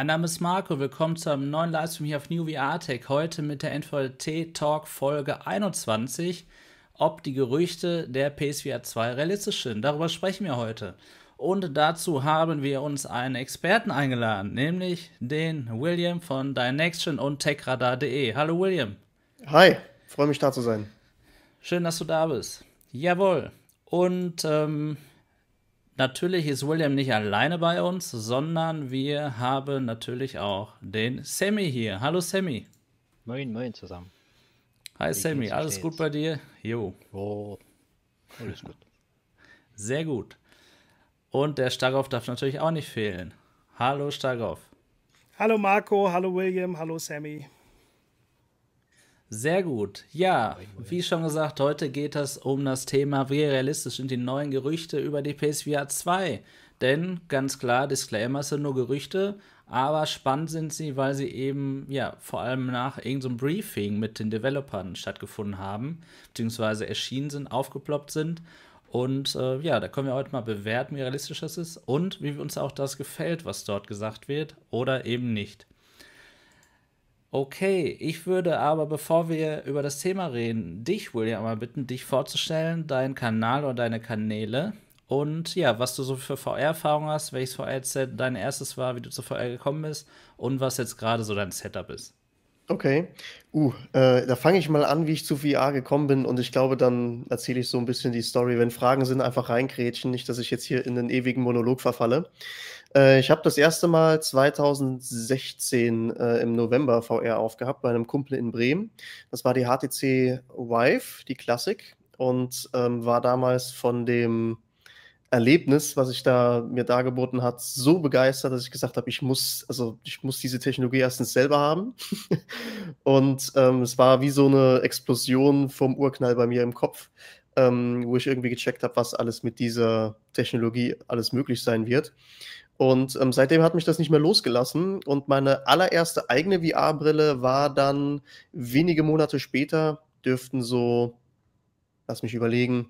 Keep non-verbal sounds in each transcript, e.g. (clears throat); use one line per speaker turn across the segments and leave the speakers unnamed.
Mein Name ist Marco, willkommen zu einem neuen Livestream hier auf New VR Tech. Heute mit der NVT Talk Folge 21, ob die Gerüchte der PSVR 2 realistisch sind. Darüber sprechen wir heute. Und dazu haben wir uns einen Experten eingeladen, nämlich den William von Dynexion und techradar.de. Hallo William.
Hi, freue mich da zu sein.
Schön, dass du da bist. Jawohl. Und ähm, natürlich ist William nicht alleine bei uns, sondern wir haben natürlich auch den Sammy hier. Hallo Sammy.
Moin, moin zusammen.
Hi Wie Sammy, alles gut bei dir?
Jo. Oh, alles gut. (laughs)
Sehr gut. Und der Stagoff darf natürlich auch nicht fehlen. Hallo Stagoff.
Hallo Marco, hallo William, hallo Sammy.
Sehr gut. Ja, wie schon gesagt, heute geht es um das Thema, wie realistisch sind die neuen Gerüchte über die PSVR 2. Denn ganz klar, Disclaimer sind nur Gerüchte, aber spannend sind sie, weil sie eben, ja, vor allem nach irgendeinem so Briefing mit den Developern stattgefunden haben, beziehungsweise erschienen sind, aufgeploppt sind. Und äh, ja, da können wir heute mal bewerten, wie realistisch das ist und wie uns auch das gefällt, was dort gesagt wird oder eben nicht. Okay, ich würde aber, bevor wir über das Thema reden, dich, William, mal bitten, dich vorzustellen, deinen Kanal oder deine Kanäle und ja, was du so für VR-Erfahrung hast, welches VR-Set dein erstes war, wie du zur VR gekommen bist und was jetzt gerade so dein Setup ist.
Okay. Uh, äh, da fange ich mal an, wie ich zu VR gekommen bin und ich glaube, dann erzähle ich so ein bisschen die Story. Wenn Fragen sind, einfach reinkrätschen, nicht, dass ich jetzt hier in den ewigen Monolog verfalle. Äh, ich habe das erste Mal 2016 äh, im November VR aufgehabt bei einem Kumpel in Bremen. Das war die HTC Vive, die Classic, und ähm, war damals von dem Erlebnis, was ich da mir dargeboten hat, so begeistert, dass ich gesagt habe, ich muss, also ich muss diese Technologie erstens selber haben. (laughs) und ähm, es war wie so eine Explosion vom Urknall bei mir im Kopf, ähm, wo ich irgendwie gecheckt habe, was alles mit dieser Technologie alles möglich sein wird. Und ähm, seitdem hat mich das nicht mehr losgelassen. Und meine allererste eigene VR-Brille war dann wenige Monate später, dürften so, lass mich überlegen,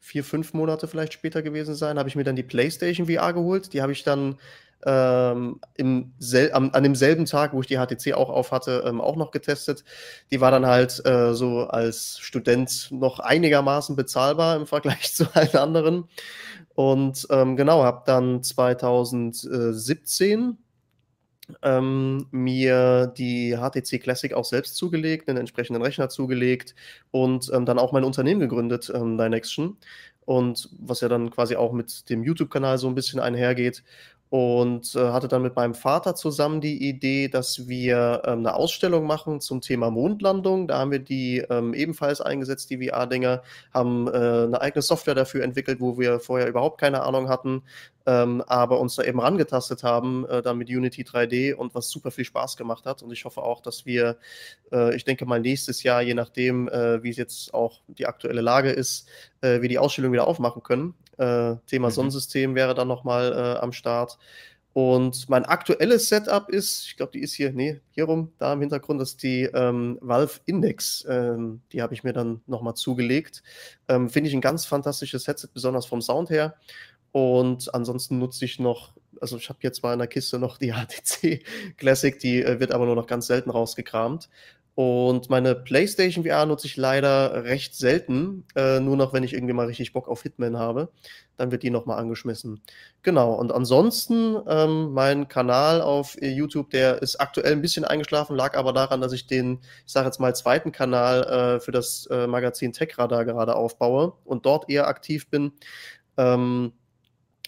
vier, fünf Monate vielleicht später gewesen sein, habe ich mir dann die PlayStation VR geholt. Die habe ich dann ähm, am, an demselben Tag, wo ich die HTC auch auf hatte, ähm, auch noch getestet. Die war dann halt äh, so als Student noch einigermaßen bezahlbar im Vergleich (laughs) zu allen anderen. Und ähm, genau, habe dann 2017 ähm, mir die HTC Classic auch selbst zugelegt, einen entsprechenden Rechner zugelegt und ähm, dann auch mein Unternehmen gegründet, ähm, Dynexion. Und was ja dann quasi auch mit dem YouTube-Kanal so ein bisschen einhergeht und äh, hatte dann mit meinem Vater zusammen die Idee, dass wir ähm, eine Ausstellung machen zum Thema Mondlandung. Da haben wir die ähm, ebenfalls eingesetzt, die VR-Dinger, haben äh, eine eigene Software dafür entwickelt, wo wir vorher überhaupt keine Ahnung hatten, ähm, aber uns da eben rangetastet haben, äh, dann mit Unity 3D und was super viel Spaß gemacht hat. Und ich hoffe auch, dass wir, äh, ich denke mal nächstes Jahr, je nachdem, äh, wie es jetzt auch die aktuelle Lage ist, äh, wir die Ausstellung wieder aufmachen können. Äh, Thema mhm. Sonnensystem wäre dann nochmal äh, am Start. Und mein aktuelles Setup ist, ich glaube, die ist hier, nee, hier rum, da im Hintergrund, das ist die ähm, Valve Index. Ähm, die habe ich mir dann nochmal zugelegt. Ähm, Finde ich ein ganz fantastisches Headset, besonders vom Sound her. Und ansonsten nutze ich noch, also ich habe jetzt mal in der Kiste noch die (laughs) HTC Classic, die äh, wird aber nur noch ganz selten rausgekramt. Und meine PlayStation VR nutze ich leider recht selten. Äh, nur noch, wenn ich irgendwie mal richtig Bock auf Hitman habe. Dann wird die nochmal angeschmissen. Genau. Und ansonsten, ähm, mein Kanal auf YouTube, der ist aktuell ein bisschen eingeschlafen, lag aber daran, dass ich den, ich sage jetzt mal, zweiten Kanal äh, für das äh, Magazin TechRadar gerade aufbaue und dort eher aktiv bin. Ähm,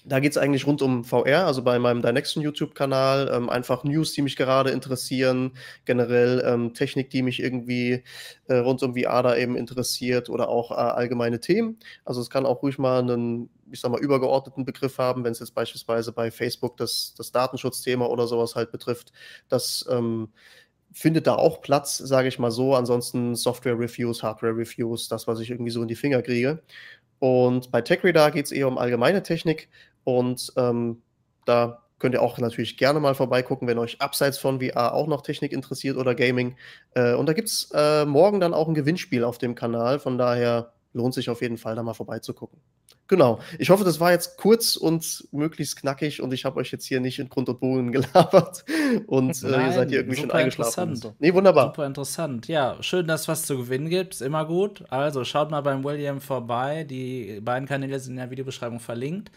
da geht es eigentlich rund um VR, also bei meinem Dynexion YouTube-Kanal, ähm, einfach News, die mich gerade interessieren, generell ähm, Technik, die mich irgendwie äh, rund um VR da eben interessiert oder auch äh, allgemeine Themen. Also es kann auch ruhig mal einen, ich sag mal, übergeordneten Begriff haben, wenn es jetzt beispielsweise bei Facebook das, das Datenschutzthema oder sowas halt betrifft. Das ähm, findet da auch Platz, sage ich mal so. Ansonsten Software-Reviews, Hardware-Reviews, das, was ich irgendwie so in die Finger kriege. Und bei TechRadar geht es eher um allgemeine Technik und ähm, da könnt ihr auch natürlich gerne mal vorbeigucken, wenn euch abseits von VR auch noch Technik interessiert oder Gaming. Äh, und da gibt es äh, morgen dann auch ein Gewinnspiel auf dem Kanal. Von daher lohnt sich auf jeden Fall, da mal vorbeizugucken. Genau. Ich hoffe, das war jetzt kurz und möglichst knackig und ich habe euch jetzt hier nicht in Grund und Boden (laughs) gelabert und äh, ihr seid hier irgendwie schon eingeschlafen.
Nee, wunderbar. Super interessant. Ja, schön, dass es was zu gewinnen gibt. Ist immer gut. Also schaut mal beim William vorbei. Die beiden Kanäle sind in der Videobeschreibung verlinkt.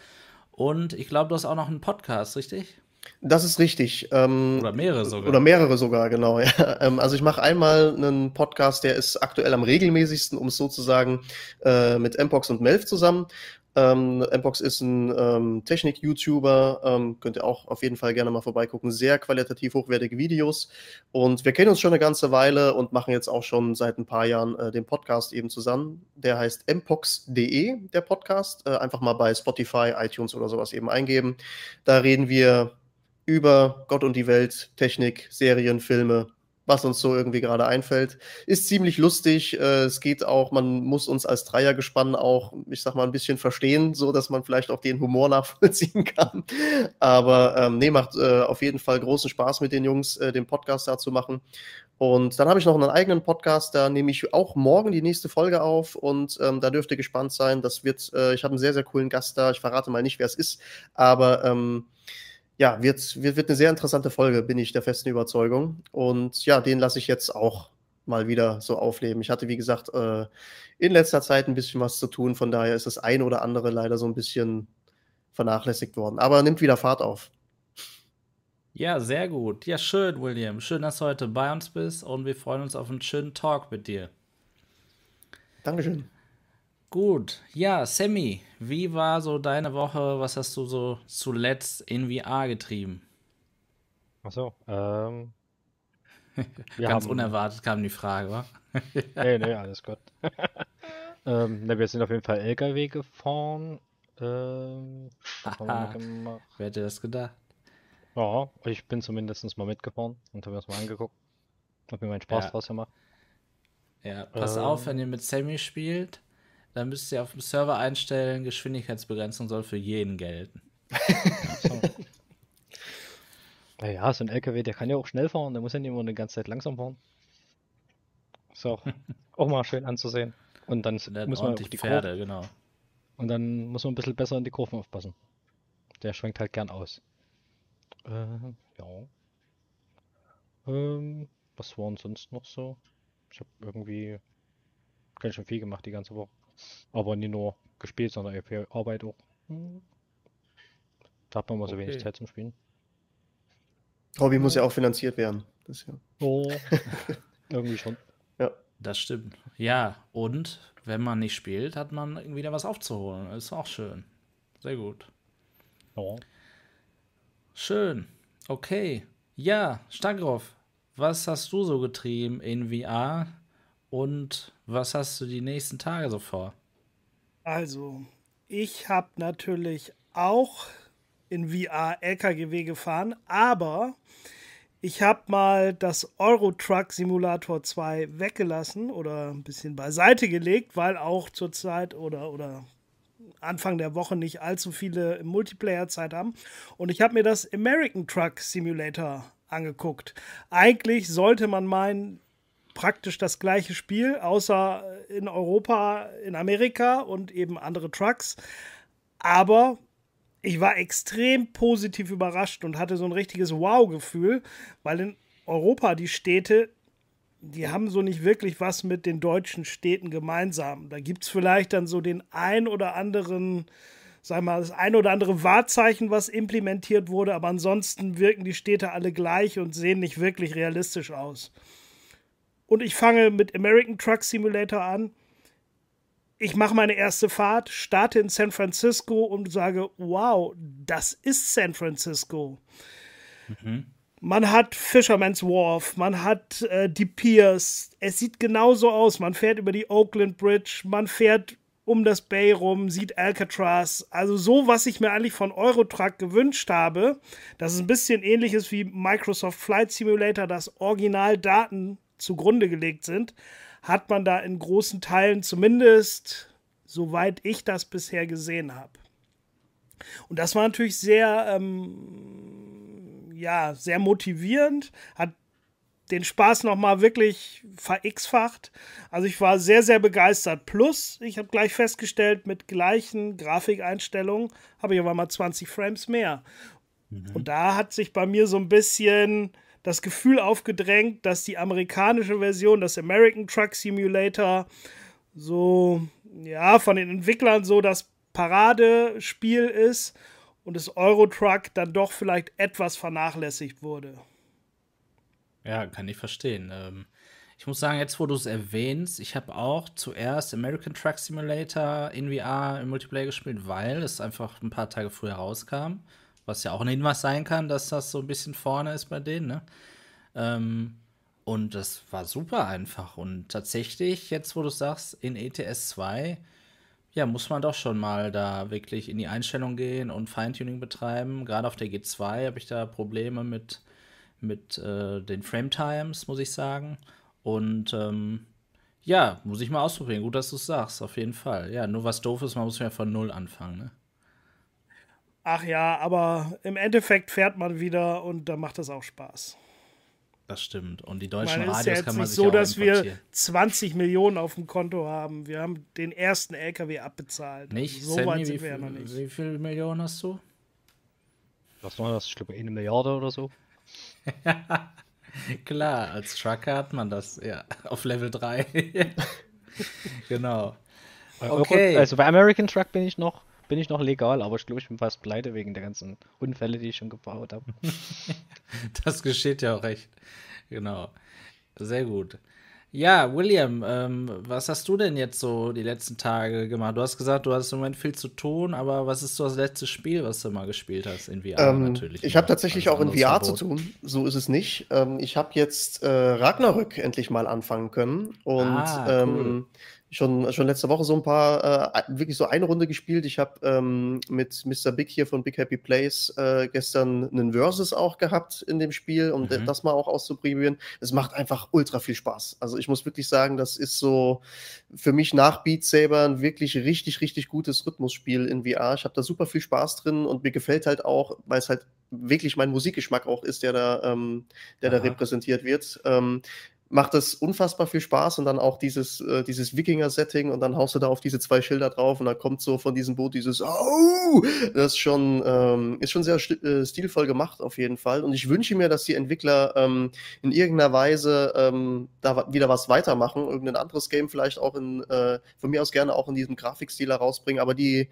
Und ich glaube, du hast auch noch einen Podcast, richtig?
Das ist richtig.
Ähm, oder mehrere sogar.
Oder mehrere sogar, genau. (laughs) Ja. Ähm, also ich mache einmal einen Podcast, der ist aktuell am regelmäßigsten, um es sozusagen äh, mit Mpox und Melf zusammen. Ähm, Mpox ist ein ähm, Technik-YouTuber, ähm, könnt ihr auch auf jeden Fall gerne mal vorbeigucken. Sehr qualitativ hochwertige Videos. Und wir kennen uns schon eine ganze Weile und machen jetzt auch schon seit ein paar Jahren äh, den Podcast eben zusammen. Der heißt mpox.de, der Podcast. Äh, einfach mal bei Spotify, iTunes oder sowas eben eingeben. Da reden wir über Gott und die Welt, Technik, Serien, Filme, was uns so irgendwie gerade einfällt. Ist ziemlich lustig. Äh, es geht auch, man muss uns als Dreiergespann auch, ich sag mal, ein bisschen verstehen, so dass man vielleicht auch den Humor (laughs) nachvollziehen kann. Aber ähm, nee, macht äh, auf jeden Fall großen Spaß mit den Jungs, äh, den Podcast da zu machen. Und dann habe ich noch einen eigenen Podcast, da nehme ich auch morgen die nächste Folge auf und ähm, da dürft ihr gespannt sein. Das wird, äh, ich habe einen sehr, sehr coolen Gast da. Ich verrate mal nicht, wer es ist, aber ähm, ja, wird, wird, wird eine sehr interessante Folge, bin ich der festen Überzeugung. Und ja, den lasse ich jetzt auch mal wieder so aufleben. Ich hatte, wie gesagt, äh, in letzter Zeit ein bisschen was zu tun, von daher ist das eine oder andere leider so ein bisschen vernachlässigt worden. Aber nimmt wieder Fahrt auf.
Ja, sehr gut. Ja, schön, William. Schön, dass du heute bei uns bist und wir freuen uns auf einen schönen Talk mit dir.
Dankeschön.
Gut, ja, Sammy, wie war so deine Woche? Was hast du so zuletzt in VR getrieben?
Achso, ähm. (laughs)
Ganz haben... unerwartet kam die Frage, wa? (laughs)
nee, nee, alles gut. (laughs) ähm, ne, wir sind auf jeden Fall LKW gefahren. Ähm,
Aha, wer hätte das gedacht?
Ja, ich bin zumindest mal mitgefahren und habe mir das mal angeguckt. Hab mir meinen Spaß ja. draus gemacht.
Ja, pass ähm, auf, wenn ihr mit Sammy spielt dann müsst ihr auf dem Server einstellen, Geschwindigkeitsbegrenzung soll für jeden gelten.
so. Naja, so ein LKW, der kann ja auch schnell fahren, der muss ja nicht immer eine ganze Zeit langsam fahren. Ist auch, (laughs) auch mal schön anzusehen. Und dann muss man auf die Pferde, Kurve. genau. Und dann muss man ein bisschen besser in die Kurven aufpassen. Der schwenkt halt gern aus. Äh, ja. Ähm, was waren sonst noch so? Ich habe irgendwie ganz schön viel gemacht die ganze Woche. Aber nicht nur gespielt, sondern eher für Arbeit auch. Da hat man mal so okay. wenig Zeit zum Spielen.
Hobby muss ja auch finanziert werden. Das ja.
Oh, (laughs) irgendwie schon.
Ja. Das stimmt. Ja, und wenn man nicht spielt, hat man wieder was aufzuholen. Ist auch schön. Sehr gut.
Oh.
Schön. Okay. Ja, Stagroff, was hast du so getrieben in VR? Und was hast du die nächsten Tage so vor?
Also, ich habe natürlich auch in VR LKW gefahren, aber ich habe mal das Euro Truck Simulator 2 weggelassen oder ein bisschen beiseite gelegt, weil auch zurzeit oder, oder Anfang der Woche nicht allzu viele Multiplayer-Zeit haben. Und ich habe mir das American Truck Simulator angeguckt. Eigentlich sollte man meinen, praktisch das gleiche Spiel, außer in Europa, in Amerika und eben andere Trucks. Aber ich war extrem positiv überrascht und hatte so ein richtiges Wow-Gefühl, weil in Europa die Städte, die haben so nicht wirklich was mit den deutschen Städten gemeinsam. Da gibt es vielleicht dann so den ein oder anderen, sag mal, das ein oder andere Wahrzeichen, was implementiert wurde, aber ansonsten wirken die Städte alle gleich und sehen nicht wirklich realistisch aus und ich fange mit American Truck Simulator an. Ich mache meine erste Fahrt, starte in San Francisco und sage, wow, das ist San Francisco. Mhm. Man hat Fisherman's Wharf, man hat äh, die Piers. Es sieht genauso aus. Man fährt über die Oakland Bridge, man fährt um das Bay rum, sieht Alcatraz. Also so, was ich mir eigentlich von Eurotruck gewünscht habe. Das ist ein bisschen ähnliches wie Microsoft Flight Simulator, das Original Daten zugrunde gelegt sind, hat man da in großen Teilen zumindest, soweit ich das bisher gesehen habe. Und das war natürlich sehr, ähm, ja, sehr motivierend, hat den Spaß nochmal wirklich verx-facht. Also ich war sehr, sehr begeistert. Plus, ich habe gleich festgestellt, mit gleichen Grafikeinstellungen habe ich aber mal 20 Frames mehr. Mhm. Und da hat sich bei mir so ein bisschen das Gefühl aufgedrängt, dass die amerikanische Version, das American Truck Simulator, so, ja, von den Entwicklern so das Paradespiel ist und das Euro Truck dann doch vielleicht etwas vernachlässigt wurde.
Ja, kann ich verstehen. Ähm, ich muss sagen, jetzt wo du es erwähnst, ich habe auch zuerst American Truck Simulator in VR im Multiplayer gespielt, weil es einfach ein paar Tage früher rauskam. Was ja auch ein Hinweis sein kann, dass das so ein bisschen vorne ist bei denen, ne? Ähm, und das war super einfach. Und tatsächlich, jetzt wo du sagst, in ETS 2, ja, muss man doch schon mal da wirklich in die Einstellung gehen und Feintuning betreiben. Gerade auf der G2 habe ich da Probleme mit mit äh, den Frame Times, muss ich sagen. Und ähm, ja, muss ich mal ausprobieren. Gut, dass du es sagst, auf jeden Fall. Ja, nur was doof ist, man muss ja von Null anfangen, ne?
Ach ja, aber im Endeffekt fährt man wieder und da macht das auch Spaß.
Das stimmt. Und die deutschen meine, Radios
ja
kann man sich
so, auch dass wir 20 Millionen auf dem Konto haben. Wir haben den ersten LKW abbezahlt.
Nicht? Also so Sammy, weit sind wir ja noch nicht. Wie viele Millionen hast du?
Was war das? Ich glaube, eine Milliarde oder so. (laughs)
Klar, als Trucker hat man das, ja, (laughs) auf Level 3. (laughs) genau.
Okay. Also bei American Truck bin ich noch, bin ich noch legal, aber ich glaube, ich bin fast pleite wegen der ganzen Unfälle, die ich schon gebaut habe. (laughs)
das geschieht ja auch recht. Genau. Sehr gut. Ja, William, ähm, was hast du denn jetzt so die letzten Tage gemacht? Du hast gesagt, du hast im Moment viel zu tun, aber was ist so das letzte Spiel, was du mal gespielt hast in VR
ähm, natürlich? Ich habe tatsächlich auch in VR Verbot. zu tun, so ist es nicht. Ähm, ich habe jetzt äh, Ragnarök endlich mal anfangen können und ah, cool. Schon, schon letzte Woche so ein paar, äh, wirklich so eine Runde gespielt. Ich habe ähm, mit Mr. Big hier von Big Happy Place äh, gestern einen Versus auch gehabt in dem Spiel, um mhm. das mal auch auszuprobieren. Es macht einfach ultra viel Spaß. Also ich muss wirklich sagen, das ist so für mich nach Beat Saber ein wirklich richtig, richtig gutes Rhythmusspiel in VR. Ich habe da super viel Spaß drin und mir gefällt halt auch, weil es halt wirklich mein Musikgeschmack auch ist, der da, ähm, der da repräsentiert wird. Ähm, macht es unfassbar viel Spaß und dann auch dieses, äh, dieses Wikinger-Setting und dann haust du da auf diese zwei Schilder drauf und dann kommt so von diesem Boot dieses Oh! Das ist schon, ähm, ist schon sehr äh, stilvoll gemacht auf jeden Fall und ich wünsche mir, dass die Entwickler ähm, in irgendeiner Weise ähm, da wieder was weitermachen, irgendein anderes Game vielleicht auch in, äh, von mir aus gerne auch in diesem Grafikstil herausbringen, aber die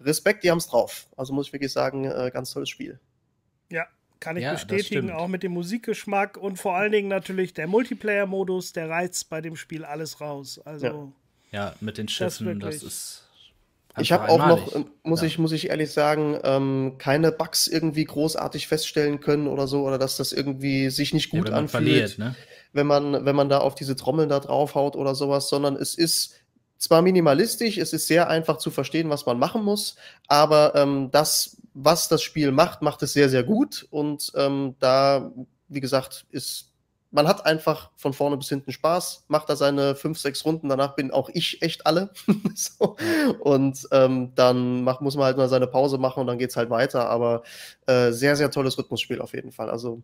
Respekt, die haben es drauf. Also muss ich wirklich sagen, äh, ganz tolles Spiel.
Ja, kann ich ja, bestätigen, auch mit dem Musikgeschmack und vor allen Dingen natürlich der Multiplayer-Modus, der reizt bei dem Spiel alles raus. Also
ja, ja mit den Schiffen, das, das ist.
Ich habe auch noch, äh, muss, ja. ich, muss ich ehrlich sagen, ähm, keine Bugs irgendwie großartig feststellen können oder so, oder dass das irgendwie sich nicht gut ja, anfühlt, verliert, ne? wenn, man, wenn man da auf diese Trommeln da draufhaut oder sowas, sondern es ist zwar minimalistisch, es ist sehr einfach zu verstehen, was man machen muss, aber ähm, das, was das Spiel macht, macht es sehr, sehr gut. Und ähm, da, wie gesagt, ist man hat einfach von vorne bis hinten Spaß, macht da seine fünf, sechs Runden, danach bin auch ich echt alle. (laughs) so. Und ähm, dann macht, muss man halt mal seine Pause machen und dann geht's halt weiter. Aber äh, sehr, sehr tolles Rhythmusspiel auf jeden Fall. Also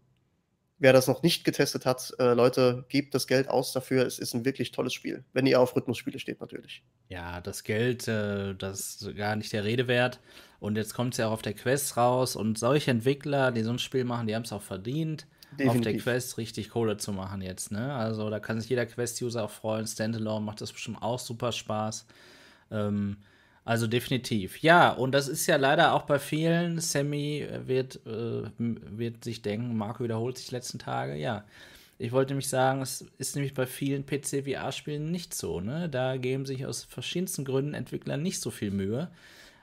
wer das noch nicht getestet hat, äh, Leute, gebt das Geld aus dafür. Es ist ein wirklich tolles Spiel. Wenn ihr auf Rhythmusspiele steht, natürlich.
Ja, das Geld, äh, das ist gar nicht der Rede wert. Und jetzt kommt es ja auch auf der Quest raus. Und solche Entwickler, die so ein Spiel machen, die haben es auch verdient, Definitiv. auf der Quest richtig Kohle zu machen jetzt. Ne? Also da kann sich jeder Quest-User auch freuen. Standalone macht das bestimmt auch super Spaß. Ähm, also definitiv. Ja, und das ist ja leider auch bei vielen. Sammy wird, äh, wird sich denken, Marco wiederholt sich letzten Tage. Ja, ich wollte nämlich sagen, es ist nämlich bei vielen PC-VR-Spielen nicht so. Ne? Da geben sich aus verschiedensten Gründen Entwickler nicht so viel Mühe,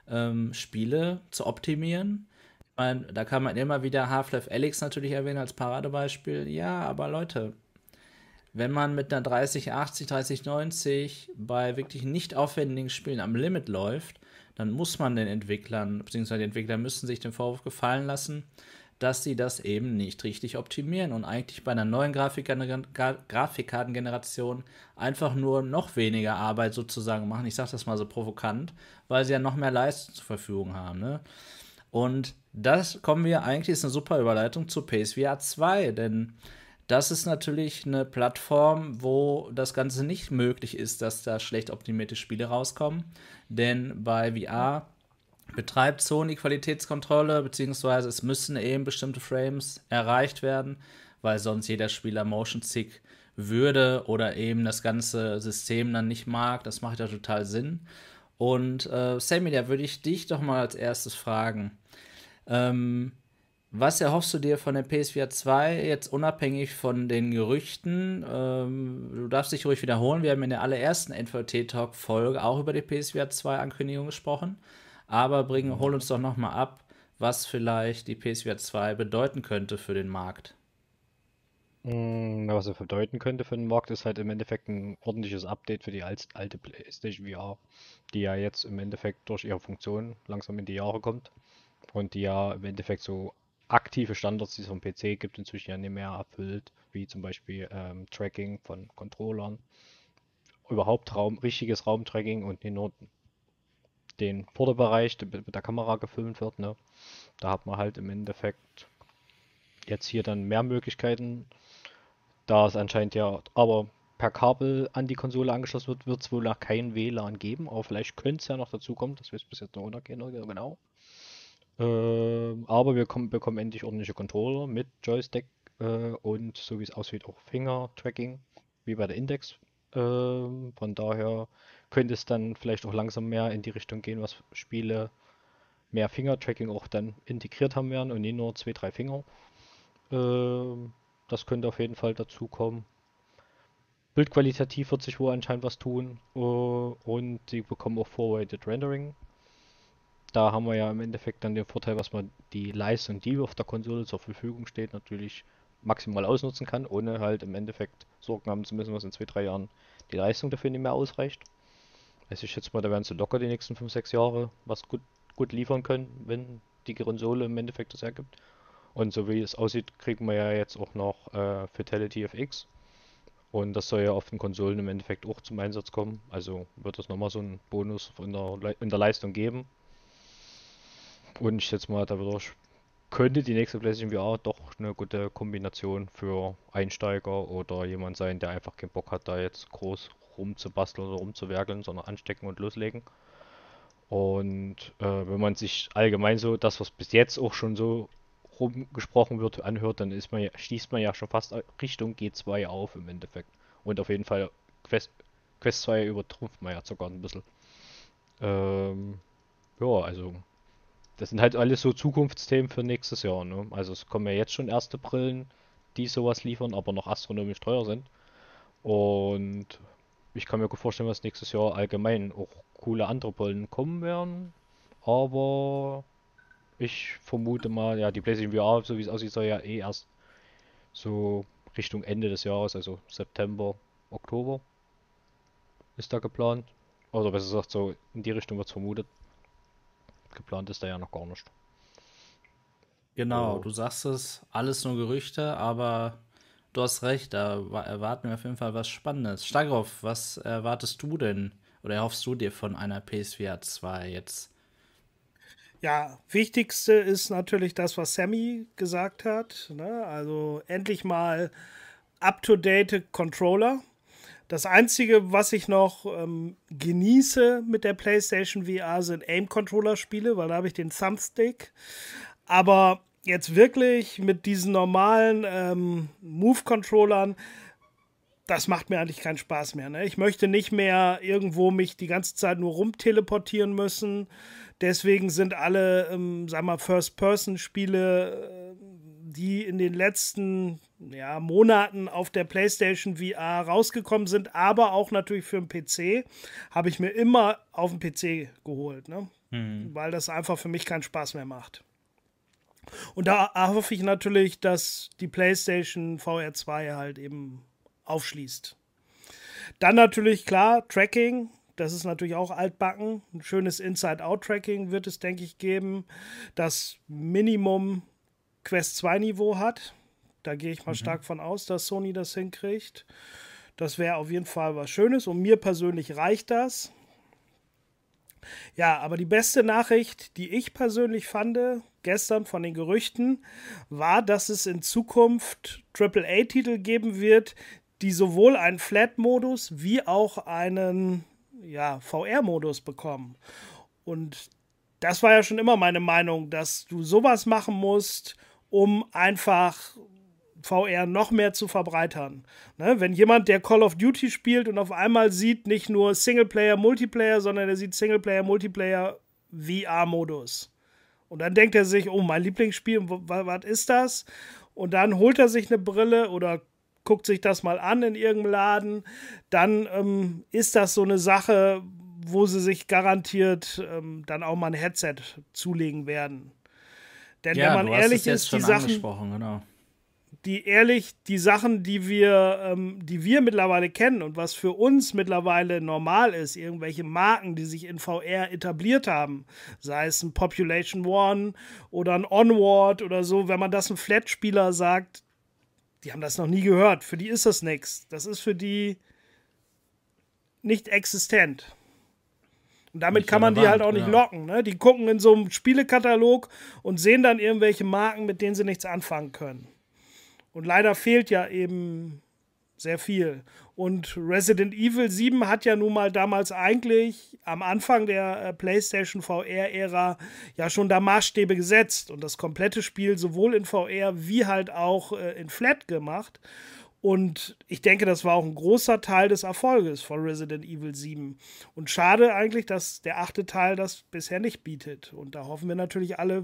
ähm, Spiele zu optimieren. Ich meine, da kann man immer wieder Half-Life Alyx natürlich erwähnen als Paradebeispiel. Ja, aber Leute, wenn man mit einer 3080, 3090 bei wirklich nicht aufwendigen Spielen am Limit läuft, dann muss man den Entwicklern, beziehungsweise die Entwickler müssen sich den Vorwurf gefallen lassen, dass sie das eben nicht richtig optimieren und eigentlich bei einer neuen Grafikkartengeneration einfach nur noch weniger Arbeit sozusagen machen. Ich sage das mal so provokant, weil sie ja noch mehr Leistung zur Verfügung haben. Ne? Und das kommen wir eigentlich, ist eine super Überleitung zu PSVR 2, denn Das ist natürlich eine Plattform, wo das Ganze nicht möglich ist, dass da schlecht optimierte Spiele rauskommen. Denn bei VR betreibt Sony Qualitätskontrolle, beziehungsweise es müssen eben bestimmte Frames erreicht werden, weil sonst jeder Spieler Motion Sick würde oder eben das ganze System dann nicht mag. Das macht ja total Sinn. Und äh, Sammy, da würde ich dich doch mal als erstes fragen. Ähm, was erhoffst du dir von der PSVR 2 jetzt unabhängig von den Gerüchten? Ähm, du darfst dich ruhig wiederholen. Wir haben in der allerersten NVT-Talk-Folge auch über die PSVR 2 Ankündigung gesprochen. Aber bring, hol uns doch noch mal ab, was vielleicht die PSVR 2 bedeuten könnte für den Markt.
Mm, was er bedeuten könnte für den Markt, ist halt im Endeffekt ein ordentliches Update für die alte PlayStation VR, die ja jetzt im Endeffekt durch ihre Funktion langsam in die Jahre kommt und die ja im Endeffekt so aktive Standards, die es vom PC gibt, inzwischen ja nicht mehr erfüllt, wie zum Beispiel ähm, Tracking von Controllern, überhaupt Raum, richtiges Raumtracking und nicht nur den Vorderbereich, der mit der Kamera gefilmt wird. Ne? Da hat man halt im Endeffekt jetzt hier dann mehr Möglichkeiten da es anscheinend ja aber per Kabel an die Konsole angeschlossen wird, wird es wohl noch kein WLAN geben, aber vielleicht könnte es ja noch dazu kommen, das weiß bis jetzt noch unerkennen, genau. Ähm, aber wir kommen, bekommen endlich ordentliche Controller mit Joystick äh, und so wie es aussieht auch Finger-Tracking, wie bei der Index. Ähm, von daher könnte es dann vielleicht auch langsam mehr in die Richtung gehen, was Spiele mehr Finger-Tracking auch dann integriert haben werden und nicht nur zwei, drei Finger. Ähm, das könnte auf jeden Fall dazu kommen. Bildqualitativ wird sich wohl anscheinend was tun. Äh, und die bekommen auch Forwarded Rendering. Da haben wir ja im Endeffekt dann den Vorteil, dass man die Leistung, die auf der Konsole zur Verfügung steht, natürlich maximal ausnutzen kann, ohne halt im Endeffekt Sorgen haben zu müssen, was in zwei, drei Jahren die Leistung dafür nicht mehr ausreicht. Also ich schätze mal, da werden sie locker die nächsten 5, 6 Jahre was gut, gut liefern können, wenn die Konsole im Endeffekt das hergibt. Und so wie es aussieht, kriegen wir ja jetzt auch noch äh, Fatality FX. Und das soll ja auf den Konsolen im Endeffekt auch zum Einsatz kommen. Also wird es nochmal so einen Bonus in der, in der Leistung geben. Und ich schätze mal, dadurch könnte die nächste PlayStation VR doch eine gute Kombination für Einsteiger oder jemand sein, der einfach keinen Bock hat, da jetzt groß rumzubasteln oder rumzuwerkeln, sondern anstecken und loslegen. Und äh, wenn man sich allgemein so das, was bis jetzt auch schon so rumgesprochen wird, anhört, dann ist man, schließt man ja schon fast Richtung G2 auf im Endeffekt. Und auf jeden Fall Quest, Quest 2 übertrumpft man ja sogar ein bisschen. Ähm, ja, also das sind halt alles so Zukunftsthemen für nächstes Jahr. Ne? Also es kommen ja jetzt schon erste Brillen, die sowas liefern, aber noch astronomisch teuer sind. Und ich kann mir gut vorstellen, dass nächstes Jahr allgemein auch coole andere Brillen kommen werden. Aber ich vermute mal, ja, die PlayStation VR, so wie es aussieht, soll ja eh erst so Richtung Ende des Jahres, also September, Oktober, ist da geplant. Oder besser gesagt, so in die Richtung wird es vermutet. Geplant ist da ja noch gar nicht.
Genau, oh. du sagst es, alles nur Gerüchte, aber du hast recht, da erwarten wir auf jeden Fall was Spannendes. Stagroff, was erwartest du denn oder erhoffst du dir von einer PSVR 2 jetzt?
Ja, wichtigste ist natürlich das, was Sammy gesagt hat. Ne? Also endlich mal up-to-date Controller. Das Einzige, was ich noch ähm, genieße mit der PlayStation VR, sind Aim-Controller-Spiele, weil da habe ich den Thumbstick. Aber jetzt wirklich mit diesen normalen ähm, Move-Controllern, das macht mir eigentlich keinen Spaß mehr. Ne? Ich möchte nicht mehr irgendwo mich die ganze Zeit nur rumteleportieren müssen. Deswegen sind alle, ähm, sag mal, First-Person-Spiele, äh, die in den letzten ja, Monaten auf der PlayStation VR rausgekommen sind, aber auch natürlich für den PC, habe ich mir immer auf dem PC geholt, ne? Mhm. weil das einfach für mich keinen Spaß mehr macht. Und da hoffe ich natürlich, dass die PlayStation VR 2 halt eben aufschließt. Dann natürlich klar, Tracking, das ist natürlich auch altbacken. Ein schönes Inside-Out-Tracking wird es, denke ich, geben, das Minimum Quest 2 Niveau hat. Da gehe ich mal mhm. stark von aus, dass Sony das hinkriegt. Das wäre auf jeden Fall was Schönes und mir persönlich reicht das. Ja, aber die beste Nachricht, die ich persönlich fand, gestern von den Gerüchten, war, dass es in Zukunft AAA-Titel geben wird, die sowohl einen Flat-Modus wie auch einen ja, VR-Modus bekommen. Und das war ja schon immer meine Meinung, dass du sowas machen musst, um einfach VR noch mehr zu verbreitern. Ne? Wenn jemand, der Call of Duty spielt und auf einmal sieht nicht nur Singleplayer, Multiplayer, sondern er sieht Singleplayer, Multiplayer, VR-Modus. Und dann denkt er sich, oh, mein Lieblingsspiel, was ist das? Und dann holt er sich eine Brille oder guckt sich das mal an in irgendeinem Laden. Dann ähm, ist das so eine Sache, wo sie sich garantiert ähm, dann auch mal ein Headset zulegen werden. Denn ja, wenn man ehrlich ist, die Sachen, genau die ehrlich, die Sachen, die wir, ähm, die wir mittlerweile kennen und was für uns mittlerweile normal ist, irgendwelche Marken, die sich in VR etabliert haben, sei es ein Population One oder ein Onward oder so, wenn man das einem Flat-Spieler sagt, die haben das noch nie gehört. Für die ist das nichts. Das ist für die nicht existent. Und damit nicht kann man die halt auch nicht ja. locken. Ne? Die gucken in so einem Spielekatalog und sehen dann irgendwelche Marken, mit denen sie nichts anfangen können. Und leider fehlt ja eben sehr viel. Und Resident Evil 7 hat ja nun mal damals eigentlich am Anfang der äh, PlayStation VR-Ära ja schon da Maßstäbe gesetzt und das komplette Spiel sowohl in VR wie halt auch äh, in Flat gemacht. Und ich denke, das war auch ein großer Teil des Erfolges von Resident Evil 7. Und schade eigentlich, dass der achte Teil das bisher nicht bietet. Und da hoffen wir natürlich alle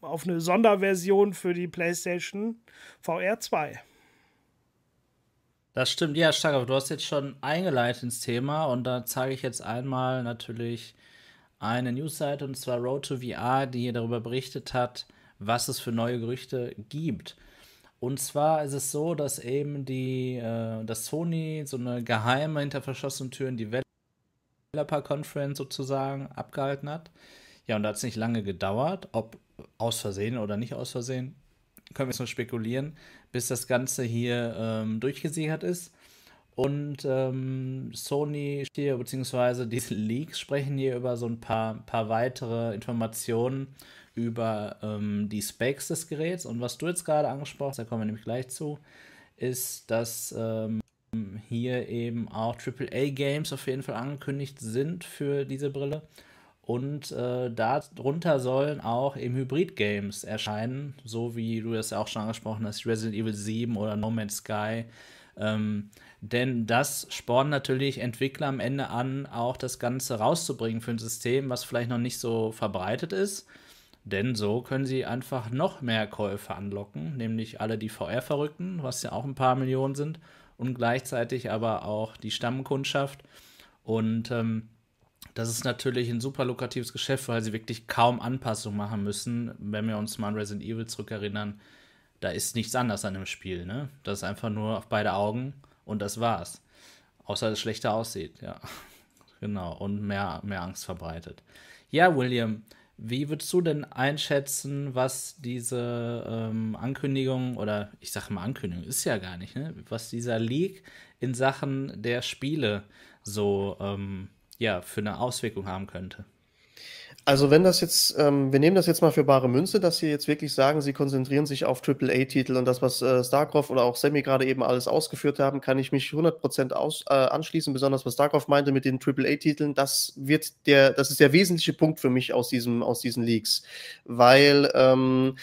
auf eine Sonderversion für die PlayStation VR 2.
Das stimmt, ja, Stark, du hast jetzt schon eingeleitet ins Thema und da zeige ich jetzt einmal natürlich eine Newsseite und zwar Road to VR, die hier darüber berichtet hat, was es für neue Gerüchte gibt. Und zwar ist es so, dass eben die, äh, dass Sony so eine geheime hinter verschlossenen Türen Developer Conference sozusagen abgehalten hat. Ja, und da hat es nicht lange gedauert, ob aus Versehen oder nicht aus Versehen, können wir jetzt nur spekulieren, bis das Ganze hier ähm, durchgesichert ist. Und ähm, Sony hier, beziehungsweise diese (laughs) Leaks sprechen hier über so ein paar, paar weitere Informationen über ähm, die Specs des Geräts. Und was du jetzt gerade angesprochen hast, da kommen wir nämlich gleich zu, ist, dass ähm, hier eben auch AAA-Games auf jeden Fall angekündigt sind für diese Brille. Und äh, darunter sollen auch im Hybrid-Games erscheinen, so wie du das ja auch schon angesprochen hast, Resident Evil 7 oder No Man's Sky. Ähm, denn das spornt natürlich Entwickler am Ende an, auch das Ganze rauszubringen für ein System, was vielleicht noch nicht so verbreitet ist. Denn so können sie einfach noch mehr Käufer anlocken, nämlich alle die VR-Verrückten, was ja auch ein paar Millionen sind, und gleichzeitig aber auch die Stammkundschaft. Und ähm, das ist natürlich ein super lukratives Geschäft, weil sie wirklich kaum Anpassungen machen müssen. Wenn wir uns mal an Resident Evil zurückerinnern, da ist nichts anders an dem Spiel. Ne? Das ist einfach nur auf beide Augen und das war's. Außer dass es schlechter aussieht, ja. (laughs) Genau, und mehr, mehr Angst verbreitet. Ja, William, wie würdest du denn einschätzen, was diese ähm, Ankündigung, oder ich sage mal Ankündigung, ist ja gar nicht, ne? was dieser Leak in Sachen der Spiele so ähm, ja, für eine Auswirkung haben könnte.
Also wenn das jetzt, ähm, wir nehmen das jetzt mal für bare Münze, dass Sie jetzt wirklich sagen, Sie konzentrieren sich auf AAA-Titel und das, was äh, StarCraft oder auch Sammy gerade eben alles ausgeführt haben, kann ich mich 100% aus, äh, anschließen, besonders was StarCraft meinte mit den AAA-Titeln, das wird der, das ist der wesentliche Punkt für mich aus diesem, aus diesen Leaks, weil ähm,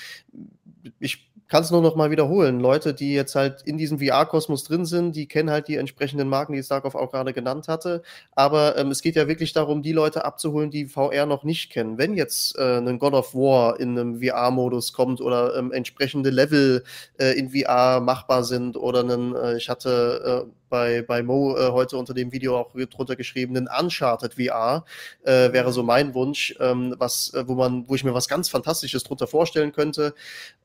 ich kann es nur noch mal wiederholen. Leute, die jetzt halt in diesem VR-Kosmos drin sind, die kennen halt die entsprechenden Marken, die Starkov auch gerade genannt hatte. Aber ähm, es geht ja wirklich darum, die Leute abzuholen, die VR noch nicht kennen. Wenn jetzt äh, ein God of War in einem VR-Modus kommt oder ähm, entsprechende Level äh, in VR machbar sind oder einen, äh, ich hatte äh, bei, bei Mo äh, heute unter dem Video auch drunter geschrieben, ein Uncharted VR äh, wäre so mein Wunsch, ähm, was, äh, wo man, wo ich mir was ganz Fantastisches drunter vorstellen könnte.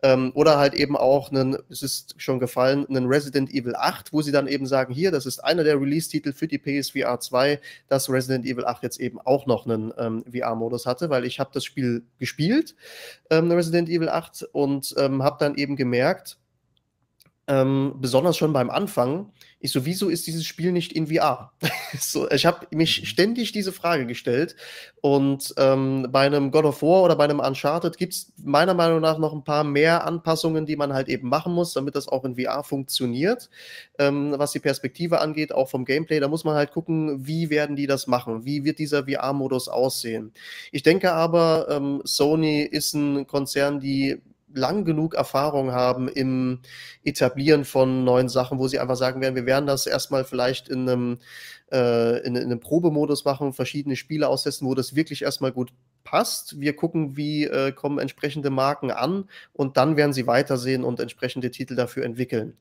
Ähm, oder halt eben auch einen, es ist schon gefallen, einen Resident Evil 8, wo sie dann eben sagen, hier, das ist einer der Release-Titel für die PSVR 2, dass Resident Evil 8 jetzt eben auch noch einen ähm, VR-Modus hatte, weil ich habe das Spiel gespielt, ähm, Resident Evil 8, und ähm, habe dann eben gemerkt, ähm, besonders schon beim Anfang, ich so, wieso ist dieses Spiel nicht in VR? (laughs) so, ich habe mich mhm. ständig diese Frage gestellt und ähm, bei einem God of War oder bei einem Uncharted gibt es meiner Meinung nach noch ein paar mehr Anpassungen, die man halt eben machen muss, damit das auch in VR funktioniert, ähm, was die Perspektive angeht, auch vom Gameplay. Da muss man halt gucken, wie werden die das machen, wie wird dieser VR-Modus aussehen. Ich denke aber, ähm, Sony ist ein Konzern, die lang genug Erfahrung haben im Etablieren von neuen Sachen, wo sie einfach sagen werden, wir werden das erstmal vielleicht in einem, äh, in, in, einem Probemodus machen, verschiedene Spiele austesten, wo das wirklich erstmal gut passt. Wir gucken, wie äh, kommen entsprechende Marken an und dann werden sie weitersehen und entsprechende Titel dafür entwickeln.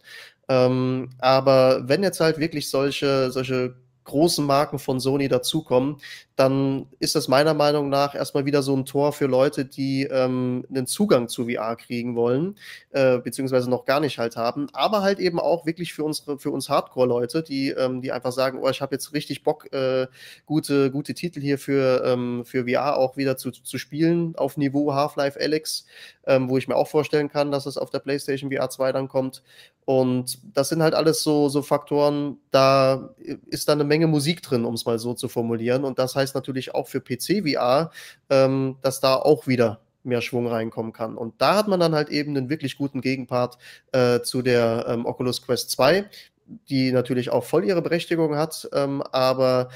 Ähm, aber wenn jetzt halt wirklich solche, solche großen Marken von Sony dazukommen, dann ist das meiner Meinung nach erstmal wieder so ein Tor für Leute, die ähm, einen Zugang zu VR kriegen wollen, äh, beziehungsweise noch gar nicht halt haben, aber halt eben auch wirklich für unsere, für uns Hardcore-Leute, die, ähm, die einfach sagen, oh, ich habe jetzt richtig Bock, äh, gute, gute Titel hier für, ähm, für VR auch wieder zu, zu spielen, auf Niveau Half-Life Alex, ähm, wo ich mir auch vorstellen kann, dass es auf der PlayStation VR 2 dann kommt. Und das sind halt alles so, so Faktoren, da ist dann eine Menge Musik drin, um es mal so zu formulieren. Und das heißt natürlich auch für PC VR, ähm, dass da auch wieder mehr Schwung reinkommen kann. Und da hat man dann halt eben einen wirklich guten Gegenpart äh, zu der ähm, Oculus Quest 2, die natürlich auch voll ihre Berechtigung hat, ähm, aber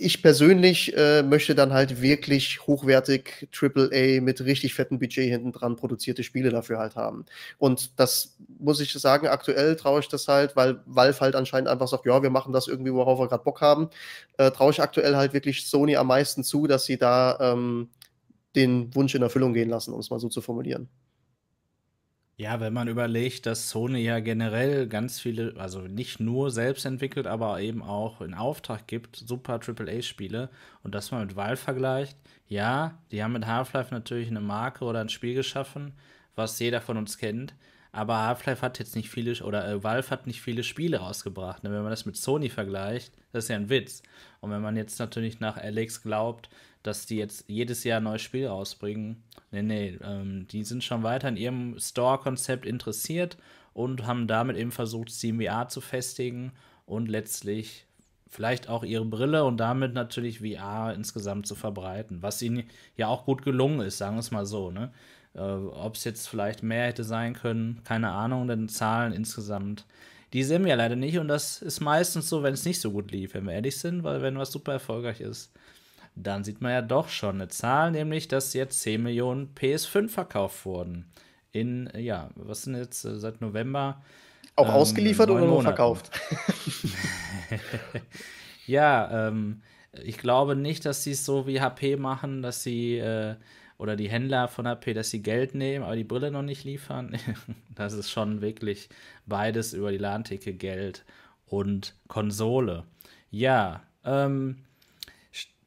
ich persönlich äh, möchte dann halt wirklich hochwertig AAA mit richtig fettem Budget hinten dran produzierte Spiele dafür halt haben. Und das muss ich sagen, aktuell traue ich das halt, weil Valve halt anscheinend einfach sagt, ja, wir machen das irgendwie, worauf wir gerade Bock haben, äh, traue ich aktuell halt wirklich Sony am meisten zu, dass sie da ähm, den Wunsch in Erfüllung gehen lassen, um es mal so zu formulieren.
Ja, wenn man überlegt, dass Sony ja generell ganz viele, also nicht nur selbst entwickelt, aber eben auch in Auftrag gibt, super AAA-Spiele und das mal mit Valve vergleicht, ja, die haben mit Half-Life natürlich eine Marke oder ein Spiel geschaffen, was jeder von uns kennt, aber Half-Life hat jetzt nicht viele, oder äh, Valve hat nicht viele Spiele rausgebracht. Ne? Wenn man das mit Sony vergleicht, das ist ja ein Witz. Und wenn man jetzt natürlich nach Alex glaubt, dass die jetzt jedes Jahr ein neues Spiel rausbringen. Nee, nee, ähm, die sind schon weiter in ihrem Store-Konzept interessiert und haben damit eben versucht, CMVR zu festigen und letztlich vielleicht auch ihre Brille und damit natürlich VR insgesamt zu verbreiten, was ihnen ja auch gut gelungen ist, sagen wir es mal so. Ne? Äh, Ob es jetzt vielleicht mehr hätte sein können, keine Ahnung, denn Zahlen insgesamt, die sehen wir ja leider nicht und das ist meistens so, wenn es nicht so gut lief, wenn wir ehrlich sind, weil wenn was super erfolgreich ist, dann sieht man ja doch schon eine Zahl, nämlich dass jetzt 10 Millionen PS5 verkauft wurden. In, ja, was sind jetzt äh, seit November?
Auch ähm, ausgeliefert oder nur verkauft? (laughs)
ja, ähm, ich glaube nicht, dass sie es so wie HP machen, dass sie äh, oder die Händler von HP, dass sie Geld nehmen, aber die Brille noch nicht liefern. (laughs) das ist schon wirklich beides über die Ladentheke Geld und Konsole. Ja, ähm,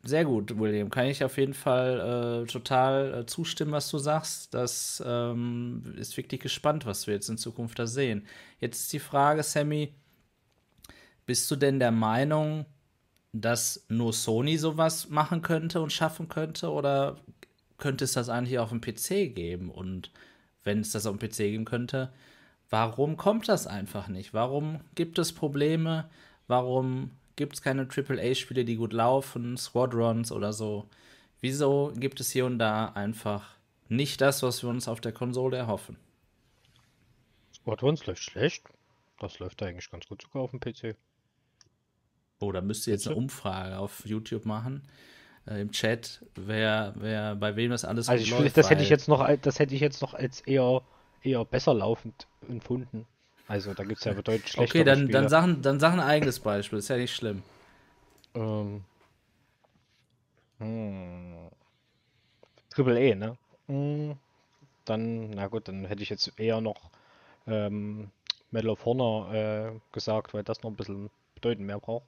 sehr gut, William. Kann ich auf jeden Fall äh, total äh, zustimmen, was du sagst. Das ähm, ist wirklich gespannt, was wir jetzt in Zukunft da sehen. Jetzt ist die Frage, Sammy, bist du denn der Meinung, dass nur Sony sowas machen könnte und schaffen könnte? Oder könnte es das eigentlich auf dem PC geben? Und wenn es das auf dem PC geben könnte, warum kommt das einfach nicht? Warum gibt es Probleme? Warum gibt es keine AAA-Spiele, die gut laufen, Squadrons oder so. Wieso gibt es hier und da einfach nicht das, was wir uns auf der Konsole erhoffen?
Squadrons läuft schlecht. Das läuft eigentlich ganz gut sogar auf dem PC.
Oh, da müsst ihr jetzt eine Umfrage auf YouTube machen. Äh, Im Chat, wer, wer, bei wem das alles
also gut läuft. Das hätte ich jetzt noch, das hätte ich jetzt noch als eher, eher besser laufend empfunden. Also da gibt es ja (laughs) bedeutend schlechtere
Okay, dann, dann, sag, dann sag ein eigenes Beispiel, ist ja nicht schlimm. Ähm.
Hm. Triple E, ne? Hm. Dann, na gut, dann hätte ich jetzt eher noch ähm, Medal of Honor äh, gesagt, weil das noch ein bisschen bedeutend mehr braucht.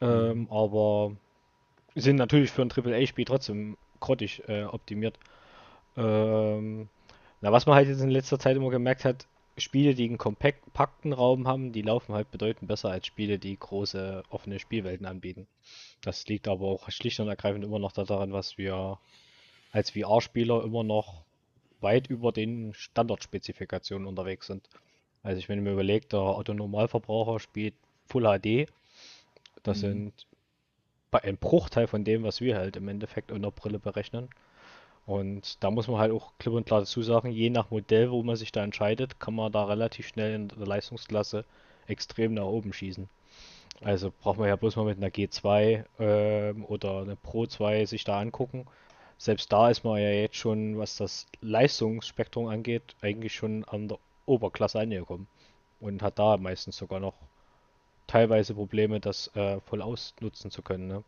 Ähm, mhm. aber sind natürlich für ein Triple A-Spiel trotzdem grottig äh, optimiert. Ähm, na, was man halt jetzt in letzter Zeit immer gemerkt hat, Spiele, die einen kompakten Raum haben, die laufen halt bedeutend besser als Spiele, die große offene Spielwelten anbieten. Das liegt aber auch schlicht und ergreifend immer noch daran, was wir als VR-Spieler immer noch weit über den Standardspezifikationen unterwegs sind. Also ich wenn mir überlege, der Otto-Normalverbraucher spielt Full HD. Das mhm. sind bei ein Bruchteil von dem, was wir halt im Endeffekt unter Brille berechnen. Und da muss man halt auch klipp und klar dazu sagen, je nach Modell, wo man sich da entscheidet, kann man da relativ schnell in der Leistungsklasse extrem nach oben schießen. Also braucht man ja bloß mal mit einer G2 äh, oder einer Pro 2 sich da angucken. Selbst da ist man ja jetzt schon, was das Leistungsspektrum angeht, eigentlich schon an der Oberklasse angekommen. Und hat da meistens sogar noch teilweise Probleme, das äh, voll ausnutzen zu können. Ne?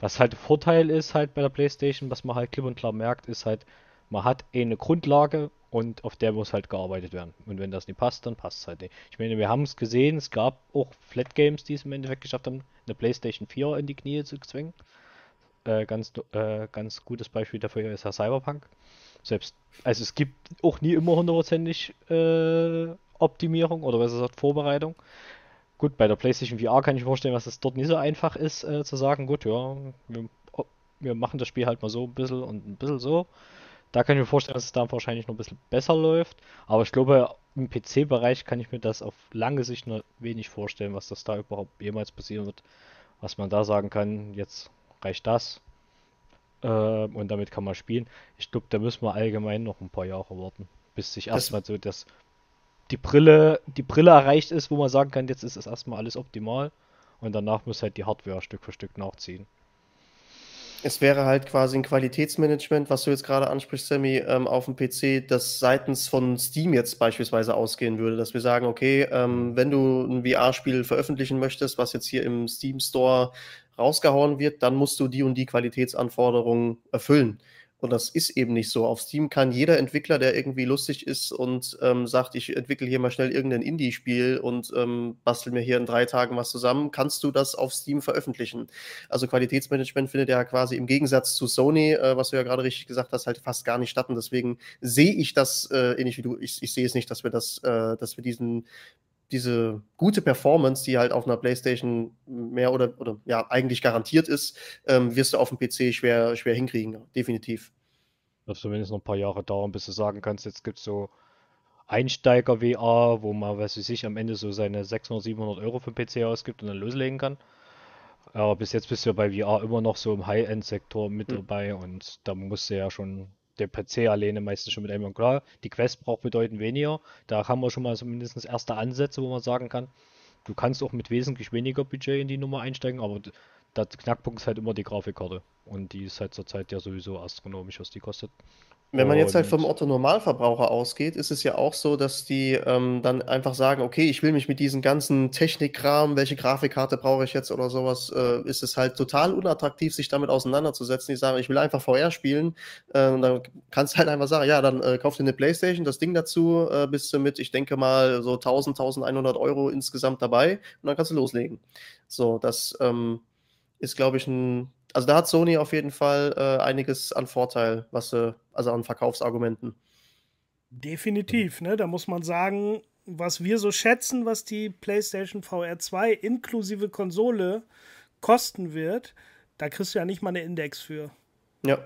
Was halt Vorteil ist halt bei der PlayStation, was man halt klipp und klar merkt, ist halt, man hat eh eine Grundlage und auf der muss halt gearbeitet werden. Und wenn das nicht passt, dann passt es halt nicht. Ich meine, wir haben es gesehen, es gab auch Flat Games, die es im Endeffekt geschafft haben, eine PlayStation 4 in die Knie zu zwingen. Äh, ganz, äh, ganz gutes Beispiel dafür ist ja Cyberpunk. Selbst, also es gibt auch nie immer hundertprozentig äh, Optimierung oder was gesagt Vorbereitung. Gut, bei der PlayStation VR kann ich mir vorstellen, dass es dort nicht so einfach ist, äh, zu sagen, gut, ja, wir, wir, machen das Spiel halt mal so ein bisschen und ein bisschen so. Da kann ich mir vorstellen, dass es da wahrscheinlich noch ein bisschen besser läuft. Aber ich glaube, im PC-Bereich kann ich mir das auf lange Sicht nur wenig vorstellen, was das da überhaupt jemals passieren wird. Was man da sagen kann, jetzt reicht das. Äh, und damit kann man spielen. Ich glaube, da müssen wir allgemein noch ein paar Jahre warten, bis sich erstmal so das die Brille, die Brille erreicht ist, wo man sagen kann, jetzt ist es erstmal alles optimal und danach muss halt die Hardware Stück für Stück nachziehen.
Es wäre halt quasi ein Qualitätsmanagement, was du jetzt gerade ansprichst, Sammy, ähm, auf dem PC, das seitens von Steam jetzt beispielsweise ausgehen würde, dass wir sagen, okay, ähm, wenn du ein VR-Spiel veröffentlichen möchtest, was jetzt hier im Steam Store rausgehauen wird, dann musst du die und die Qualitätsanforderungen erfüllen. Und das ist eben nicht so. Auf Steam kann jeder Entwickler, der irgendwie lustig ist und ähm, sagt, ich entwickle hier mal schnell irgendein Indie-Spiel und ähm, bastel mir hier in drei Tagen was zusammen, kannst du das auf Steam veröffentlichen. Also Qualitätsmanagement findet ja quasi im Gegensatz zu Sony, äh, was du ja gerade richtig gesagt hast, halt fast gar nicht statt. Und deswegen sehe ich das äh, ähnlich wie du. Ich, ich sehe es nicht, dass wir das, äh, dass wir diesen diese gute Performance, die halt auf einer PlayStation mehr oder, oder ja eigentlich garantiert ist, ähm, wirst du auf dem PC schwer, schwer hinkriegen, definitiv.
Das zumindest noch ein paar Jahre dauern, bis du sagen kannst, jetzt gibt es so Einsteiger-VR, wo man, weiß ich sich, am Ende so seine 600, 700 Euro für den PC ausgibt und dann loslegen kann. Aber bis jetzt bist du ja bei VR immer noch so im High-End-Sektor mit mhm. dabei und da musst du ja schon der PC alleine meistens schon mit einem. Klar, die Quest braucht bedeutend weniger. Da haben wir schon mal zumindest erste Ansätze, wo man sagen kann, du kannst auch mit wesentlich weniger Budget in die Nummer einsteigen, aber der Knackpunkt ist halt immer die Grafikkarte. Und die ist halt zurzeit ja sowieso astronomisch, was die kostet.
Wenn man jetzt halt vom Otto-Normalverbraucher ausgeht, ist es ja auch so, dass die ähm, dann einfach sagen, okay, ich will mich mit diesen ganzen Technikkram, welche Grafikkarte brauche ich jetzt oder sowas, äh, ist es halt total unattraktiv, sich damit auseinanderzusetzen. Die sagen, ich will einfach VR spielen. Äh, und dann kannst du halt einfach sagen, ja, dann äh, kauf dir eine Playstation, das Ding dazu, äh, bist du mit, ich denke mal, so 1000, 1100 Euro insgesamt dabei und dann kannst du loslegen. So, das ähm, ist, glaube ich, ein also da hat Sony auf jeden Fall äh, einiges an Vorteil, was äh, also an Verkaufsargumenten.
Definitiv, ne? Da muss man sagen, was wir so schätzen, was die PlayStation VR 2 inklusive Konsole kosten wird, da kriegst du ja nicht mal eine Index für.
Ja.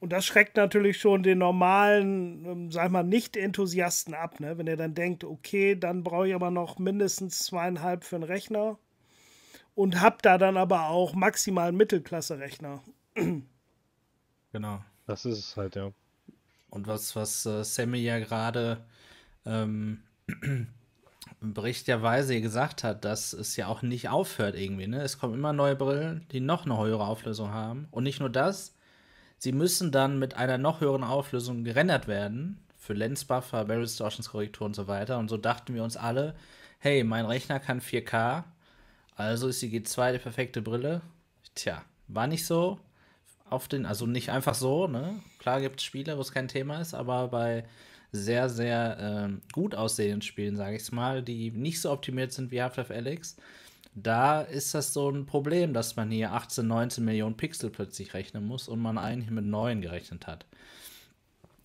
Und das schreckt natürlich schon den normalen, ähm, sag mal, Nicht-Enthusiasten ab, ne? Wenn er dann denkt, okay, dann brauche ich aber noch mindestens zweieinhalb für einen Rechner und habe da dann aber auch maximal Mittelklasse-Rechner.
Genau.
Das ist es halt, ja.
Und was, was äh, Sammy ja gerade ähm, (clears throat) berichtlicherweise gesagt hat, dass es ja auch nicht aufhört irgendwie. Ne? Es kommen immer neue Brillen, die noch eine höhere Auflösung haben. Und nicht nur das, sie müssen dann mit einer noch höheren Auflösung gerendert werden. Für Lensbuffer, Barrel Distortions Korrektur und so weiter. Und so dachten wir uns alle, hey, mein Rechner kann 4K, also ist die G2 die perfekte Brille. Tja, war nicht so. Auf den, also nicht einfach so, ne? Klar gibt es Spiele, wo es kein Thema ist, aber bei sehr, sehr ähm, gut aussehenden Spielen, sage ich es mal, die nicht so optimiert sind wie Half-Life Alyx, da ist das so ein Problem, dass man hier 18, 19 Millionen Pixel plötzlich rechnen muss und man eigentlich mit neuen gerechnet hat.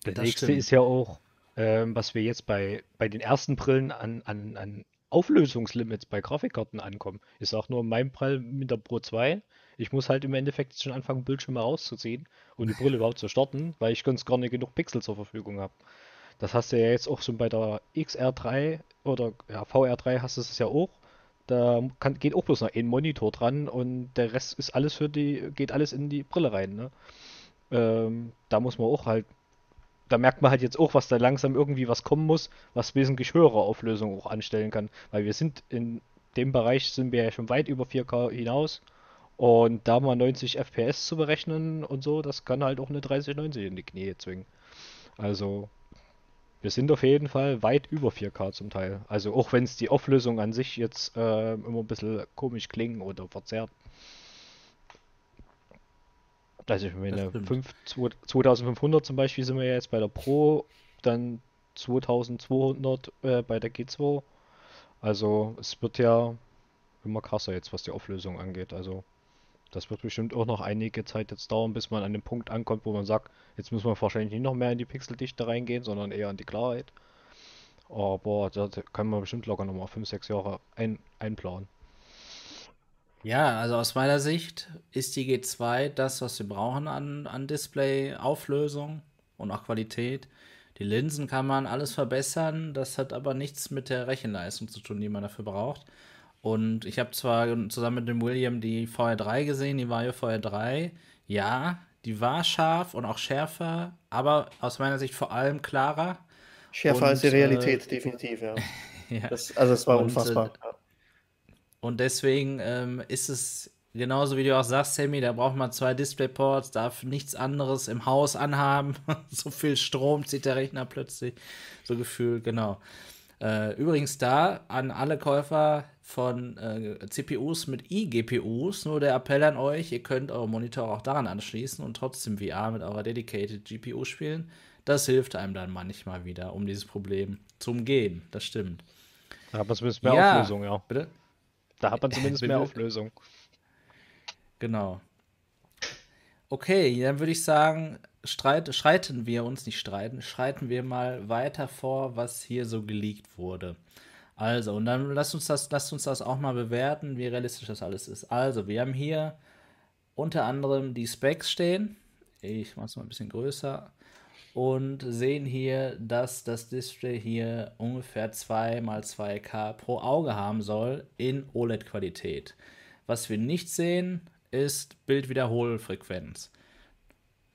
Das, das nächste stimmt. ist ja auch, ähm, was wir jetzt bei, bei den ersten Brillen an, an, an Auflösungslimits bei Grafikkarten ankommen. Ich sage nur in meinem Fall mit der Pro 2, ich muss halt im Endeffekt schon anfangen, Bildschirme rauszuziehen und die Brille überhaupt zu starten, weil ich ganz gar nicht genug Pixel zur Verfügung habe. Das hast du ja jetzt auch schon bei der XR3 oder ja, VR3 hast du es ja auch. Da kann, geht auch bloß noch ein Monitor dran und der Rest ist alles für die, geht alles in die Brille rein. Ne? Ähm, da muss man auch halt, da merkt man halt jetzt auch, was da langsam irgendwie was kommen muss, was wesentlich höhere Auflösung auch anstellen kann. Weil wir sind in dem Bereich sind wir ja schon weit über 4K hinaus. Und da mal 90 FPS zu berechnen und so, das kann halt auch eine 3090 in die Knie zwingen. Also, wir sind auf jeden Fall weit über 4K zum Teil. Also auch wenn es die Auflösung an sich jetzt äh, immer ein bisschen komisch klingen oder verzerrt. Also ich meine, 5, 2500 zum Beispiel sind wir ja jetzt bei der Pro, dann 2200 äh, bei der G2. Also es wird ja immer krasser jetzt, was die Auflösung angeht. Also das wird bestimmt auch noch einige Zeit jetzt dauern, bis man an den Punkt ankommt, wo man sagt, jetzt muss man wahrscheinlich nicht noch mehr in die Pixeldichte reingehen, sondern eher in die Klarheit. Aber da kann man bestimmt locker nochmal 5, 6 Jahre ein, einplanen.
Ja, also aus meiner Sicht ist die G2 das, was wir brauchen an, an Display-Auflösung und auch Qualität. Die Linsen kann man alles verbessern, das hat aber nichts mit der Rechenleistung zu tun, die man dafür braucht. Und ich habe zwar zusammen mit dem William die VR3 gesehen, die Vario VR3. Ja, die war scharf und auch schärfer, aber aus meiner Sicht vor allem klarer.
Schärfer und, als die Realität, äh, definitiv, ja. (laughs) ja. Das, also es war und, unfassbar. Äh,
und deswegen ähm, ist es genauso wie du auch sagst, Sammy, da braucht man zwei Displayports, darf nichts anderes im Haus anhaben. (laughs) so viel Strom zieht der Rechner plötzlich. So gefühlt, genau. Äh, übrigens da an alle Käufer von äh, CPUs mit eGPUs. Nur der Appell an euch, ihr könnt eure Monitore auch daran anschließen und trotzdem VR mit eurer Dedicated GPU spielen. Das hilft einem dann manchmal wieder, um dieses Problem zu umgehen. Das stimmt.
Da hat man zumindest mehr ja. Auflösung, ja. Bitte? Da hat man zumindest mehr Auflösung.
Genau. Okay, dann würde ich sagen, streit, schreiten wir uns, nicht streiten, schreiten wir mal weiter vor, was hier so geleakt wurde. Also, und dann lasst uns das, lasst uns das auch mal bewerten, wie realistisch das alles ist. Also, wir haben hier unter anderem die Specs stehen. Ich mache es mal ein bisschen größer. Und sehen hier, dass das Display hier ungefähr 2 x 2K pro Auge haben soll in OLED-Qualität. Was wir nicht sehen, ist Bildwiederholfrequenz.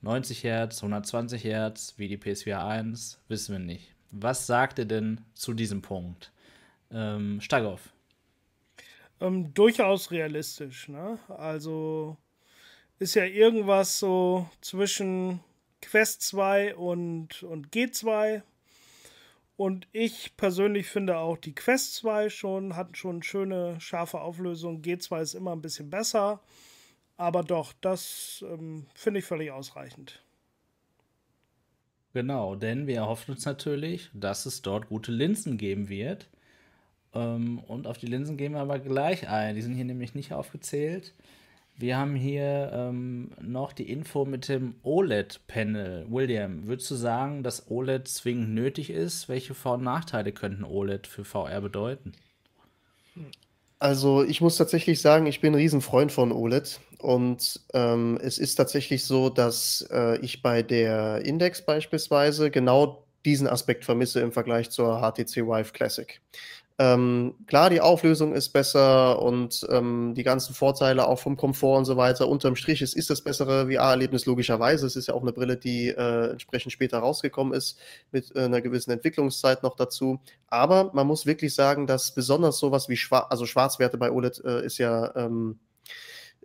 90 Hertz, 120 Hertz, wie die PSVR 1, wissen wir nicht. Was sagt ihr denn zu diesem Punkt? Ähm, Stagoff.
Ähm, durchaus realistisch, ne? Also ist ja irgendwas so zwischen Quest 2 und, und G2. Und ich persönlich finde auch die Quest 2 schon, hat schon schöne, scharfe Auflösung. G2 ist immer ein bisschen besser. Aber doch, das ähm, finde ich völlig ausreichend.
Genau, denn wir erhoffen uns natürlich, dass es dort gute Linsen geben wird. Ähm, und auf die Linsen gehen wir aber gleich ein. Die sind hier nämlich nicht aufgezählt. Wir haben hier ähm, noch die Info mit dem OLED-Panel. William, würdest du sagen, dass OLED zwingend nötig ist? Welche Vor- und Nachteile könnten OLED für VR bedeuten?
Also ich muss tatsächlich sagen, ich bin ein Riesenfreund von OLED. Und ähm, es ist tatsächlich so, dass äh, ich bei der Index beispielsweise genau diesen Aspekt vermisse im Vergleich zur HTC Vive Classic. Ähm, klar, die Auflösung ist besser und ähm, die ganzen Vorteile auch vom Komfort und so weiter. Unterm Strich, es ist das bessere VR-Erlebnis logischerweise. Es ist ja auch eine Brille, die äh, entsprechend später rausgekommen ist, mit äh, einer gewissen Entwicklungszeit noch dazu. Aber man muss wirklich sagen, dass besonders sowas wie Schwar also Schwarzwerte bei OLED äh, ist ja ähm, äh,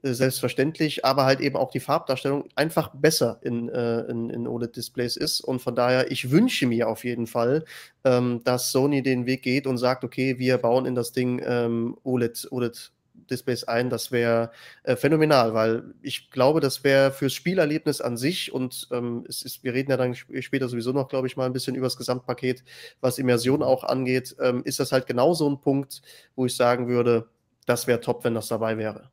selbstverständlich, aber halt eben auch die Farbdarstellung einfach besser in, äh, in, in OLED-Displays ist. Und von daher, ich wünsche mir auf jeden Fall, ähm, dass Sony den Weg geht und sagt, okay, wir bauen in das Ding ähm, OLED, OLED Displays ein, das wäre äh, phänomenal, weil ich glaube, das wäre fürs Spielerlebnis an sich und ähm, es ist, wir reden ja dann später sowieso noch, glaube ich, mal ein bisschen über das Gesamtpaket, was Immersion auch angeht, ähm, ist das halt genau so ein Punkt, wo ich sagen würde, das wäre top, wenn das dabei wäre.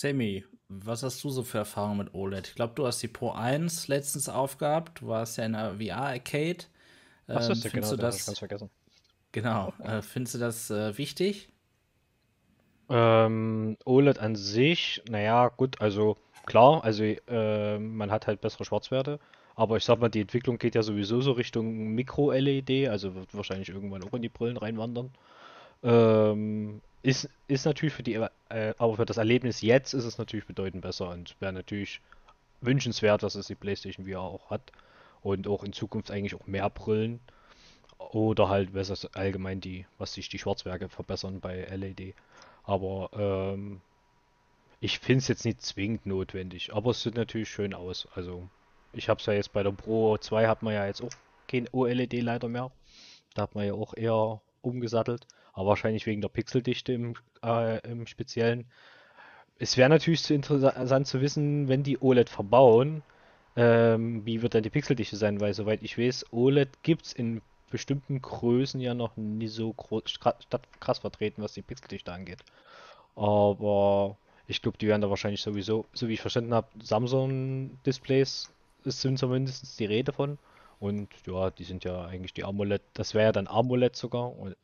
Sammy, was hast du so für Erfahrungen mit OLED? Ich glaube, du hast die Pro 1 letztens aufgehabt. Du warst ja in der VR-Arcade.
Ähm, Ach, das genau, du das, ganz vergessen.
Genau. Äh, findest du das äh, wichtig?
Ähm, OLED an sich, naja, gut, also klar, also äh, man hat halt bessere Schwarzwerte, Aber ich sag mal, die Entwicklung geht ja sowieso so Richtung Mikro-LED, also wird wahrscheinlich irgendwann auch in die Brillen reinwandern. Ähm, ist, ist natürlich für die, äh, aber für das Erlebnis jetzt ist es natürlich bedeutend besser und wäre natürlich wünschenswert, dass es die PlayStation VR auch hat und auch in Zukunft eigentlich auch mehr Brillen oder halt besser allgemein die, was sich die Schwarzwerke verbessern bei LED. Aber ähm, ich finde es jetzt nicht zwingend notwendig, aber es sieht natürlich schön aus. Also ich habe es ja jetzt bei der Pro 2 hat man ja jetzt auch kein OLED leider mehr. Da hat man ja auch eher umgesattelt, aber wahrscheinlich wegen der Pixeldichte im, äh, im Speziellen. Es wäre natürlich zu interessant zu wissen, wenn die OLED verbauen, ähm, wie wird dann die Pixeldichte sein, weil soweit ich weiß, OLED gibt es in bestimmten Größen ja noch nie so groß, krass vertreten, was die Pixeldichte angeht. Aber ich glaube, die werden da wahrscheinlich sowieso, so wie ich verstanden habe, Samsung-Displays sind zumindest die Rede von. Und ja, die sind ja eigentlich die AMOLED, das wäre ja dann AMOLED sogar. Und,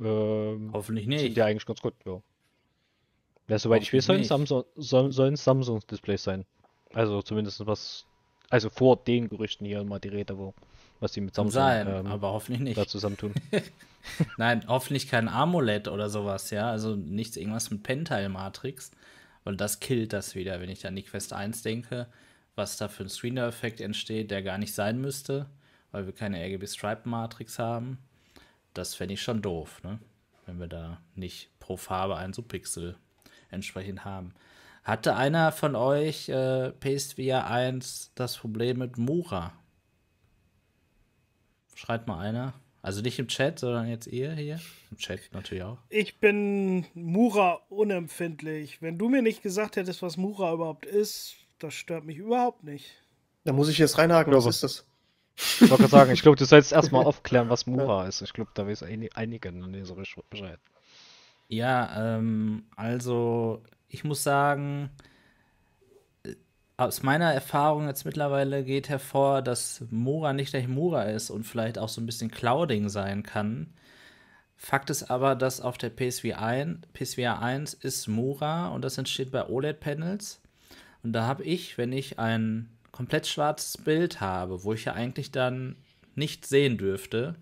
ähm, Hoffentlich nicht. Sind
ja eigentlich ganz gut, ja. Ja, soweit ich weiß, sollen Samsung, sollen Samsung-Displays sein. Also zumindest was, also vor den Gerüchten hier mal die Rede, wo, was sie mit Samsung
sein, ähm, aber hoffentlich nicht.
da zusammentun. (laughs)
Nein, hoffentlich kein AMOLED oder sowas, ja. Also nichts irgendwas mit Pentile-Matrix, weil das killt das wieder, wenn ich an die Quest 1 denke, was da für ein Screener-Effekt entsteht, der gar nicht sein müsste, weil wir keine RGB-Stripe-Matrix haben. Das fände ich schon doof, ne? Wenn wir da nicht pro Farbe einen Subpixel entsprechend haben. Hatte einer von euch äh, PSVR 1 das Problem mit Mura? Schreibt mal einer. Also nicht im Chat, sondern jetzt ihr hier. Im Chat natürlich auch.
Ich bin Mura unempfindlich. Wenn du mir nicht gesagt hättest, was Mura überhaupt ist, das stört mich überhaupt nicht.
Da muss ich jetzt reinhaken, was ist das?
Ich wollte gerade sagen, ich glaube, du sollst erstmal (laughs) aufklären, was Mura ist. Ich glaube, da weiß einige noch nicht so Bescheid.
Ja, ähm, also ich muss sagen, äh, aus meiner Erfahrung jetzt mittlerweile geht hervor, dass Mora nicht gleich Mora ist und vielleicht auch so ein bisschen Clouding sein kann. Fakt ist aber, dass auf der PSVR 1, PSVR 1 ist Mora und das entsteht bei OLED-Panels. Und da habe ich, wenn ich ein komplett schwarzes Bild habe, wo ich ja eigentlich dann nicht sehen dürfte,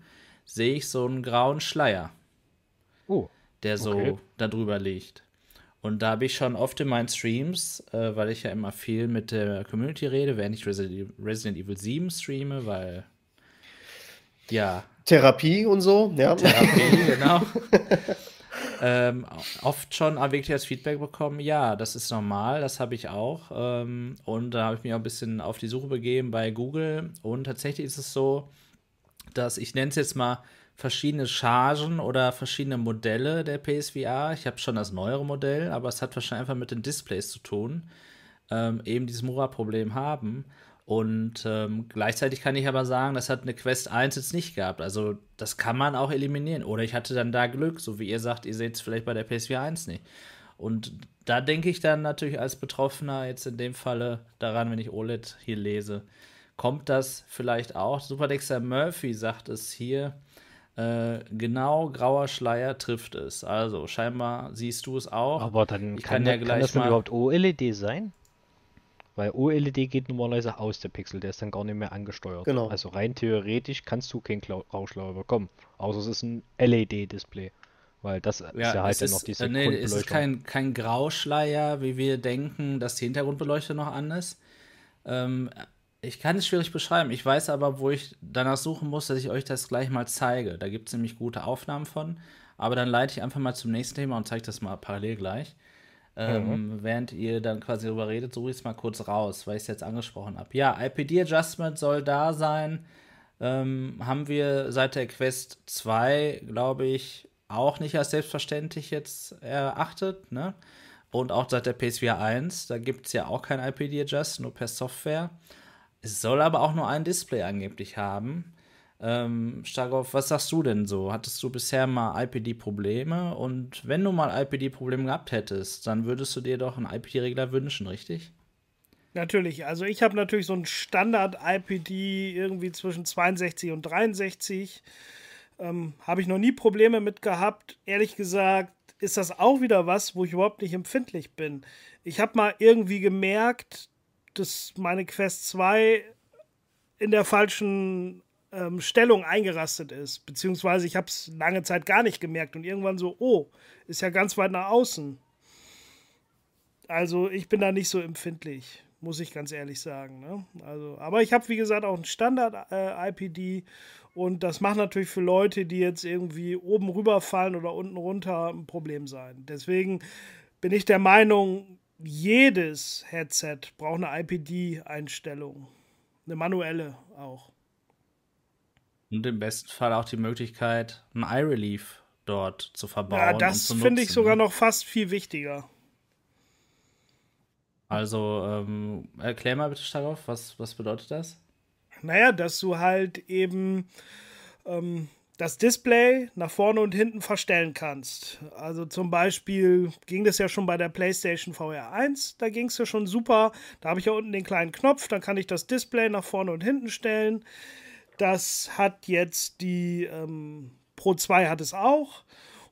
sehe ich so einen grauen Schleier. Oh. Der so okay. darüber liegt. Und da habe ich schon oft in meinen Streams, äh, weil ich ja immer viel mit der Community rede, während ich Resident, Resident Evil 7 streame, weil ja.
Therapie und so, ja. Therapie, genau. (laughs)
ähm, oft schon wirklich als Feedback bekommen, ja, das ist normal, das habe ich auch. Ähm, und da habe ich mich auch ein bisschen auf die Suche begeben bei Google. Und tatsächlich ist es so, dass ich nenne es jetzt mal verschiedene Chargen oder verschiedene Modelle der PSVR. Ich habe schon das neuere Modell, aber es hat wahrscheinlich einfach mit den Displays zu tun, ähm, eben dieses Mura-Problem haben. Und ähm, gleichzeitig kann ich aber sagen, das hat eine Quest 1 jetzt nicht gehabt. Also das kann man auch eliminieren. Oder ich hatte dann da Glück, so wie ihr sagt, ihr seht es vielleicht bei der PSVR 1 nicht. Und da denke ich dann natürlich als Betroffener jetzt in dem Falle daran, wenn ich OLED hier lese, kommt das vielleicht auch. Superdexter Murphy sagt es hier, äh, genau, grauer Schleier trifft es. Also scheinbar siehst du es auch.
Aber dann ich kann, kann, ja gleich kann das dann überhaupt OLED sein? Weil OLED geht normalerweise aus der Pixel, der ist dann gar nicht mehr angesteuert. Genau. Also rein theoretisch kannst du keinen Rauschschleier bekommen. Außer es ist ein LED-Display. Weil das ja, ist ja halt
dann
noch diese
äh, nee, Es ist kein, kein Grauschleier, wie wir denken, dass die Hintergrundbeleuchtung noch an ist. Ähm, ich kann es schwierig beschreiben. Ich weiß aber, wo ich danach suchen muss, dass ich euch das gleich mal zeige. Da gibt es nämlich gute Aufnahmen von. Aber dann leite ich einfach mal zum nächsten Thema und zeige das mal parallel gleich. Ähm, mhm. Während ihr dann quasi darüber redet, suche ich es mal kurz raus, weil ich es jetzt angesprochen habe. Ja, IPD-Adjustment soll da sein. Ähm, haben wir seit der Quest 2, glaube ich, auch nicht als selbstverständlich jetzt erachtet. Ne? Und auch seit der PS4 1, da gibt es ja auch kein IPD-Adjust, nur per Software. Es soll aber auch nur ein Display angeblich haben. Ähm, Starkov, was sagst du denn so? Hattest du bisher mal IPD-Probleme? Und wenn du mal IPD-Probleme gehabt hättest, dann würdest du dir doch einen IPD-Regler wünschen, richtig?
Natürlich. Also ich habe natürlich so ein Standard-IPD irgendwie zwischen 62 und 63. Ähm, habe ich noch nie Probleme mit gehabt. Ehrlich gesagt ist das auch wieder was, wo ich überhaupt nicht empfindlich bin. Ich habe mal irgendwie gemerkt, dass meine Quest 2 in der falschen ähm, Stellung eingerastet ist. Beziehungsweise ich habe es lange Zeit gar nicht gemerkt und irgendwann so, oh, ist ja ganz weit nach außen. Also ich bin da nicht so empfindlich, muss ich ganz ehrlich sagen. Ne? Also, aber ich habe, wie gesagt, auch ein Standard-IPD äh, und das macht natürlich für Leute, die jetzt irgendwie oben rüberfallen oder unten runter, ein Problem sein. Deswegen bin ich der Meinung, jedes Headset braucht eine IPD-Einstellung. Eine manuelle auch.
Und im besten Fall auch die Möglichkeit, ein iRelief dort zu verbauen. Ja,
das finde ich sogar noch fast viel wichtiger.
Also, ähm, erklär mal bitte darauf, was, was bedeutet das?
Naja, dass du halt eben ähm, das Display nach vorne und hinten verstellen kannst. Also zum Beispiel ging das ja schon bei der PlayStation VR 1, da ging es ja schon super. Da habe ich ja unten den kleinen Knopf, dann kann ich das Display nach vorne und hinten stellen. Das hat jetzt die ähm, Pro 2 hat es auch.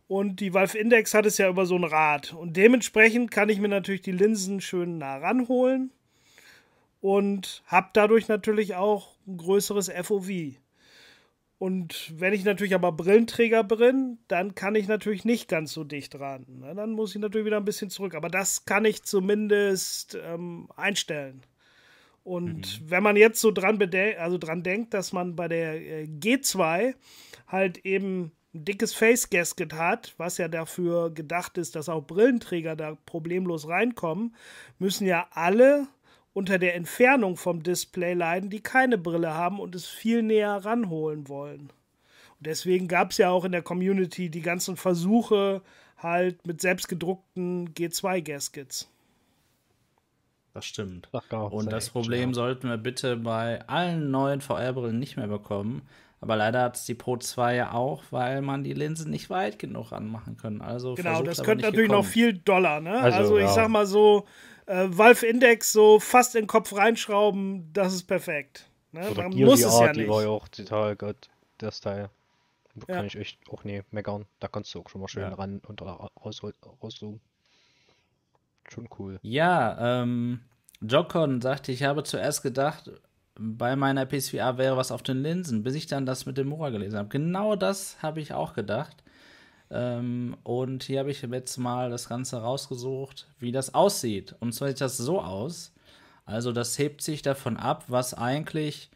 Und die Valve Index hat es ja über so ein Rad. Und dementsprechend kann ich mir natürlich die Linsen schön nah ranholen und habe dadurch natürlich auch ein größeres FOV. Und wenn ich natürlich aber Brillenträger bin, dann kann ich natürlich nicht ganz so dicht ran. Ne? Dann muss ich natürlich wieder ein bisschen zurück. Aber das kann ich zumindest ähm, einstellen. Und mhm. wenn man jetzt so dran, also dran denkt, dass man bei der äh, G2 halt eben ein dickes Face Gasket hat, was ja dafür gedacht ist, dass auch Brillenträger da problemlos reinkommen, müssen ja alle unter der Entfernung vom Display leiden, die keine Brille haben und es viel näher ranholen wollen. Und deswegen gab es ja auch in der Community die ganzen Versuche halt mit selbstgedruckten G2-Gaskets.
Das stimmt. und das Problem ja. sollten wir bitte bei allen neuen VR-Brillen nicht mehr bekommen. Aber leider hat es die Pro 2 ja auch, weil man die Linsen nicht weit genug anmachen kann. Also
genau, das könnte natürlich gekommen. noch viel Dollar, ne? Also, also ich ja. sag mal so, äh, Valve Index so fast in den Kopf reinschrauben, das ist perfekt. Ne?
Oder Man muss es ja nicht. Die war ja auch total gut, das Teil. Da kann ich echt auch nie meckern. Da kannst du auch schon mal schön ja. ran und rauszoomen. Schon cool.
Ja, ähm, Jocon sagte, ich habe zuerst gedacht, bei meiner PSVR wäre was auf den Linsen, bis ich dann das mit dem Mura gelesen habe. Genau das habe ich auch gedacht. Ähm, und hier habe ich jetzt mal das Ganze rausgesucht, wie das aussieht. Und zwar sieht das so aus. Also das hebt sich davon ab, was eigentlich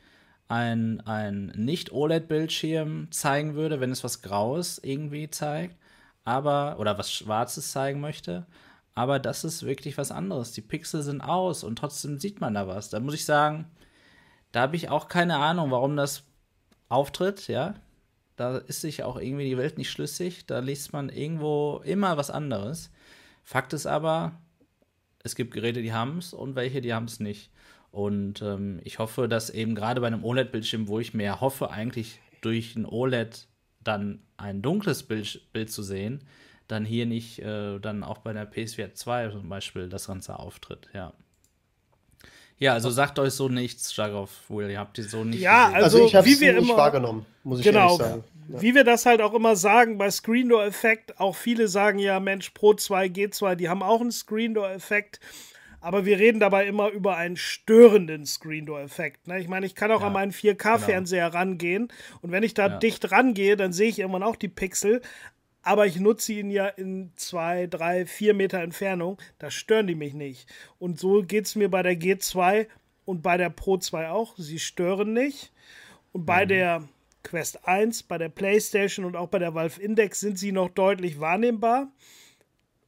ein, ein Nicht-OLED-Bildschirm zeigen würde, wenn es was Graues irgendwie zeigt, aber oder was Schwarzes zeigen möchte. Aber das ist wirklich was anderes. Die Pixel sind aus und trotzdem sieht man da was. Da muss ich sagen, da habe ich auch keine Ahnung, warum das auftritt, ja. Da ist sich auch irgendwie die Welt nicht schlüssig. Da liest man irgendwo immer was anderes. Fakt ist aber, es gibt Geräte, die haben es und welche, die haben es nicht. Und ähm, ich hoffe, dass eben gerade bei einem OLED-Bildschirm, wo ich mehr hoffe, eigentlich durch ein OLED dann ein dunkles Bild, Bild zu sehen, dann hier nicht äh, dann auch bei der PSVR 2 zum Beispiel das Ganze auftritt, ja. Ja, also sagt euch so nichts, Jarov, wohl, ihr habt die so nicht
Ja, gesehen. also,
also ich habe
es
nicht wahrgenommen, muss ich genau, sagen.
Ja. Wie wir das halt auch immer sagen bei Screen Door Effekt, auch viele sagen ja, Mensch, Pro 2, G2, die haben auch einen Screen Door Effekt. Aber wir reden dabei immer über einen störenden Screen Door Effekt. Ne? Ich meine, ich kann auch ja, an meinen 4K-Fernseher genau. rangehen und wenn ich da ja. dicht rangehe, dann sehe ich irgendwann auch die Pixel aber ich nutze ihn ja in zwei, drei, vier Meter Entfernung. Da stören die mich nicht. Und so geht es mir bei der G2 und bei der Pro 2 auch. Sie stören nicht. Und bei mhm. der Quest 1, bei der PlayStation und auch bei der Valve Index sind sie noch deutlich wahrnehmbar.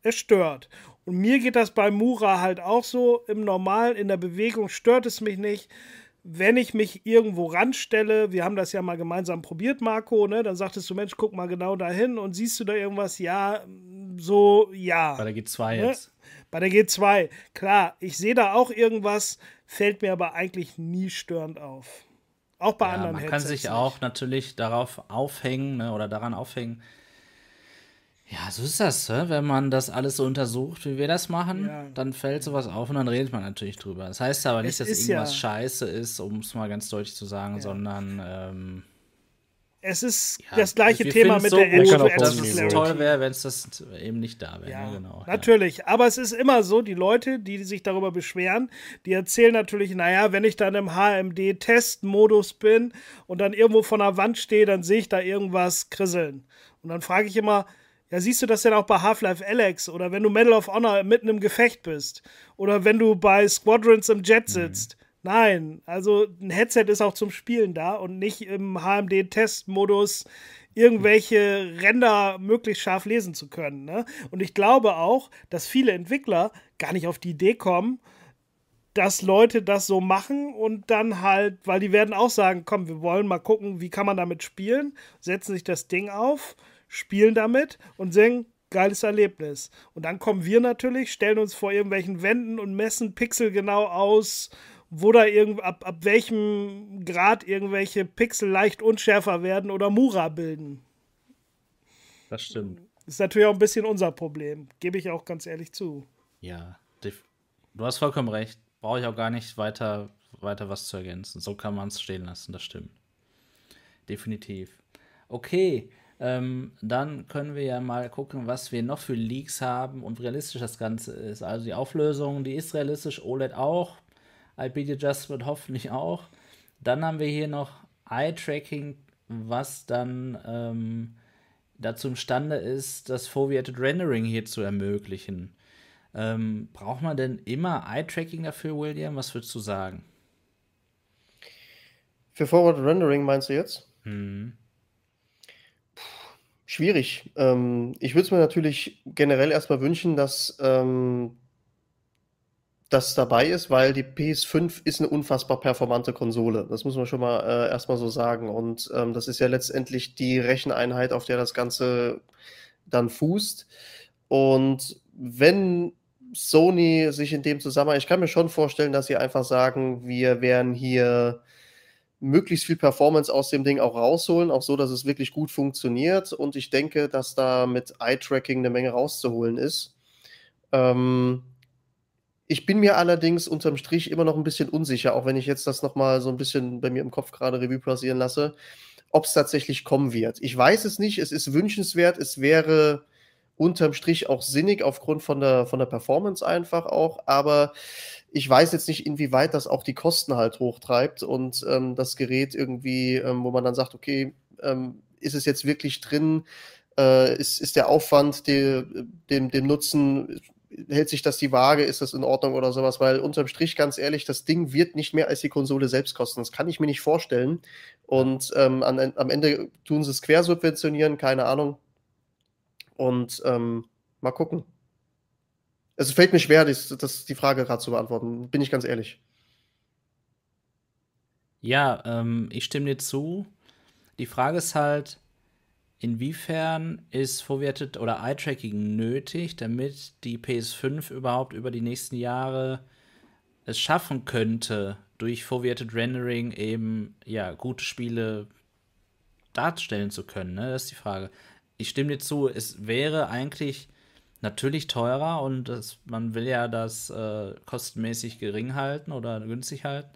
Es stört. Und mir geht das bei Mura halt auch so. Im Normalen, in der Bewegung stört es mich nicht wenn ich mich irgendwo ranstelle, wir haben das ja mal gemeinsam probiert, Marco, ne? Dann sagtest du, Mensch, guck mal genau dahin und siehst du da irgendwas? Ja, so, ja.
Bei der G2 ne? jetzt.
Bei der G2, klar, ich sehe da auch irgendwas, fällt mir aber eigentlich nie störend auf. Auch bei ja, anderen
Man Headsets kann sich nicht. auch natürlich darauf aufhängen ne, oder daran aufhängen, ja, so ist das, wenn man das alles so untersucht, wie wir das machen, ja. dann fällt sowas auf und dann redet man natürlich drüber. Das heißt aber nicht, es dass irgendwas ja. scheiße ist, um es mal ganz deutlich zu sagen, ja. sondern ähm,
es ist das gleiche Thema mit
so
der
Edge Edge Dass es toll wäre, wenn es das eben nicht da wäre.
Ja,
ne? genau,
natürlich. Aber es ist immer so, die Leute, die sich darüber beschweren, die erzählen natürlich, naja, wenn ich dann im HMD-Testmodus bin und dann irgendwo von der Wand stehe, dann sehe ich da irgendwas krisseln. Und dann frage ich immer, ja, siehst du das denn auch bei Half-Life Alex oder wenn du Medal of Honor mitten im Gefecht bist oder wenn du bei Squadrons im Jet mhm. sitzt? Mhm. Nein, also ein Headset ist auch zum Spielen da und nicht im HMD-Testmodus irgendwelche Ränder möglichst scharf lesen zu können. Ne? Und ich glaube auch, dass viele Entwickler gar nicht auf die Idee kommen, dass Leute das so machen und dann halt, weil die werden auch sagen, komm, wir wollen mal gucken, wie kann man damit spielen, setzen sich das Ding auf, spielen damit und sagen, geiles Erlebnis. Und dann kommen wir natürlich, stellen uns vor irgendwelchen Wänden und messen pixelgenau aus wo da irgend, ab, ab welchem Grad irgendwelche Pixel leicht unschärfer werden oder Mura bilden.
Das stimmt.
Ist natürlich auch ein bisschen unser Problem, gebe ich auch ganz ehrlich zu.
Ja, du hast vollkommen recht. Brauche ich auch gar nicht weiter, weiter was zu ergänzen. So kann man es stehen lassen, das stimmt. Definitiv. Okay, ähm, dann können wir ja mal gucken, was wir noch für Leaks haben und realistisch das Ganze ist. Also die Auflösung, die ist realistisch, OLED auch. IPD Adjustment hoffentlich auch. Dann haben wir hier noch Eye-Tracking, was dann ähm, dazu imstande ist, das Foveated Rendering hier zu ermöglichen. Ähm, braucht man denn immer Eye-Tracking dafür, William? Was würdest du sagen?
Für Forward Rendering meinst du jetzt?
Hm.
Schwierig. Ähm, ich würde es mir natürlich generell erstmal wünschen, dass ähm, das dabei ist, weil die PS5 ist eine unfassbar performante Konsole. Das muss man schon mal äh, erstmal so sagen. Und ähm, das ist ja letztendlich die Recheneinheit, auf der das Ganze dann fußt. Und wenn Sony sich in dem Zusammenhang, ich kann mir schon vorstellen, dass sie einfach sagen, wir werden hier möglichst viel Performance aus dem Ding auch rausholen, auch so, dass es wirklich gut funktioniert. Und ich denke, dass da mit Eye-Tracking eine Menge rauszuholen ist. Ähm, ich bin mir allerdings unterm Strich immer noch ein bisschen unsicher, auch wenn ich jetzt das nochmal so ein bisschen bei mir im Kopf gerade Revue passieren lasse, ob es tatsächlich kommen wird. Ich weiß es nicht, es ist wünschenswert, es wäre unterm Strich auch sinnig aufgrund von der, von der Performance einfach auch, aber ich weiß jetzt nicht, inwieweit das auch die Kosten halt hochtreibt und ähm, das Gerät irgendwie, ähm, wo man dann sagt, okay, ähm, ist es jetzt wirklich drin? Äh, ist, ist der Aufwand, die, dem, dem Nutzen hält sich das die Waage, ist das in Ordnung oder sowas, weil unterm Strich, ganz ehrlich, das Ding wird nicht mehr als die Konsole selbst kosten. Das kann ich mir nicht vorstellen. Und ähm, an, am Ende tun sie es quersubventionieren, keine Ahnung. Und ähm, mal gucken. Es fällt mir schwer, das, das die Frage gerade zu beantworten, bin ich ganz ehrlich.
Ja, ähm, ich stimme dir zu. Die Frage ist halt, Inwiefern ist Foveated oder Eye-Tracking nötig, damit die PS5 überhaupt über die nächsten Jahre es schaffen könnte, durch Foveated Rendering eben ja gute Spiele darstellen zu können? Ne? Das ist die Frage. Ich stimme dir zu, es wäre eigentlich natürlich teurer und das, man will ja das äh, kostenmäßig gering halten oder günstig halten.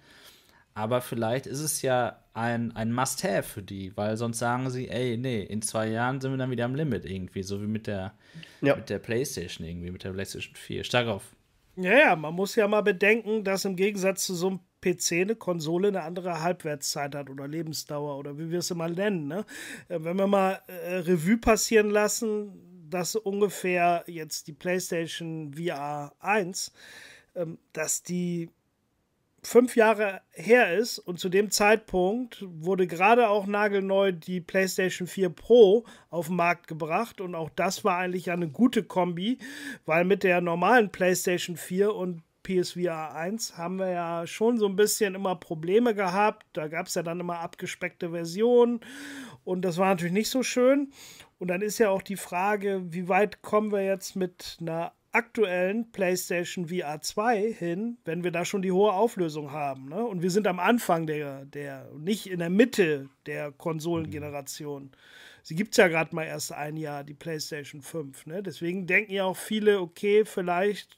Aber vielleicht ist es ja ein, ein Must-Have für die, weil sonst sagen sie, ey, nee, in zwei Jahren sind wir dann wieder am Limit irgendwie, so wie mit der, ja. mit der PlayStation irgendwie, mit der PlayStation 4. Stark auf.
Ja, ja, man muss ja mal bedenken, dass im Gegensatz zu so einem PC eine Konsole eine andere Halbwertszeit hat oder Lebensdauer oder wie wir es immer nennen. Ne? Äh, wenn wir mal äh, Revue passieren lassen, dass ungefähr jetzt die PlayStation VR 1, ähm, dass die fünf Jahre her ist und zu dem Zeitpunkt wurde gerade auch nagelneu die PlayStation 4 Pro auf den Markt gebracht und auch das war eigentlich eine gute Kombi, weil mit der normalen PlayStation 4 und PSVR 1 haben wir ja schon so ein bisschen immer Probleme gehabt. Da gab es ja dann immer abgespeckte Versionen und das war natürlich nicht so schön. Und dann ist ja auch die Frage, wie weit kommen wir jetzt mit einer aktuellen PlayStation VR 2 hin, wenn wir da schon die hohe Auflösung haben. Ne? Und wir sind am Anfang der, der, nicht in der Mitte der Konsolengeneration. Sie gibt es ja gerade mal erst ein Jahr, die PlayStation 5. Ne? Deswegen denken ja auch viele, okay, vielleicht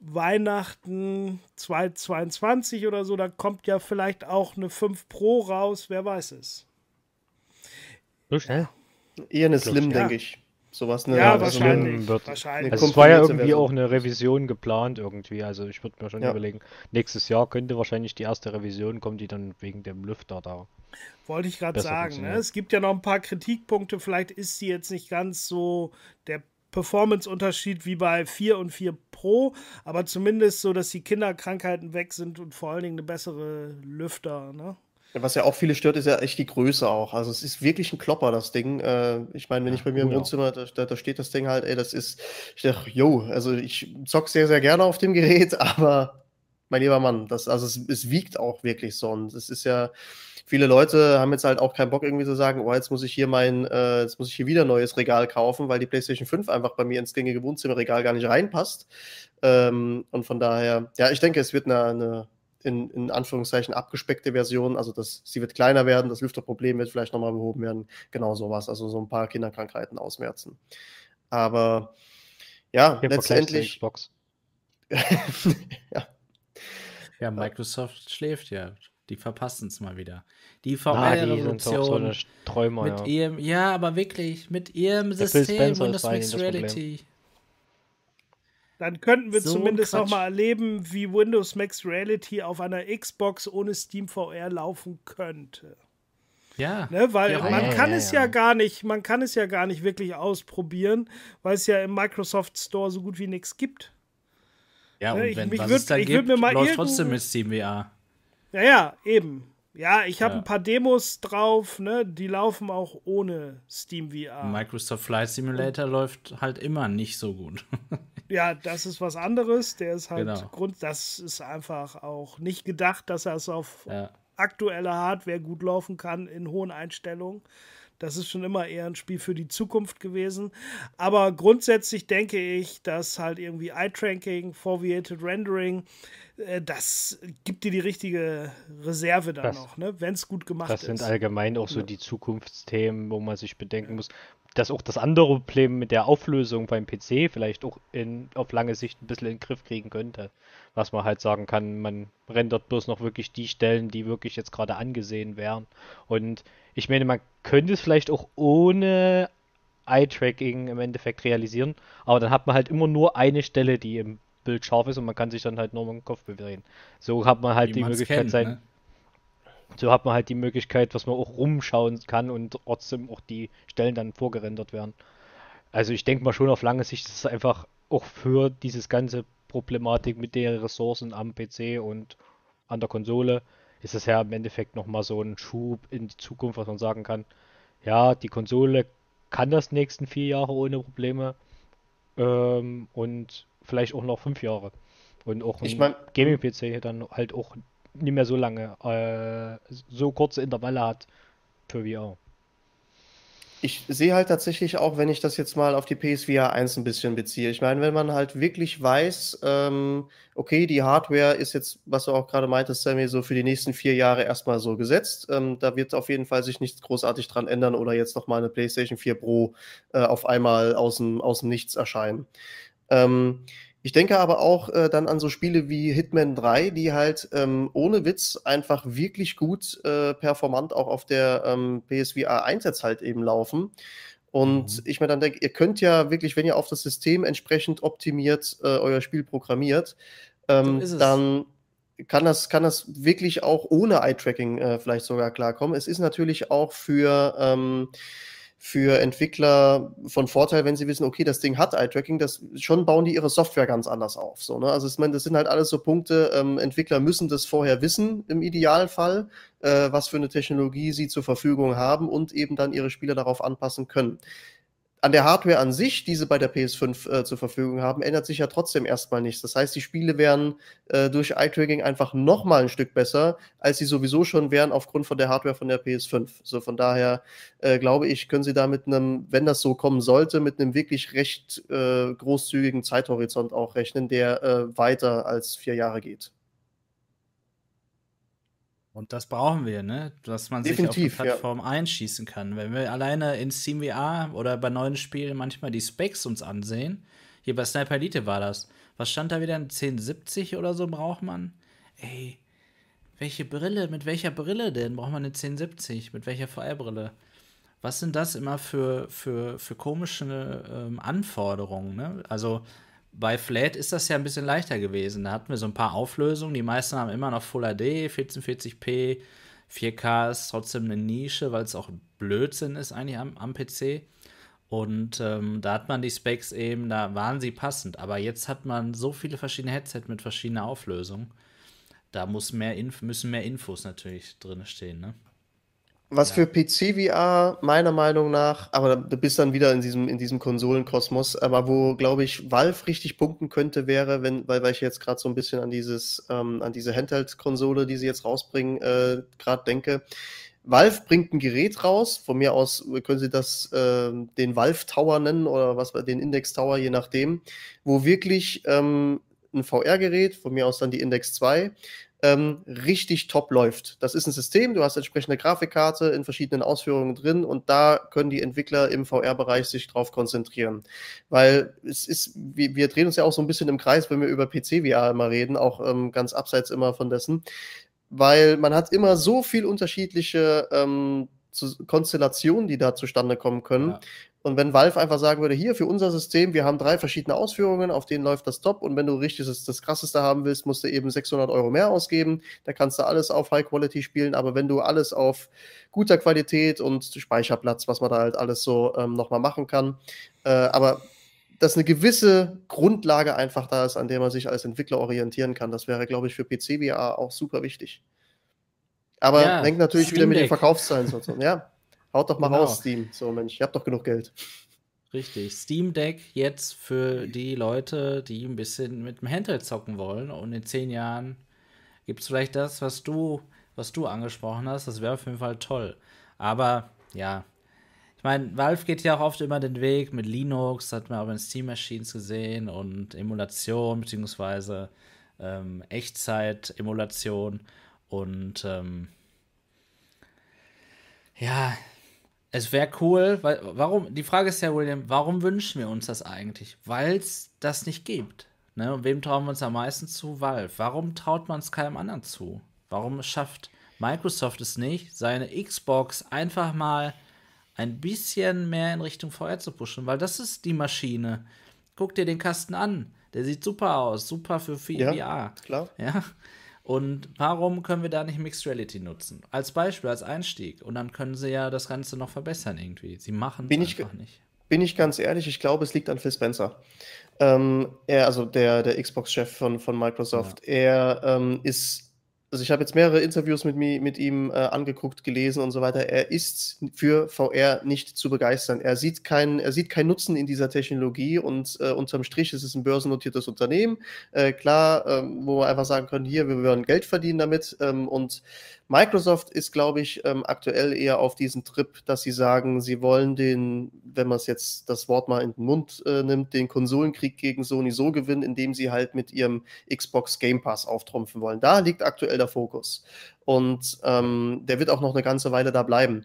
Weihnachten 2022 oder so, da kommt ja vielleicht auch eine 5 Pro raus, wer weiß es.
So schnell?
Eher eine Slim, denke ich. Sowas
eine, ja, also wahrscheinlich. Wird, wahrscheinlich.
Also es war ja irgendwie auch eine Revision geplant irgendwie. Also ich würde mir schon ja. überlegen, nächstes Jahr könnte wahrscheinlich die erste Revision kommen, die dann wegen dem Lüfter da.
Wollte ich gerade sagen. Ne? Es gibt ja noch ein paar Kritikpunkte. Vielleicht ist sie jetzt nicht ganz so der Performance-Unterschied wie bei 4 und 4 Pro, aber zumindest so, dass die Kinderkrankheiten weg sind und vor allen Dingen eine bessere Lüfter. Ne?
Was ja auch viele stört, ist ja echt die Größe auch. Also es ist wirklich ein Klopper, das Ding. Äh, ich meine, wenn ich bei mir im Wohnzimmer, da, da, steht das Ding halt, ey, das ist, ich dachte, yo, also ich zock sehr, sehr gerne auf dem Gerät, (laughs) aber mein lieber Mann, das, also es, es wiegt auch wirklich so. Und es ist ja, viele Leute haben jetzt halt auch keinen Bock irgendwie zu sagen, oh, jetzt muss ich hier mein, äh, jetzt muss ich hier wieder ein neues Regal kaufen, weil die PlayStation 5 einfach bei mir ins gängige Wohnzimmerregal gar nicht reinpasst. Ähm, und von daher, ja, ich denke, es wird eine, eine in, in Anführungszeichen abgespeckte Version. Also das, sie wird kleiner werden, das Lüfterproblem wird vielleicht nochmal behoben werden. Genau sowas. Also so ein paar Kinderkrankheiten ausmerzen. Aber ja, Hier letztendlich. Xbox. (laughs)
ja. ja, Microsoft schläft ja. Die verpassen es mal wieder. Die VR-Revolution.
So mit
ja. ihrem, ja, aber wirklich, mit ihrem System Windows Mixed Reality.
Dann könnten wir so zumindest noch mal erleben, wie Windows Max Reality auf einer Xbox ohne Steam VR laufen könnte.
Ja.
Ne, weil ja, man ja, kann ja, es ja, gar nicht, man kann es ja gar nicht wirklich ausprobieren, weil es ja im Microsoft Store so gut wie nichts gibt.
Ja, ne, und wenn ich, was würd, es da ich gibt, mir mal läuft trotzdem mit Steam VR.
Ja, ja, eben. Ja, ich habe ja. ein paar Demos drauf, ne? Die laufen auch ohne Steam VR.
Microsoft Flight Simulator Und, läuft halt immer nicht so gut. (laughs)
ja, das ist was anderes. Der ist halt genau. Grund, das ist einfach auch nicht gedacht, dass er es auf ja. aktueller Hardware gut laufen kann in hohen Einstellungen. Das ist schon immer eher ein Spiel für die Zukunft gewesen. Aber grundsätzlich denke ich, dass halt irgendwie Eye-Tracking, Foveated Rendering, äh, das gibt dir die richtige Reserve dann das, noch, ne? wenn es gut gemacht
ist.
Das
sind allgemein auch so die Zukunftsthemen, wo man sich bedenken muss, dass auch das andere Problem mit der Auflösung beim PC vielleicht auch in, auf lange Sicht ein bisschen in den Griff kriegen könnte. Was man halt sagen kann, man rendert bloß noch wirklich die Stellen, die wirklich jetzt gerade angesehen wären. Und ich meine, man könnte es vielleicht auch ohne Eye-Tracking im Endeffekt realisieren, aber dann hat man halt immer nur eine Stelle, die im Bild scharf ist und man kann sich dann halt nur mit dem Kopf bewegen. So hat man halt Wie die Möglichkeit, kennt, sein. Ne? So hat man halt die Möglichkeit, was man auch rumschauen kann und trotzdem auch die Stellen dann vorgerendert werden. Also ich denke mal schon auf lange Sicht ist es einfach auch für dieses ganze Problematik mit der Ressourcen am PC und an der Konsole ist es ja im Endeffekt nochmal so ein Schub in die Zukunft, was man sagen kann. Ja, die Konsole kann das nächsten vier Jahre ohne Probleme ähm, und vielleicht auch noch fünf Jahre. Und auch ein ich mein, Gaming-PC dann halt auch nicht mehr so lange, äh, so kurze Intervalle hat für VR
ich sehe halt tatsächlich auch, wenn ich das jetzt mal auf die PSVR 1 ein bisschen beziehe. Ich meine, wenn man halt wirklich weiß, ähm, okay, die Hardware ist jetzt, was du auch gerade meintest, Sammy, so für die nächsten vier Jahre erstmal so gesetzt. Ähm, da wird auf jeden Fall sich nichts großartig dran ändern oder jetzt nochmal eine PlayStation 4 Pro äh, auf einmal aus dem, aus dem Nichts erscheinen. Ähm, ich denke aber auch äh, dann an so Spiele wie Hitman 3, die halt ähm, ohne Witz einfach wirklich gut äh, performant auch auf der ähm, PSVR 1 jetzt halt eben laufen. Und mhm. ich mir dann denke, ihr könnt ja wirklich, wenn ihr auf das System entsprechend optimiert äh, euer Spiel programmiert, ähm, so dann kann das, kann das wirklich auch ohne Eye-Tracking äh, vielleicht sogar klarkommen. Es ist natürlich auch für ähm, für Entwickler von Vorteil, wenn sie wissen, okay, das Ding hat Eye-Tracking, das schon bauen die ihre Software ganz anders auf. So, ne? Also ich meine, das sind halt alles so Punkte, ähm, Entwickler müssen das vorher wissen, im Idealfall, äh, was für eine Technologie sie zur Verfügung haben und eben dann ihre Spiele darauf anpassen können an der Hardware an sich, die sie bei der PS5 äh, zur Verfügung haben, ändert sich ja trotzdem erstmal nichts. Das heißt, die Spiele wären äh, durch Eye-Tracking einfach nochmal ein Stück besser, als sie sowieso schon wären aufgrund von der Hardware von der PS5. So von daher äh, glaube ich, können sie da mit einem, wenn das so kommen sollte, mit einem wirklich recht äh, großzügigen Zeithorizont auch rechnen, der äh, weiter als vier Jahre geht.
Und das brauchen wir, ne? Dass man Definitiv, sich auf die Plattform ja. einschießen kann. Wenn wir alleine in SteamVR oder bei neuen Spielen manchmal die Specs uns ansehen, hier bei Sniper Elite war das. Was stand da wieder? Ein 1070 oder so braucht man? Ey, welche Brille? Mit welcher Brille denn? Braucht man eine 1070? Mit welcher VR-Brille? was sind das immer für, für, für komische ähm, Anforderungen? Ne? Also bei Flat ist das ja ein bisschen leichter gewesen. Da hatten wir so ein paar Auflösungen. Die meisten haben immer noch Full HD, 1440p, 4K ist trotzdem eine Nische, weil es auch Blödsinn ist eigentlich am, am PC. Und ähm, da hat man die Specs eben, da waren sie passend. Aber jetzt hat man so viele verschiedene Headsets mit verschiedener Auflösung. Da muss mehr Inf müssen mehr Infos natürlich drin stehen. Ne?
Was ja. für PC-VR meiner Meinung nach, aber du bist dann wieder in diesem, in diesem Konsolenkosmos, aber wo, glaube ich, Valve richtig punkten könnte, wäre, wenn, weil, weil ich jetzt gerade so ein bisschen an dieses, ähm, an diese Handheld-Konsole, die sie jetzt rausbringen, äh, gerade denke. Valve bringt ein Gerät raus, von mir aus können sie das äh, den Valve Tower nennen oder was den Index Tower, je nachdem, wo wirklich ähm, ein VR-Gerät, von mir aus dann die Index 2, ähm, richtig top läuft. Das ist ein System, du hast entsprechende Grafikkarte in verschiedenen Ausführungen drin und da können die Entwickler im VR-Bereich sich drauf konzentrieren. Weil es ist, wir, wir, drehen uns ja auch so ein bisschen im Kreis, wenn wir über PC-VR immer reden, auch ähm, ganz abseits immer von dessen. Weil man hat immer so viel unterschiedliche ähm, Konstellationen, die da zustande kommen können. Ja. Und wenn Valve einfach sagen würde, hier für unser System, wir haben drei verschiedene Ausführungen, auf denen läuft das top. Und wenn du richtig das, das krasseste haben willst, musst du eben 600 Euro mehr ausgeben. Da kannst du alles auf High Quality spielen. Aber wenn du alles auf guter Qualität und Speicherplatz, was man da halt alles so ähm, nochmal machen kann, äh, aber dass eine gewisse Grundlage einfach da ist, an der man sich als Entwickler orientieren kann, das wäre, glaube ich, für PC VR auch super wichtig. Aber ja, hängt natürlich wieder mit den Verkaufszahlen so. Ja. Haut doch mal genau. raus, Steam. So, Mensch, ihr habt doch genug Geld.
Richtig. Steam Deck jetzt für die Leute, die ein bisschen mit dem Handheld zocken wollen. Und in zehn Jahren gibt es vielleicht das, was du, was du angesprochen hast. Das wäre auf jeden Fall toll. Aber ja, ich meine, Valve geht ja auch oft immer den Weg mit Linux, hat man auch in Steam Machines gesehen und Emulation beziehungsweise ähm, Echtzeit-Emulation. Und ähm, ja, es wäre cool, weil, warum, die Frage ist ja, William, warum wünschen wir uns das eigentlich? Weil es das nicht gibt. Ne? Und wem trauen wir uns am meisten zu? Valve. Warum traut man es keinem anderen zu? Warum schafft Microsoft es nicht, seine Xbox einfach mal ein bisschen mehr in Richtung VR zu pushen? Weil das ist die Maschine. Guck dir den Kasten an. Der sieht super aus, super für VR. Ja,
klar.
Ja. Und warum können wir da nicht Mixed Reality nutzen? Als Beispiel, als Einstieg. Und dann können sie ja das Ganze noch verbessern irgendwie. Sie machen es einfach nicht.
Bin ich ganz ehrlich, ich glaube, es liegt an Phil Spencer. Ähm, er, also der, der Xbox-Chef von, von Microsoft, ja. er ähm, ist also ich habe jetzt mehrere Interviews mit, mit ihm äh, angeguckt, gelesen und so weiter. Er ist für VR nicht zu begeistern. Er sieht keinen, er sieht keinen Nutzen in dieser Technologie und äh, unterm Strich ist es ein börsennotiertes Unternehmen. Äh, klar, ähm, wo wir einfach sagen können, hier, wir wollen Geld verdienen damit. Ähm, und Microsoft ist, glaube ich, ähm, aktuell eher auf diesen Trip, dass sie sagen, sie wollen den, wenn man es jetzt das Wort mal in den Mund äh, nimmt, den Konsolenkrieg gegen Sony so gewinnen, indem sie halt mit ihrem Xbox Game Pass auftrumpfen wollen. Da liegt aktuell der Fokus. Und ähm, der wird auch noch eine ganze Weile da bleiben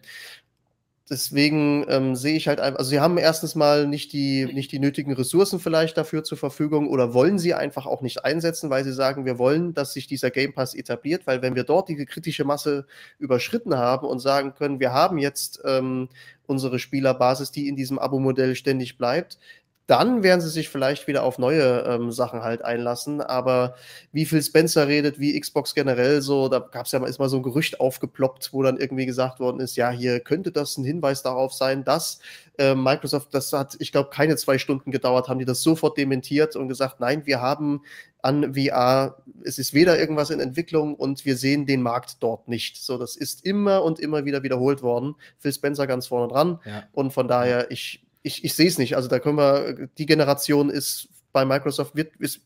deswegen ähm, sehe ich halt einfach, also sie haben erstens mal nicht die, nicht die nötigen Ressourcen vielleicht dafür zur Verfügung oder wollen sie einfach auch nicht einsetzen, weil sie sagen, wir wollen, dass sich dieser Game Pass etabliert, weil wenn wir dort die kritische Masse überschritten haben und sagen können, wir haben jetzt ähm, unsere Spielerbasis, die in diesem Abo-Modell ständig bleibt, dann werden sie sich vielleicht wieder auf neue ähm, Sachen halt einlassen. Aber wie Phil Spencer redet, wie Xbox generell so, da gab es ja mal, ist mal so ein Gerücht aufgeploppt, wo dann irgendwie gesagt worden ist, ja, hier könnte das ein Hinweis darauf sein, dass äh, Microsoft, das hat, ich glaube, keine zwei Stunden gedauert, haben die das sofort dementiert und gesagt, nein, wir haben an VR, es ist weder irgendwas in Entwicklung und wir sehen den Markt dort nicht. So, das ist immer und immer wieder wiederholt worden. Phil Spencer ganz vorne dran. Ja. Und von daher, ich ich, ich sehe es nicht. Also da können wir, die Generation ist bei Microsoft, wird, ist,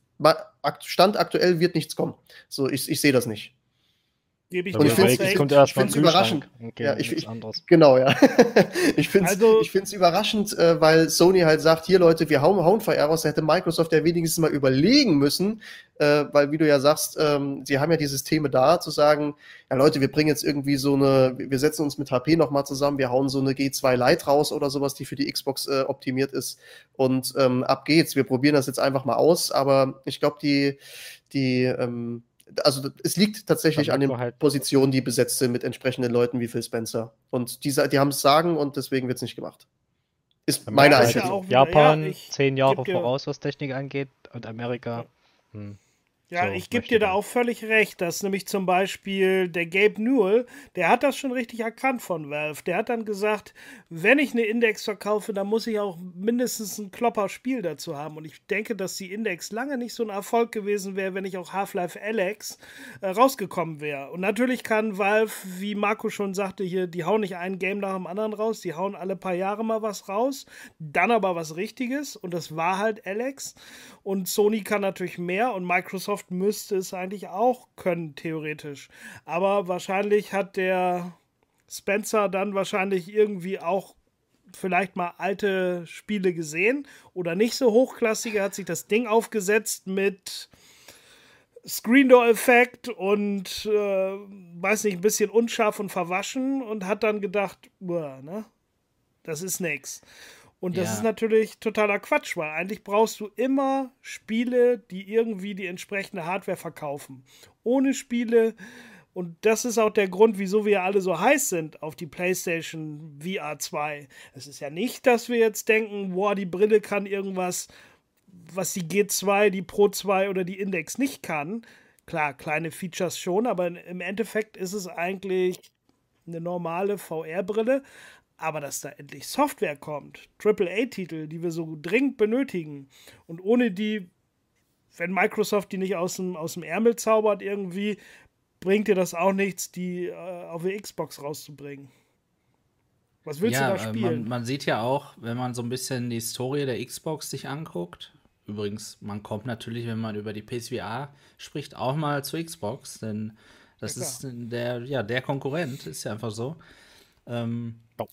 Stand aktuell wird nichts kommen. So, ich, ich sehe das nicht.
Gebe ich und ich finde
es überraschend. Okay, ja, ich, ich, genau, ja. (laughs) ich finde es also, überraschend, äh, weil Sony halt sagt, hier Leute, wir hauen, hauen VR raus. Da hätte Microsoft ja wenigstens mal überlegen müssen, äh, weil wie du ja sagst, ähm, sie haben ja die Systeme da, zu sagen, ja Leute, wir bringen jetzt irgendwie so eine, wir setzen uns mit HP nochmal zusammen, wir hauen so eine G2 Lite raus oder sowas, die für die Xbox äh, optimiert ist und ähm, ab geht's. Wir probieren das jetzt einfach mal aus, aber ich glaube, die, die, ähm, also es liegt tatsächlich an den halt Positionen, die besetzt sind mit entsprechenden Leuten wie Phil Spencer. Und die, die haben es sagen und deswegen wird es nicht gemacht. Ist meine Einschätzung.
Japan ja, zehn Jahre voraus, was Technik angeht, und Amerika. Hm.
Ja, so, ich gebe dir da auch völlig recht, dass nämlich zum Beispiel der Gabe Newell, der hat das schon richtig erkannt von Valve. Der hat dann gesagt, wenn ich eine Index verkaufe, dann muss ich auch mindestens ein Klopper-Spiel dazu haben. Und ich denke, dass die Index lange nicht so ein Erfolg gewesen wäre, wenn ich auch Half-Life Alex äh, rausgekommen wäre. Und natürlich kann Valve, wie Marco schon sagte, hier, die hauen nicht ein Game nach dem anderen raus, die hauen alle paar Jahre mal was raus, dann aber was Richtiges. Und das war halt Alex. Und Sony kann natürlich mehr und Microsoft Microsoft müsste es eigentlich auch können, theoretisch. Aber wahrscheinlich hat der Spencer dann wahrscheinlich irgendwie auch vielleicht mal alte Spiele gesehen oder nicht so hochklassige, hat sich das Ding aufgesetzt mit Screen Door Effekt und äh, weiß nicht, ein bisschen unscharf und verwaschen und hat dann gedacht, ne? Das ist nix. Und das ja. ist natürlich totaler Quatsch, weil eigentlich brauchst du immer Spiele, die irgendwie die entsprechende Hardware verkaufen. Ohne Spiele, und das ist auch der Grund, wieso wir alle so heiß sind auf die PlayStation VR 2. Es ist ja nicht, dass wir jetzt denken, boah, die Brille kann irgendwas, was die G2, die Pro 2 oder die Index nicht kann. Klar, kleine Features schon, aber im Endeffekt ist es eigentlich eine normale VR-Brille, aber dass da endlich Software kommt, AAA-Titel, die wir so dringend benötigen und ohne die, wenn Microsoft die nicht aus dem, aus dem Ärmel zaubert irgendwie, bringt dir das auch nichts, die äh, auf der Xbox rauszubringen. Was willst ja, du da äh, spielen?
Man, man, sieht ja auch, wenn man so ein bisschen die Historie der Xbox sich anguckt, übrigens, man kommt natürlich, wenn man über die PSVR spricht, auch mal zur Xbox, denn das ja, ist der, ja, der Konkurrent, ist ja einfach so. Ähm, oh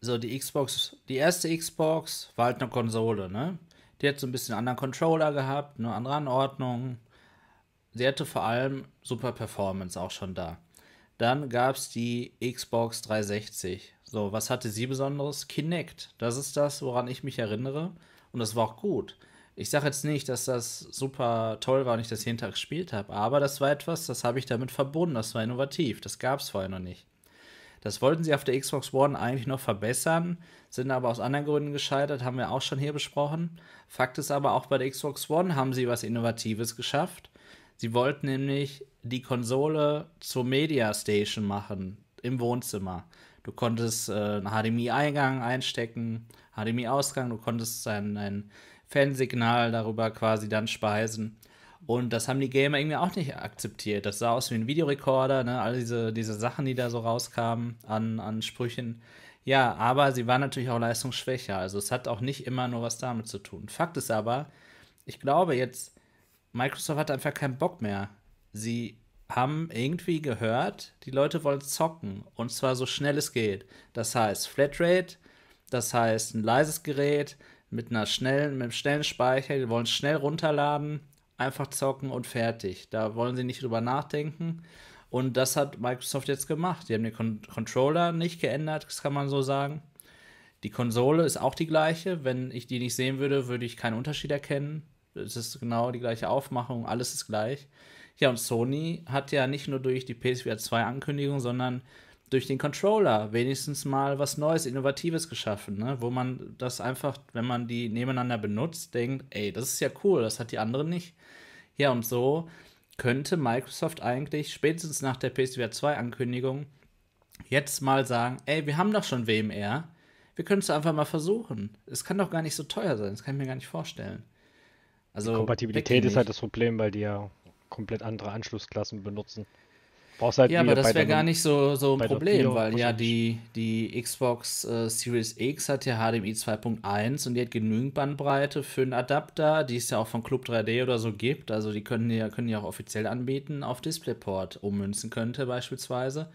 so die Xbox, die erste Xbox war halt eine Konsole, ne? Die hat so ein bisschen anderen Controller gehabt, eine andere Anordnung. Sie hatte vor allem super Performance auch schon da. Dann gab es die Xbox 360. So, was hatte sie besonderes? Kinect. Das ist das, woran ich mich erinnere. Und das war auch gut. Ich sage jetzt nicht, dass das super toll war und ich das jeden Tag gespielt habe, aber das war etwas, das habe ich damit verbunden. Das war innovativ. Das gab es vorher noch nicht. Das wollten sie auf der Xbox One eigentlich noch verbessern, sind aber aus anderen Gründen gescheitert, haben wir auch schon hier besprochen. Fakt ist aber, auch bei der Xbox One haben sie was Innovatives geschafft. Sie wollten nämlich die Konsole zur Media Station machen im Wohnzimmer. Du konntest äh, einen HDMI-Eingang einstecken, HDMI-Ausgang, du konntest ein, ein Fansignal darüber quasi dann speisen. Und das haben die Gamer irgendwie auch nicht akzeptiert. Das sah aus wie ein Videorekorder, ne? all diese, diese Sachen, die da so rauskamen an, an Sprüchen. Ja, aber sie waren natürlich auch leistungsschwächer. Also es hat auch nicht immer nur was damit zu tun. Fakt ist aber, ich glaube jetzt, Microsoft hat einfach keinen Bock mehr. Sie haben irgendwie gehört, die Leute wollen zocken und zwar so schnell es geht. Das heißt Flatrate, das heißt ein leises Gerät mit einer schnellen, mit einem schnellen Speicher, die wollen es schnell runterladen einfach zocken und fertig. Da wollen sie nicht drüber nachdenken. Und das hat Microsoft jetzt gemacht. Die haben den Con Controller nicht geändert, das kann man so sagen. Die Konsole ist auch die gleiche. Wenn ich die nicht sehen würde, würde ich keinen Unterschied erkennen. Es ist genau die gleiche Aufmachung, alles ist gleich. Ja, und Sony hat ja nicht nur durch die PSVR 2 Ankündigung, sondern durch den Controller wenigstens mal was Neues, Innovatives geschaffen, ne? wo man das einfach, wenn man die nebeneinander benutzt, denkt, ey, das ist ja cool, das hat die anderen nicht. Ja, und so könnte Microsoft eigentlich spätestens nach der PSVR 2 Ankündigung jetzt mal sagen, ey, wir haben doch schon WMR, wir können es einfach mal versuchen. Es kann doch gar nicht so teuer sein, das kann ich mir gar nicht vorstellen.
Also, die Kompatibilität ist halt das Problem, weil die ja komplett andere Anschlussklassen benutzen.
Brauchst halt ja, aber das wäre gar nicht so, so ein Problem, weil ja die, die Xbox äh, Series X hat ja HDMI 2.1 und die hat genügend Bandbreite für einen Adapter, die es ja auch von Club 3D oder so gibt. Also die können ja, können ja auch offiziell anbieten, auf DisplayPort ummünzen könnte beispielsweise.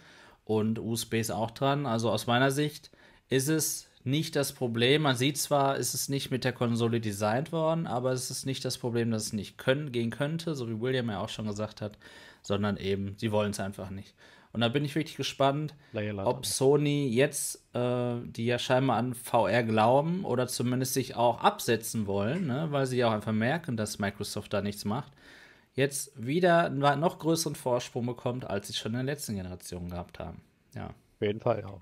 Und USB ist auch dran. Also aus meiner Sicht ist es nicht das Problem. Man sieht zwar, ist es nicht mit der Konsole designt worden, aber es ist nicht das Problem, dass es nicht können, gehen könnte, so wie William ja auch schon gesagt hat sondern eben, sie wollen es einfach nicht. Und da bin ich wirklich gespannt, ob Sony jetzt, äh, die ja scheinbar an VR glauben oder zumindest sich auch absetzen wollen, ne, weil sie ja auch einfach merken, dass Microsoft da nichts macht, jetzt wieder einen noch größeren Vorsprung bekommt, als sie schon in der letzten Generation gehabt haben. Ja.
Auf jeden Fall, ja.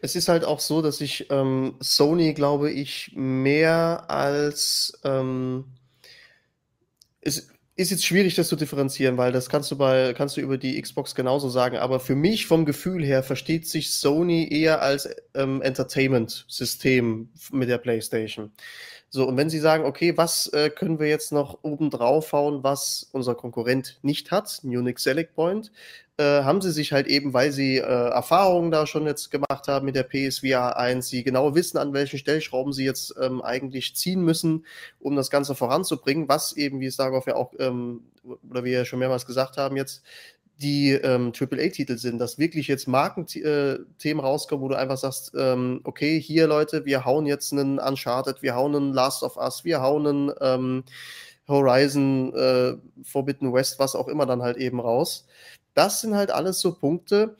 Es ist halt auch so, dass ich ähm, Sony, glaube ich, mehr als ähm, es ist jetzt schwierig, das zu differenzieren, weil das kannst du bei kannst du über die Xbox genauso sagen. Aber für mich vom Gefühl her versteht sich Sony eher als ähm, Entertainment-System mit der PlayStation. So, und wenn Sie sagen, okay, was äh, können wir jetzt noch oben drauf hauen, was unser Konkurrent nicht hat, Unix Select Point, äh, haben sie sich halt eben, weil sie äh, Erfahrungen da schon jetzt gemacht haben mit der PSVR 1, sie genau wissen, an welchen Stellschrauben sie jetzt ähm, eigentlich ziehen müssen, um das Ganze voranzubringen, was eben, wie es darauf ja auch, ähm, oder wie wir ja schon mehrmals gesagt haben, jetzt die ähm, AAA-Titel sind, dass wirklich jetzt Markenthemen äh, rauskommen, wo du einfach sagst, ähm, okay, hier Leute, wir hauen jetzt einen Uncharted, wir hauen einen Last of Us, wir hauen einen ähm, Horizon äh, Forbidden West, was auch immer dann halt eben raus das sind halt alles so Punkte,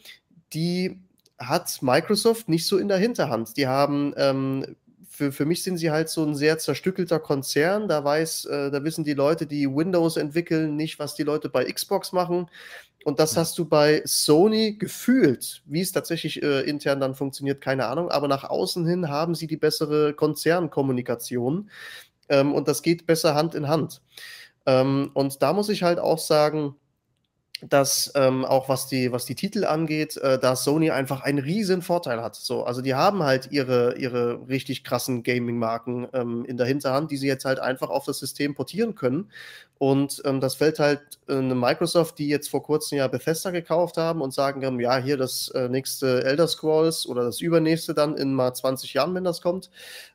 die hat Microsoft nicht so in der Hinterhand. Die haben, ähm, für, für mich sind sie halt so ein sehr zerstückelter Konzern. Da weiß, äh, da wissen die Leute, die Windows entwickeln, nicht, was die Leute bei Xbox machen. Und das hast du bei Sony gefühlt. Wie es tatsächlich äh, intern dann funktioniert, keine Ahnung. Aber nach außen hin haben sie die bessere Konzernkommunikation. Ähm, und das geht besser Hand in Hand. Ähm, und da muss ich halt auch sagen, dass ähm, auch was die, was die Titel angeht, äh, da Sony einfach einen riesen Vorteil hat. So, also die haben halt ihre, ihre richtig krassen Gaming-Marken ähm, in der Hinterhand, die sie jetzt halt einfach auf das System portieren können. Und ähm, das fällt halt äh, Microsoft, die jetzt vor kurzem ja Bethesda gekauft haben und sagen, ähm, ja, hier das äh, nächste Elder Scrolls oder das übernächste dann in mal 20 Jahren, wenn das kommt.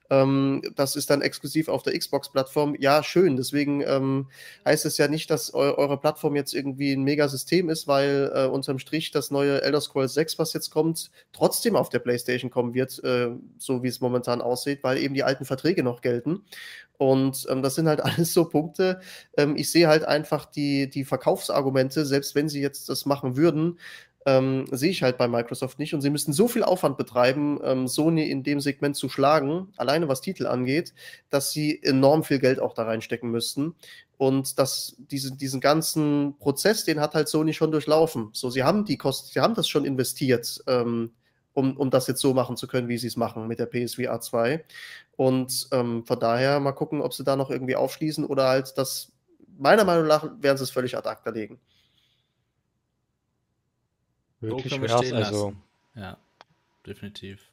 Ähm, das ist dann exklusiv auf der Xbox-Plattform. Ja, schön. Deswegen ähm, heißt es ja nicht, dass eu eure Plattform jetzt irgendwie ein Megasystem ist, weil äh, unterm Strich das neue Elder Scrolls 6, was jetzt kommt, trotzdem auf der PlayStation kommen wird, äh, so wie es momentan aussieht, weil eben die alten Verträge noch gelten. Und ähm, das sind halt (laughs) alles so Punkte. Ähm, ich sehe halt einfach die, die Verkaufsargumente, selbst wenn sie jetzt das machen würden, ähm, sehe ich halt bei Microsoft nicht. Und sie müssen so viel Aufwand betreiben, ähm, Sony in dem Segment zu schlagen, alleine was Titel angeht, dass sie enorm viel Geld auch da reinstecken müssten. Und das, diese, diesen ganzen Prozess, den hat halt Sony schon durchlaufen. So, sie haben die Kosten, sie haben das schon investiert, ähm, um, um das jetzt so machen zu können, wie sie es machen mit der PSVR 2. Und ähm, von daher mal gucken, ob sie da noch irgendwie aufschließen oder halt das, meiner Meinung nach, werden sie es völlig ad acta legen.
Wirklich stehen also. Ja, definitiv.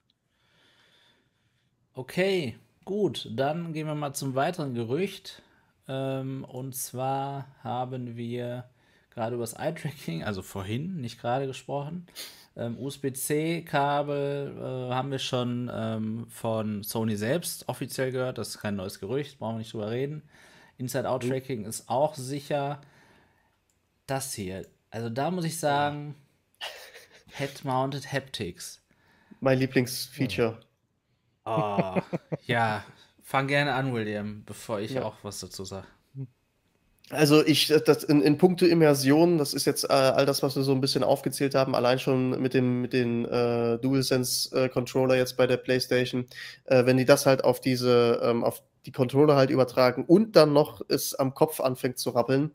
Okay, gut, dann gehen wir mal zum weiteren Gerücht. Ähm, und zwar haben wir gerade über das Eye-Tracking, also vorhin, nicht gerade gesprochen. Ähm, USB-C-Kabel äh, haben wir schon ähm, von Sony selbst offiziell gehört. Das ist kein neues Gerücht, brauchen wir nicht drüber reden. Inside-Out-Tracking ist auch sicher. Das hier, also da muss ich sagen, Head-Mounted Haptics.
Mein Lieblingsfeature.
Oh, ja, fang gerne an, William, bevor ich ja. auch was dazu sage.
Also ich, das in, in puncto Immersion, das ist jetzt äh, all das, was wir so ein bisschen aufgezählt haben, allein schon mit dem mit den äh, DualSense äh, Controller jetzt bei der PlayStation, äh, wenn die das halt auf diese ähm, auf die Controller halt übertragen und dann noch es am Kopf anfängt zu rappeln,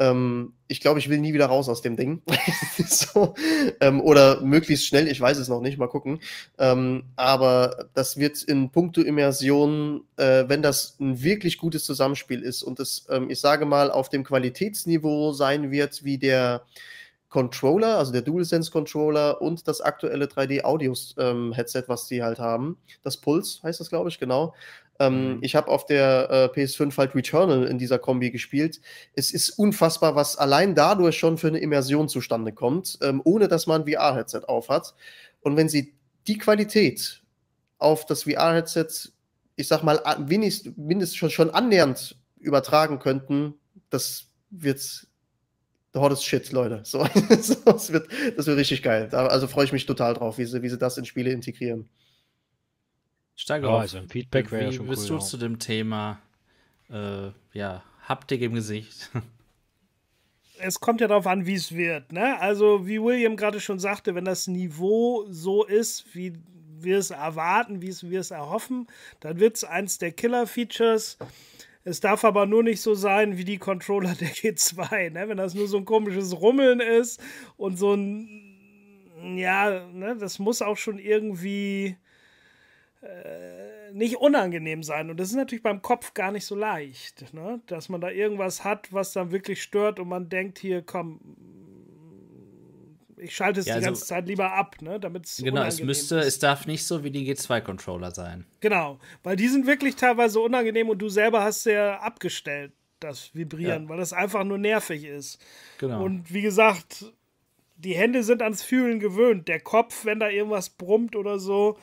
ähm, ich glaube, ich will nie wieder raus aus dem Ding. (laughs) so, ähm, oder möglichst schnell, ich weiß es noch nicht, mal gucken. Ähm, aber das wird in puncto Immersion, äh, wenn das ein wirklich gutes Zusammenspiel ist und es, ähm, ich sage mal, auf dem Qualitätsniveau sein wird, wie der Controller, also der DualSense Controller und das aktuelle 3D Audio ähm, Headset, was die halt haben. Das Pulse heißt das, glaube ich, genau. Ähm, mhm. Ich habe auf der äh, PS5 halt Returnal in dieser Kombi gespielt. Es ist unfassbar, was allein dadurch schon für eine Immersion zustande kommt, ähm, ohne dass man ein VR-Headset aufhat. Und wenn sie die Qualität auf das VR-Headset, ich sag mal, mindestens mindest schon, schon annähernd übertragen könnten, das wird the hottest shit, Leute. So, (laughs) das, wird, das wird richtig geil. also freue ich mich total drauf, wie sie, wie sie das in Spiele integrieren.
Steige auf. Also ein Feedback wäre ja schon bist cool, du ja. zu dem Thema äh, ja, Haptik im Gesicht? (laughs)
Es kommt ja darauf an, wie es wird. Ne? Also, wie William gerade schon sagte, wenn das Niveau so ist, wie wir es erwarten, wie wir es erhoffen, dann wird es eins der Killer-Features. Es darf aber nur nicht so sein wie die Controller der G2, ne? wenn das nur so ein komisches Rummeln ist und so ein, ja, ne? das muss auch schon irgendwie äh, nicht unangenehm sein. Und das ist natürlich beim Kopf gar nicht so leicht, ne? dass man da irgendwas hat, was dann wirklich stört und man denkt, hier, komm, ich schalte es ja, die also, ganze Zeit lieber ab, ne, damit es
Genau, es müsste, ist. es darf nicht so wie die G2-Controller sein.
Genau, weil die sind wirklich teilweise unangenehm und du selber hast ja abgestellt, das Vibrieren, ja. weil das einfach nur nervig ist. Genau. Und wie gesagt, die Hände sind ans Fühlen gewöhnt. Der Kopf, wenn da irgendwas brummt oder so,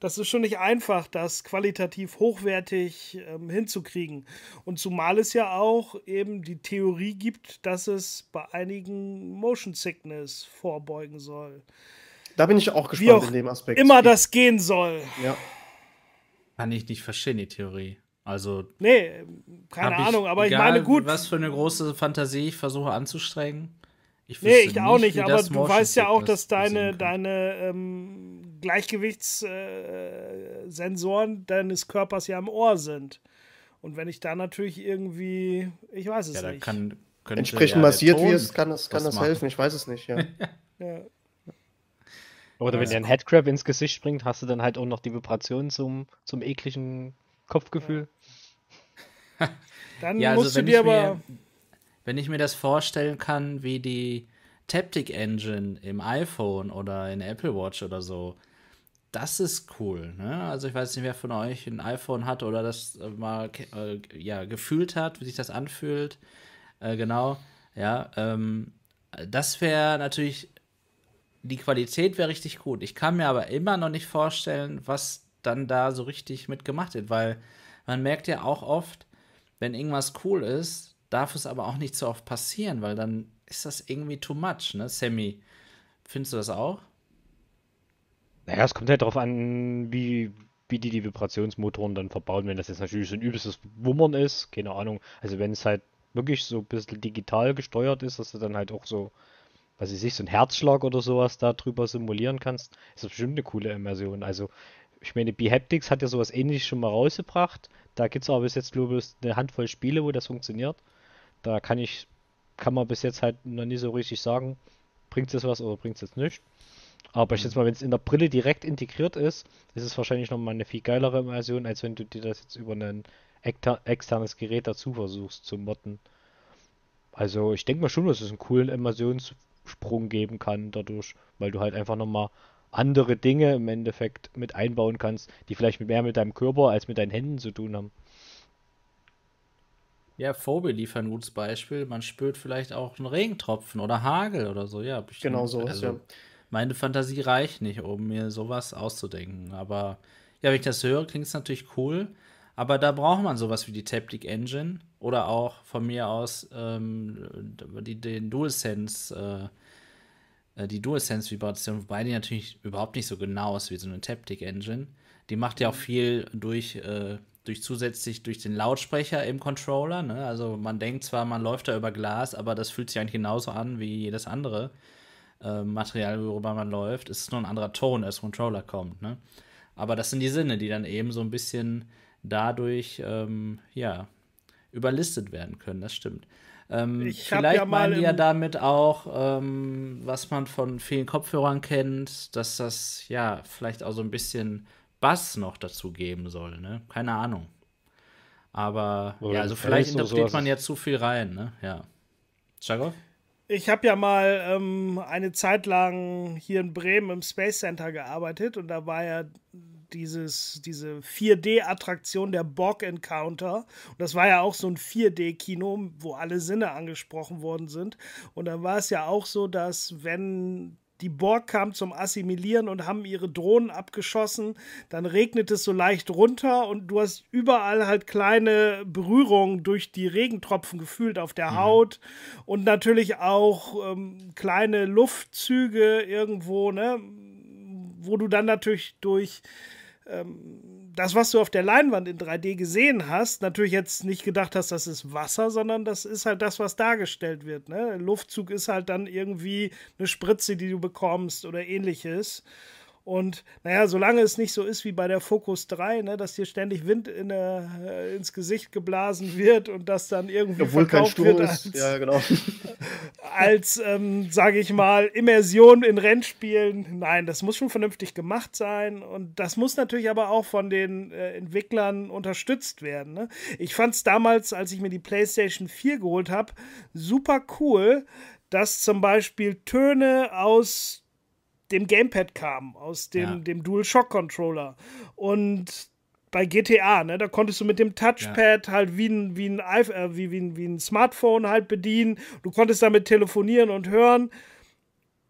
das ist schon nicht einfach, das qualitativ hochwertig ähm, hinzukriegen. Und zumal es ja auch eben die Theorie gibt, dass es bei einigen Motion Sickness vorbeugen soll.
Da bin ich auch gespannt auch in dem Aspekt.
Immer das gehen soll.
Ja.
Kann ich nicht verstehen, die Theorie. Also.
Nee, keine Ahnung, aber ich meine, gut.
Was für eine große Fantasie ich versuche anzustrengen.
Ich nee, ich auch nicht, aber du weißt ja auch, dass deine, deine ähm, Gleichgewichtssensoren äh, deines Körpers ja im Ohr sind. Und wenn ich da natürlich irgendwie, ich weiß es ja, nicht.
Kann, Entsprechend ja massiert wirst, kann das, kann das helfen, ich weiß es nicht, ja. (laughs) ja.
Oder wenn dir ein Headcrab ins Gesicht springt, hast du dann halt auch noch die Vibration zum, zum ekligen Kopfgefühl. (laughs)
dann ja, also musst du dir aber. Mir,
wenn ich mir das vorstellen kann, wie die Taptic Engine im iPhone oder in Apple Watch oder so, das ist cool. Ne? Also ich weiß nicht, wer von euch ein iPhone hat oder das mal äh, ja, gefühlt hat, wie sich das anfühlt. Äh, genau, ja. Ähm, das wäre natürlich, die Qualität wäre richtig gut. Ich kann mir aber immer noch nicht vorstellen, was dann da so richtig mitgemacht wird, weil man merkt ja auch oft, wenn irgendwas cool ist, darf es aber auch nicht so oft passieren, weil dann ist das irgendwie too much, ne? Sammy, findest du das auch?
Naja, es kommt halt darauf an, wie, wie die die Vibrationsmotoren dann verbauen. Wenn das jetzt natürlich so ein übelstes Wummern ist, keine Ahnung. Also wenn es halt wirklich so ein bisschen digital gesteuert ist, dass du dann halt auch so, was ich, so ein Herzschlag oder sowas da drüber simulieren kannst, ist das bestimmt eine coole Immersion. Also ich meine, Behaptics hat ja sowas ähnliches schon mal rausgebracht. Da gibt es aber bis jetzt, glaube ich, eine Handvoll Spiele, wo das funktioniert. Da kann ich, kann man bis jetzt halt noch nie so richtig sagen, bringt es was oder bringt es nicht. Aber ich jetzt mal, wenn es in der Brille direkt integriert ist, ist es wahrscheinlich nochmal eine viel geilere Immersion, als wenn du dir das jetzt über ein externes Gerät dazu versuchst zu modden. Also ich denke mal schon, dass es einen coolen Immersionssprung geben kann dadurch, weil du halt einfach nochmal andere Dinge im Endeffekt mit einbauen kannst, die vielleicht mehr mit deinem Körper als mit deinen Händen zu tun haben.
Ja, Phobie liefern ein gutes Beispiel. Man spürt vielleicht auch einen Regentropfen oder Hagel oder so. Ja,
bestimmt. Genau so. Also, ja.
Meine Fantasie reicht nicht, um mir sowas auszudenken. Aber ja, wenn ich das höre, klingt es natürlich cool. Aber da braucht man sowas wie die Taptic Engine oder auch von mir aus ähm, die, den DualSense, äh, äh, die DualSense-Vibration, wobei die natürlich überhaupt nicht so genau ist wie so eine Taptic Engine. Die macht ja auch viel durch äh, durch zusätzlich durch den Lautsprecher im Controller. Ne? Also man denkt zwar, man läuft da über Glas, aber das fühlt sich eigentlich genauso an wie jedes andere äh, Material, worüber man läuft. Es ist nur ein anderer Ton, als Controller kommt. Ne? Aber das sind die Sinne, die dann eben so ein bisschen dadurch ähm, ja, überlistet werden können. Das stimmt. Ähm, vielleicht ja meinen die ja damit auch, ähm, was man von vielen Kopfhörern kennt, dass das ja vielleicht auch so ein bisschen Bass noch dazu geben soll, ne? Keine Ahnung. Aber Oder ja, also vielleicht interpretiert man ja zu viel rein, ne? Ja. Chagov?
Ich habe ja mal ähm, eine Zeit lang hier in Bremen im Space Center gearbeitet und da war ja dieses, diese 4D-Attraktion der Borg Encounter. Und das war ja auch so ein 4D-Kino, wo alle Sinne angesprochen worden sind. Und dann war es ja auch so, dass wenn die Borg kam zum Assimilieren und haben ihre Drohnen abgeschossen. Dann regnet es so leicht runter und du hast überall halt kleine Berührungen durch die Regentropfen gefühlt auf der mhm. Haut und natürlich auch ähm, kleine Luftzüge irgendwo, ne, wo du dann natürlich durch ähm, das, was du auf der Leinwand in 3D gesehen hast, natürlich jetzt nicht gedacht hast, das ist Wasser, sondern das ist halt das, was dargestellt wird. Ne? Luftzug ist halt dann irgendwie eine Spritze, die du bekommst oder ähnliches. Und naja, solange es nicht so ist wie bei der Focus 3, ne, dass dir ständig Wind in äh, ins Gesicht geblasen wird und das dann irgendwie
Obwohl verkauft kein wird als, ja, genau. (laughs)
als ähm, sage ich mal, Immersion in Rennspielen. Nein, das muss schon vernünftig gemacht sein und das muss natürlich aber auch von den äh, Entwicklern unterstützt werden. Ne? Ich fand es damals, als ich mir die PlayStation 4 geholt habe, super cool, dass zum Beispiel Töne aus dem Gamepad kamen, aus dem, ja. dem DualShock-Controller. Und bei GTA, ne, da konntest du mit dem Touchpad ja. halt wie ein, wie, ein, äh, wie, wie, wie ein Smartphone halt bedienen. Du konntest damit telefonieren und hören.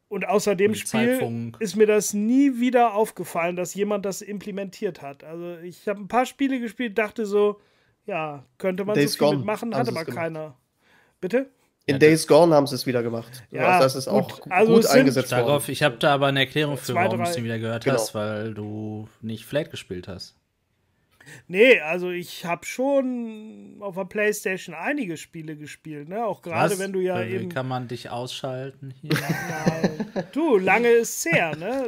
Und außer dem Spiel Zeitfunk. ist mir das nie wieder aufgefallen, dass jemand das implementiert hat. Also ich habe ein paar Spiele gespielt, dachte so, ja, könnte man Days so viel mitmachen, hatte aber keiner. Bitte?
In Days Gone haben sie es wieder gemacht.
Ja,
also das ist auch gut, also gut eingesetzt
darauf, worden. Ich habe da aber eine Erklärung für, warum du es nie wieder gehört genau. hast, weil du nicht Flat gespielt hast.
Nee, also ich habe schon auf der Playstation einige Spiele gespielt, ne? Auch gerade wenn du ja
Wie
eben.
kann man dich ausschalten hier?
Ja, du, lange ist her, ne?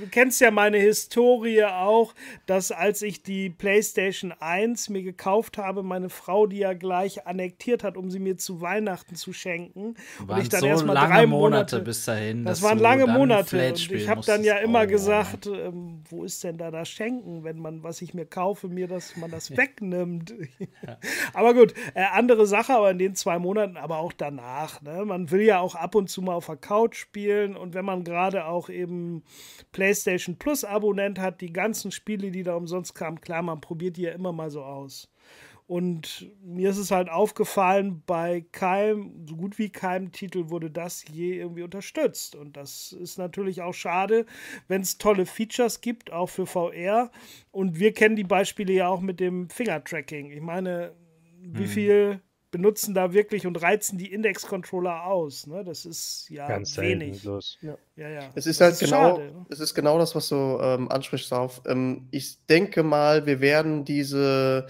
Du kennst ja meine Historie auch, dass als ich die Playstation 1 mir gekauft habe, meine Frau die ja gleich annektiert hat, um sie mir zu Weihnachten zu schenken.
Waren und ich dann so erstmal drei Monate, Monate bis dahin.
Das waren lange Monate. Und ich habe dann ja immer oh. gesagt, ähm, wo ist denn da das Schenken, wenn man, was ich mir kaufe, mir dass man das wegnimmt. Ja. (laughs) aber gut, äh, andere Sache, aber in den zwei Monaten, aber auch danach. Ne? Man will ja auch ab und zu mal auf der Couch spielen und wenn man gerade auch eben PlayStation Plus Abonnent hat, die ganzen Spiele, die da umsonst kamen, klar, man probiert die ja immer mal so aus. Und mir ist es halt aufgefallen, bei keinem, so gut wie keinem Titel wurde das je irgendwie unterstützt. Und das ist natürlich auch schade, wenn es tolle Features gibt, auch für VR. Und wir kennen die Beispiele ja auch mit dem Finger-Tracking. Ich meine, wie hm. viel benutzen da wirklich und reizen die Index-Controller aus. Ne? Das ist ja Ganz wenig.
Ja. Ja, ja. Es ist das halt ist genau, schade, ne? es ist genau das, was du ähm, ansprichst auf. Ähm, ich denke mal, wir werden diese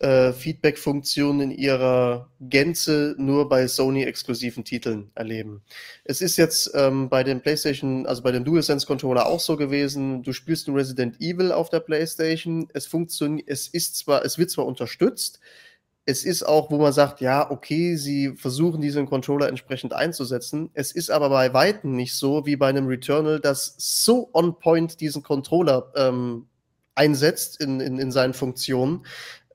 äh, Feedback-Funktion in ihrer Gänze nur bei Sony-exklusiven Titeln erleben. Es ist jetzt ähm, bei dem PlayStation, also bei dem DualSense-Controller auch so gewesen. Du spielst ein Resident Evil auf der PlayStation. Es funktioniert, es ist zwar, es wird zwar unterstützt, es ist auch, wo man sagt, ja, okay, sie versuchen diesen Controller entsprechend einzusetzen. Es ist aber bei Weitem nicht so wie bei einem Returnal, das so on point diesen Controller ähm, einsetzt in, in, in seinen Funktionen,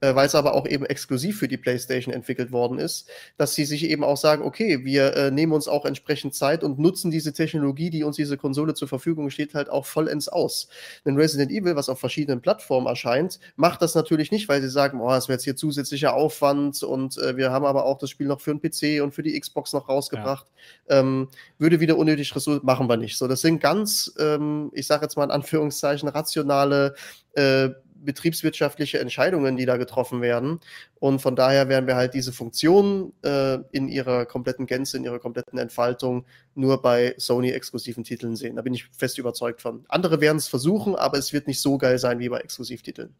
weil es aber auch eben exklusiv für die PlayStation entwickelt worden ist, dass sie sich eben auch sagen, okay, wir äh, nehmen uns auch entsprechend Zeit und nutzen diese Technologie, die uns diese Konsole zur Verfügung steht, halt auch vollends aus. Denn Resident Evil, was auf verschiedenen Plattformen erscheint, macht das natürlich nicht, weil sie sagen, oh, das wäre jetzt hier zusätzlicher Aufwand und äh, wir haben aber auch das Spiel noch für den PC und für die Xbox noch rausgebracht. Ja. Ähm, würde wieder unnötig Ressourcen, machen wir nicht. So, das sind ganz, ähm, ich sage jetzt mal in Anführungszeichen, rationale äh, betriebswirtschaftliche Entscheidungen, die da getroffen werden. Und von daher werden wir halt diese Funktion äh, in ihrer kompletten Gänze, in ihrer kompletten Entfaltung nur bei Sony-exklusiven Titeln sehen. Da bin ich fest überzeugt von. Andere werden es versuchen, aber es wird nicht so geil sein wie bei Exklusivtiteln.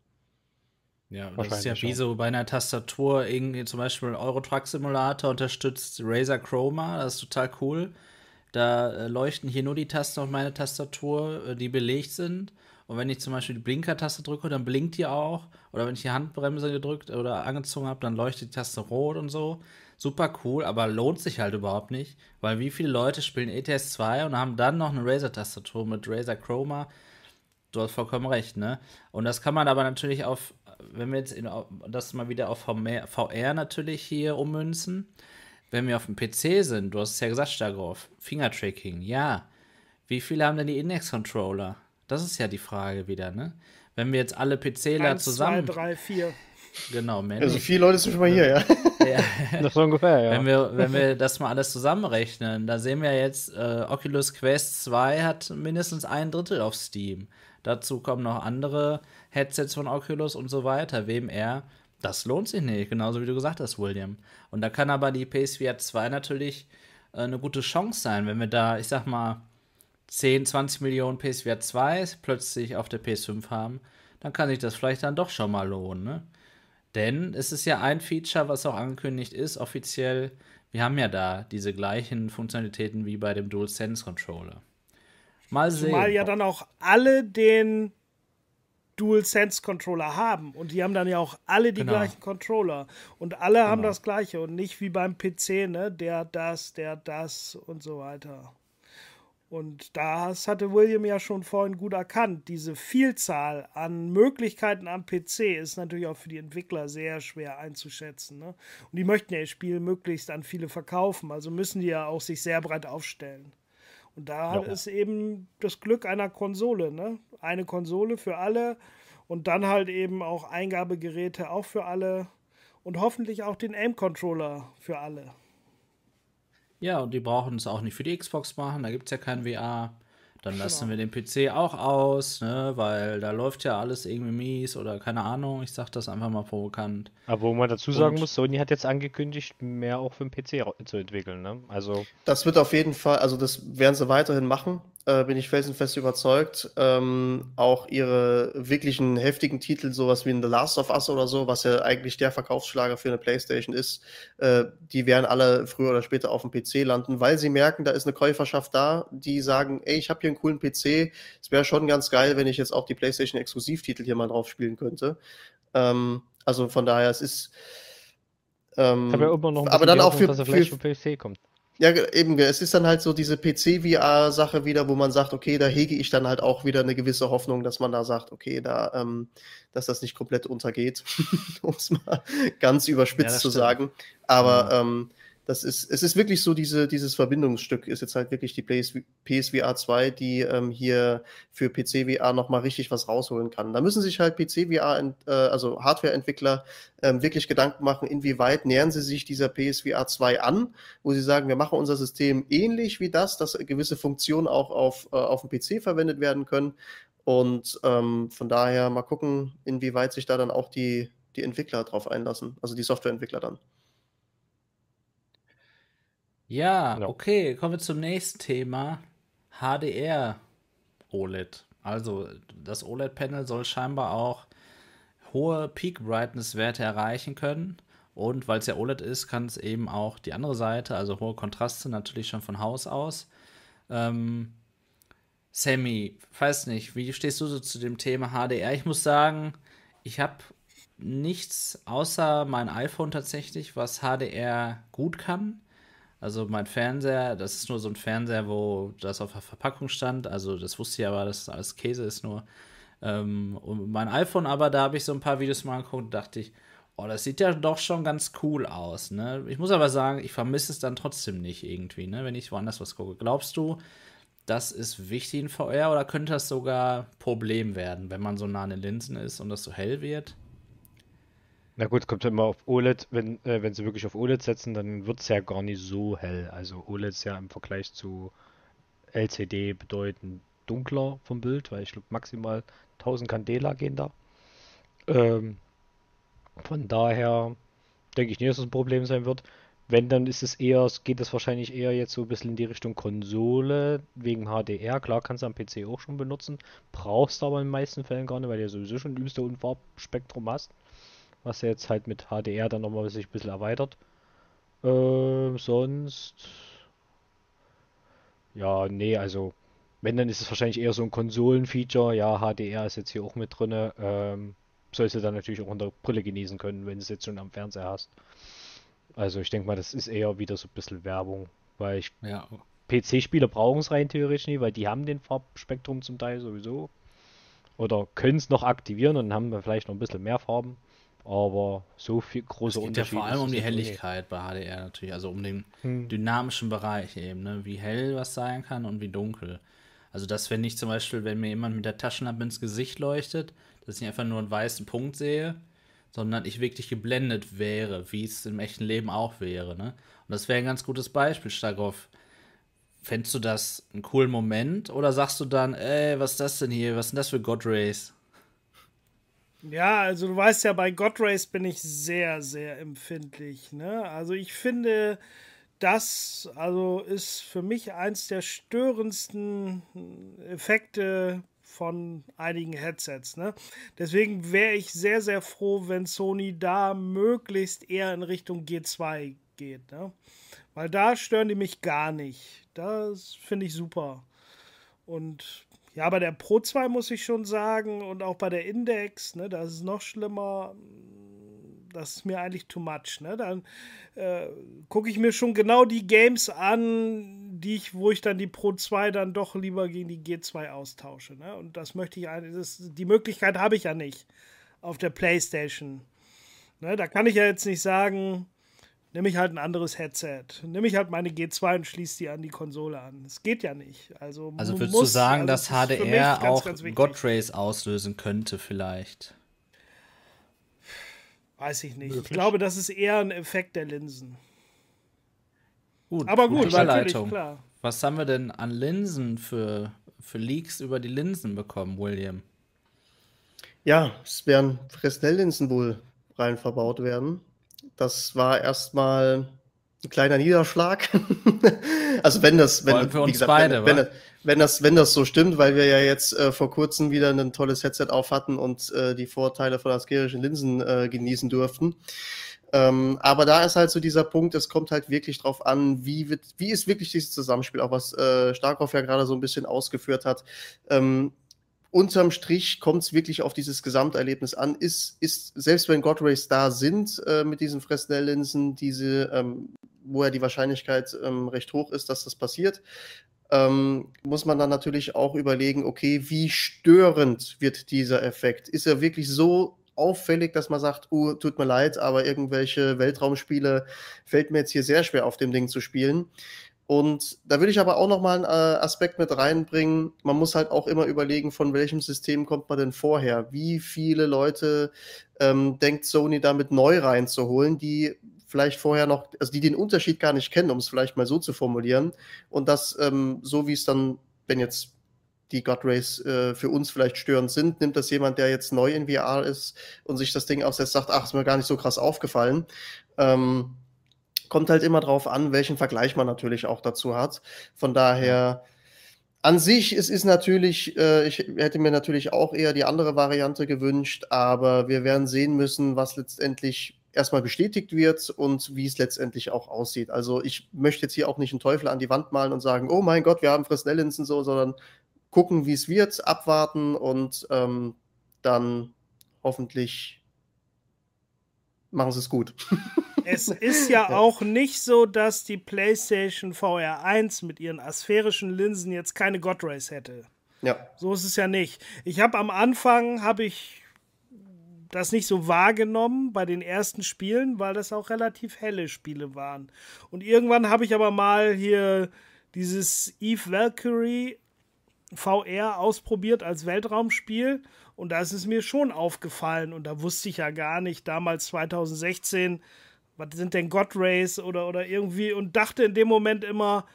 Ja, das ist ja wie so bei einer Tastatur, irgendwie zum Beispiel Euro Truck Simulator unterstützt Razer Chroma, das ist total cool. Da äh, leuchten hier nur die Tasten auf meine Tastatur, äh, die belegt sind. Und wenn ich zum Beispiel die Blinkertaste drücke, dann blinkt die auch. Oder wenn ich die Handbremse gedrückt oder angezogen habe, dann leuchtet die Taste rot und so. Super cool, aber lohnt sich halt überhaupt nicht. Weil wie viele Leute spielen ETS 2 und haben dann noch eine Razer-Tastatur mit Razer Chroma? Du hast vollkommen recht, ne? Und das kann man aber natürlich auf, wenn wir jetzt in, das mal wieder auf VR natürlich hier ummünzen, wenn wir auf dem PC sind, du hast es ja gesagt, Stagroff, Fingertracking, ja. Wie viele haben denn die Index-Controller? Das ist ja die Frage wieder, ne? Wenn wir jetzt alle PCler Eins, zusammen.
Zwei, drei, vier.
Genau,
Mensch. Also vier Leute sind schon mal hier, ja. (laughs)
ja. Das ist ungefähr, ja. Wenn wir, wenn wir das mal alles zusammenrechnen, da sehen wir jetzt, äh, Oculus Quest 2 hat mindestens ein Drittel auf Steam. Dazu kommen noch andere Headsets von Oculus und so weiter, WMR. Das lohnt sich nicht, genauso wie du gesagt hast, William. Und da kann aber die PSVR 2 natürlich äh, eine gute Chance sein, wenn wir da, ich sag mal, 10, 20 Millionen PSVR 2 plötzlich auf der PS5 haben, dann kann sich das vielleicht dann doch schon mal lohnen. Ne? Denn es ist ja ein Feature, was auch angekündigt ist, offiziell. Wir haben ja da diese gleichen Funktionalitäten wie bei dem DualSense Controller. Mal sehen. Zumal
ja dann auch alle den DualSense Controller haben und die haben dann ja auch alle die genau. gleichen Controller und alle genau. haben das gleiche und nicht wie beim PC, ne, der das, der das und so weiter. Und das hatte William ja schon vorhin gut erkannt. Diese Vielzahl an Möglichkeiten am PC ist natürlich auch für die Entwickler sehr schwer einzuschätzen. Ne? Und die möchten ja ihr Spiel möglichst an viele verkaufen, also müssen die ja auch sich sehr breit aufstellen. Und da ja. ist eben das Glück einer Konsole. Ne? Eine Konsole für alle und dann halt eben auch Eingabegeräte auch für alle und hoffentlich auch den Aim-Controller für alle.
Ja, und die brauchen es auch nicht für die Xbox machen, da gibt es ja kein VR. Dann lassen genau. wir den PC auch aus, ne, weil da läuft ja alles irgendwie mies oder keine Ahnung. Ich sag das einfach mal provokant.
Aber wo man dazu sagen und muss, Sony hat jetzt angekündigt, mehr auch für den PC zu entwickeln, ne? Also.
Das wird auf jeden Fall, also das werden sie weiterhin machen äh, bin ich felsenfest überzeugt. Ähm, auch ihre wirklichen heftigen Titel, sowas wie in The Last of Us oder so, was ja eigentlich der Verkaufsschlager für eine Playstation ist, äh, die werden alle früher oder später auf dem PC landen, weil sie merken, da ist eine Käuferschaft da, die sagen, ey, ich habe hier einen coolen PC, es wäre schon ganz geil, wenn ich jetzt auch die Playstation Exklusivtitel hier mal drauf spielen könnte. Ähm, also von daher, es ist
ähm, aber, immer noch
aber dann auch für,
dass er vielleicht für PC kommt.
Ja, eben, es ist dann halt so diese PC-VR-Sache wieder, wo man sagt, okay, da hege ich dann halt auch wieder eine gewisse Hoffnung, dass man da sagt, okay, da, ähm, dass das nicht komplett untergeht, (laughs) um es mal ganz überspitzt ja, zu sagen. Aber ja. ähm, das ist, es ist wirklich so, diese, dieses Verbindungsstück ist jetzt halt wirklich die PS, PSVR 2, die ähm, hier für PC-VR nochmal richtig was rausholen kann. Da müssen sich halt PC-VR, äh, also Hardware-Entwickler, ähm, wirklich Gedanken machen, inwieweit nähern sie sich dieser PSVR 2 an, wo sie sagen, wir machen unser System ähnlich wie das, dass gewisse Funktionen auch auf, äh, auf dem PC verwendet werden können. Und ähm, von daher mal gucken, inwieweit sich da dann auch die, die Entwickler drauf einlassen, also die Softwareentwickler dann.
Ja, ja, okay, kommen wir zum nächsten Thema. HDR OLED. Also das OLED-Panel soll scheinbar auch hohe Peak Brightness-Werte erreichen können. Und weil es ja OLED ist, kann es eben auch die andere Seite, also hohe Kontraste, natürlich schon von Haus aus. Ähm, Sammy, weiß nicht, wie stehst du so zu dem Thema HDR? Ich muss sagen, ich habe nichts außer mein iPhone tatsächlich, was HDR gut kann. Also mein Fernseher, das ist nur so ein Fernseher, wo das auf der Verpackung stand. Also das wusste ich aber, dass das alles Käse ist nur. Ähm, und mein iPhone aber, da habe ich so ein paar Videos mal angeguckt und dachte ich, oh, das sieht ja doch schon ganz cool aus. Ne? Ich muss aber sagen, ich vermisse es dann trotzdem nicht irgendwie, ne? wenn ich woanders was gucke. Glaubst du, das ist wichtig in VR oder könnte das sogar Problem werden, wenn man so nah an den Linsen ist und das so hell wird?
Na gut, kommt immer auf OLED, wenn, äh, wenn sie wirklich auf OLED setzen, dann wird es ja gar nicht so hell. Also OLED ist ja im Vergleich zu LCD bedeutend dunkler vom Bild, weil ich glaube maximal 1000 Candela gehen da. Ähm, von daher denke ich nicht, dass das ein Problem sein wird. Wenn, dann ist es eher, geht es wahrscheinlich eher jetzt so ein bisschen in die Richtung Konsole, wegen HDR. Klar kannst du am PC auch schon benutzen, brauchst du aber in den meisten Fällen gar nicht, weil du ja sowieso schon ein übste Unfarbspektrum hast was jetzt halt mit HDR dann nochmal sich ein bisschen erweitert. Äh, sonst. Ja, nee, also wenn, dann ist es wahrscheinlich eher so ein Konsolenfeature. Ja, HDR ist jetzt hier auch mit drin. Ähm, sollst du dann natürlich auch unter Brille genießen können, wenn du es jetzt schon am Fernseher hast. Also ich denke mal, das ist eher wieder so ein bisschen Werbung, weil ich ja. PC-Spieler brauchen es rein theoretisch nicht, weil die haben den Farbspektrum zum Teil sowieso. Oder können es noch aktivieren und haben wir vielleicht noch ein bisschen mehr Farben. Aber so viel große
es geht Unterschied. Ja vor allem um die Helligkeit bei HDR natürlich, also um den hm. dynamischen Bereich eben, ne? wie hell was sein kann und wie dunkel. Also das, wenn ich zum Beispiel, wenn mir jemand mit der Taschenlampe ins Gesicht leuchtet, dass ich einfach nur einen weißen Punkt sehe, sondern ich wirklich geblendet wäre, wie es im echten Leben auch wäre. Ne? Und das wäre ein ganz gutes Beispiel, Stagroff. Fändest du das einen coolen Moment oder sagst du dann, ey, was ist das denn hier? Was sind das für God Rays?
Ja, also du weißt ja, bei God Race bin ich sehr, sehr empfindlich. Ne? Also ich finde, das also ist für mich eins der störendsten Effekte von einigen Headsets. Ne? Deswegen wäre ich sehr, sehr froh, wenn Sony da möglichst eher in Richtung G2 geht. Ne? Weil da stören die mich gar nicht. Das finde ich super. Und ja, bei der Pro 2 muss ich schon sagen und auch bei der Index, ne, da ist noch schlimmer. Das ist mir eigentlich too much. Ne? Dann äh, gucke ich mir schon genau die Games an, die ich, wo ich dann die Pro 2 dann doch lieber gegen die G2 austausche. Ne? Und das möchte ich das, die Möglichkeit habe ich ja nicht auf der Playstation. Ne? Da kann ich ja jetzt nicht sagen, nehme ich halt ein anderes Headset. Nehme ich halt meine G2 und schließe die an die Konsole an. Das geht ja nicht. Also,
also würdest muss, du sagen, also dass HDR ganz, auch ganz God Rays auslösen könnte vielleicht?
Weiß ich nicht. Wirklich? Ich glaube, das ist eher ein Effekt der Linsen.
Gut, aber gut, Überleitung. Klar. Was haben wir denn an Linsen für, für Leaks über die Linsen bekommen, William?
Ja, es werden Fresnel-Linsen wohl rein verbaut werden. Das war erstmal ein kleiner Niederschlag. (laughs) also wenn das, wenn,
für uns gesagt, beide,
wenn, wenn, wenn, das, wenn das so stimmt, weil wir ja jetzt äh, vor kurzem wieder ein tolles Headset auf hatten und äh, die Vorteile von askerischen Linsen äh, genießen durften. Ähm, aber da ist halt so dieser Punkt, es kommt halt wirklich drauf an, wie, wird, wie ist wirklich dieses Zusammenspiel, auch was äh, Starkhoff ja gerade so ein bisschen ausgeführt hat. Ähm, unterm Strich kommt es wirklich auf dieses Gesamterlebnis an. Ist, ist selbst wenn God Rays da sind äh, mit diesen Fresnel-Linsen, diese, ähm, wo ja die Wahrscheinlichkeit ähm, recht hoch ist, dass das passiert, ähm, muss man dann natürlich auch überlegen, okay, wie störend wird dieser Effekt? Ist er wirklich so auffällig, dass man sagt, uh, tut mir leid, aber irgendwelche Weltraumspiele fällt mir jetzt hier sehr schwer auf dem Ding zu spielen. Und da würde ich aber auch nochmal einen äh, Aspekt mit reinbringen. Man muss halt auch immer überlegen, von welchem System kommt man denn vorher? Wie viele Leute ähm, denkt Sony damit neu reinzuholen, die vielleicht vorher noch, also die den Unterschied gar nicht kennen, um es vielleicht mal so zu formulieren. Und das, ähm, so wie es dann, wenn jetzt die God Rays äh, für uns vielleicht störend sind, nimmt das jemand, der jetzt neu in VR ist und sich das Ding aufsetzt, sagt, ach, ist mir gar nicht so krass aufgefallen. Ähm, kommt halt immer drauf an, welchen Vergleich man natürlich auch dazu hat. Von daher, an sich, es ist natürlich, äh, ich hätte mir natürlich auch eher die andere Variante gewünscht, aber wir werden sehen müssen, was letztendlich erstmal bestätigt wird und wie es letztendlich auch aussieht. Also ich möchte jetzt hier auch nicht einen Teufel an die Wand malen und sagen, oh mein Gott, wir haben Fresnel-Linsen so, sondern gucken, wie es wird, abwarten und ähm, dann hoffentlich machen sie es gut. (laughs)
Es ist ja, ja, auch nicht so, dass die PlayStation VR 1 mit ihren asphärischen Linsen jetzt keine God Rays hätte.
Ja.
So ist es ja nicht. Ich habe am Anfang habe ich das nicht so wahrgenommen bei den ersten Spielen, weil das auch relativ helle Spiele waren. Und irgendwann habe ich aber mal hier dieses Eve Valkyrie VR ausprobiert als Weltraumspiel und da ist es mir schon aufgefallen und da wusste ich ja gar nicht damals 2016, was sind denn God Rays oder, oder irgendwie und dachte in dem Moment immer,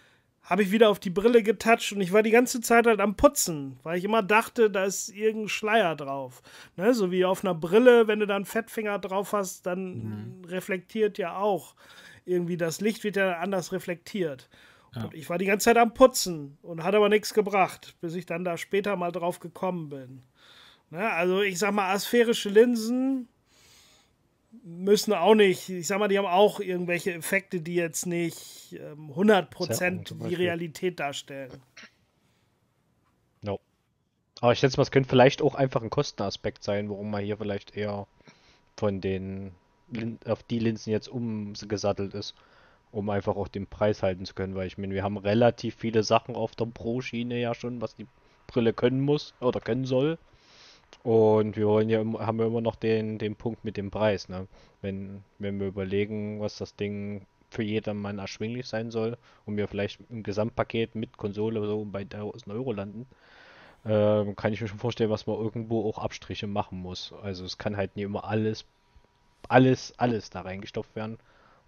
habe ich wieder auf die Brille getatscht und ich war die ganze Zeit halt am Putzen, weil ich immer dachte, da ist irgendein Schleier drauf. Ne? So wie auf einer Brille, wenn du da einen Fettfinger drauf hast, dann mhm. reflektiert ja auch irgendwie das Licht wird ja anders reflektiert. Ja. Und ich war die ganze Zeit am Putzen und hat aber nichts gebracht, bis ich dann da später mal drauf gekommen bin. Ne? Also ich sag mal, asphärische Linsen müssen auch nicht, ich sag mal, die haben auch irgendwelche Effekte, die jetzt nicht ähm, 100% die Realität darstellen.
No. Aber ich schätze mal, es könnte vielleicht auch einfach ein Kostenaspekt sein, warum man hier vielleicht eher von den auf die Linsen jetzt umgesattelt ist, um einfach auch den Preis halten zu können, weil ich meine, wir haben relativ viele Sachen auf der Pro-Schiene ja schon, was die Brille können muss oder können soll. Und wir wollen ja haben ja immer noch den, den Punkt mit dem Preis, ne? Wenn, wenn wir überlegen, was das Ding für jedermann erschwinglich sein soll und wir vielleicht im Gesamtpaket mit Konsole so bei 1000 Euro landen, äh, kann ich mir schon vorstellen, was man irgendwo auch Abstriche machen muss. Also es kann halt nie immer alles, alles, alles da reingestopft werden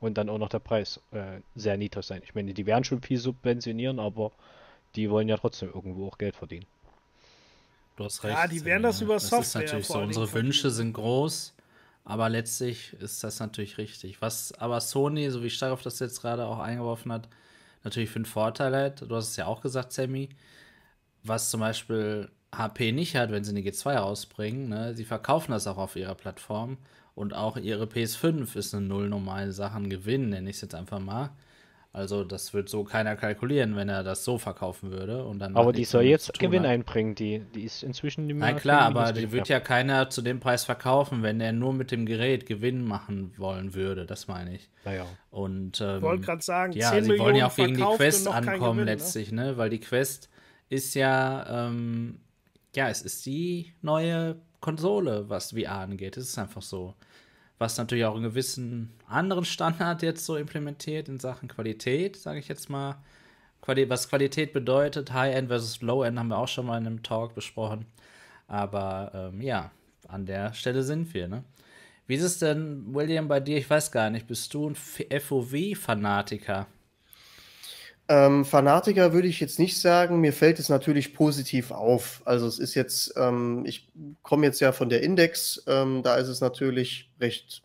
und dann auch noch der Preis äh, sehr niedrig sein. Ich meine, die werden schon viel subventionieren, aber die wollen ja trotzdem irgendwo auch Geld verdienen.
Du hast recht. Ja,
die werden das über Software.
Das ist natürlich so. Unsere Wünsche sind groß, aber letztlich ist das natürlich richtig. Was aber Sony, so wie Starov das jetzt gerade auch eingeworfen hat, natürlich für einen Vorteil hat, du hast es ja auch gesagt, Sammy, was zum Beispiel HP nicht hat, wenn sie eine G2 rausbringen, ne? sie verkaufen das auch auf ihrer Plattform und auch ihre PS5 ist eine null normale Sache, ein Gewinn, nenne ich es jetzt einfach mal. Also das wird so keiner kalkulieren, wenn er das so verkaufen würde. Und dann
aber die soll jetzt Gewinn hat. einbringen. Die, die ist inzwischen
die Na klar, aber die wird ja keiner zu dem Preis verkaufen, wenn er nur mit dem Gerät Gewinn machen wollen würde. Das meine ich.
Naja.
Und ähm,
ich wollte gerade sagen,
ja, 10 sie Millionen wollen ja auch gegen die Quest ankommen Gewinn, ne? letztlich, ne? Weil die Quest ist ja, ähm, ja, es ist die neue Konsole, was VR angeht. Es ist einfach so was natürlich auch einen gewissen anderen Standard jetzt so implementiert in Sachen Qualität, sage ich jetzt mal. Was Qualität bedeutet, High-End versus Low-End, haben wir auch schon mal in einem Talk besprochen. Aber ähm, ja, an der Stelle sind wir. Ne? Wie ist es denn, William, bei dir? Ich weiß gar nicht, bist du ein FOV-Fanatiker?
Ähm, Fanatiker würde ich jetzt nicht sagen. Mir fällt es natürlich positiv auf. Also es ist jetzt, ähm, ich komme jetzt ja von der Index, ähm, da ist es natürlich recht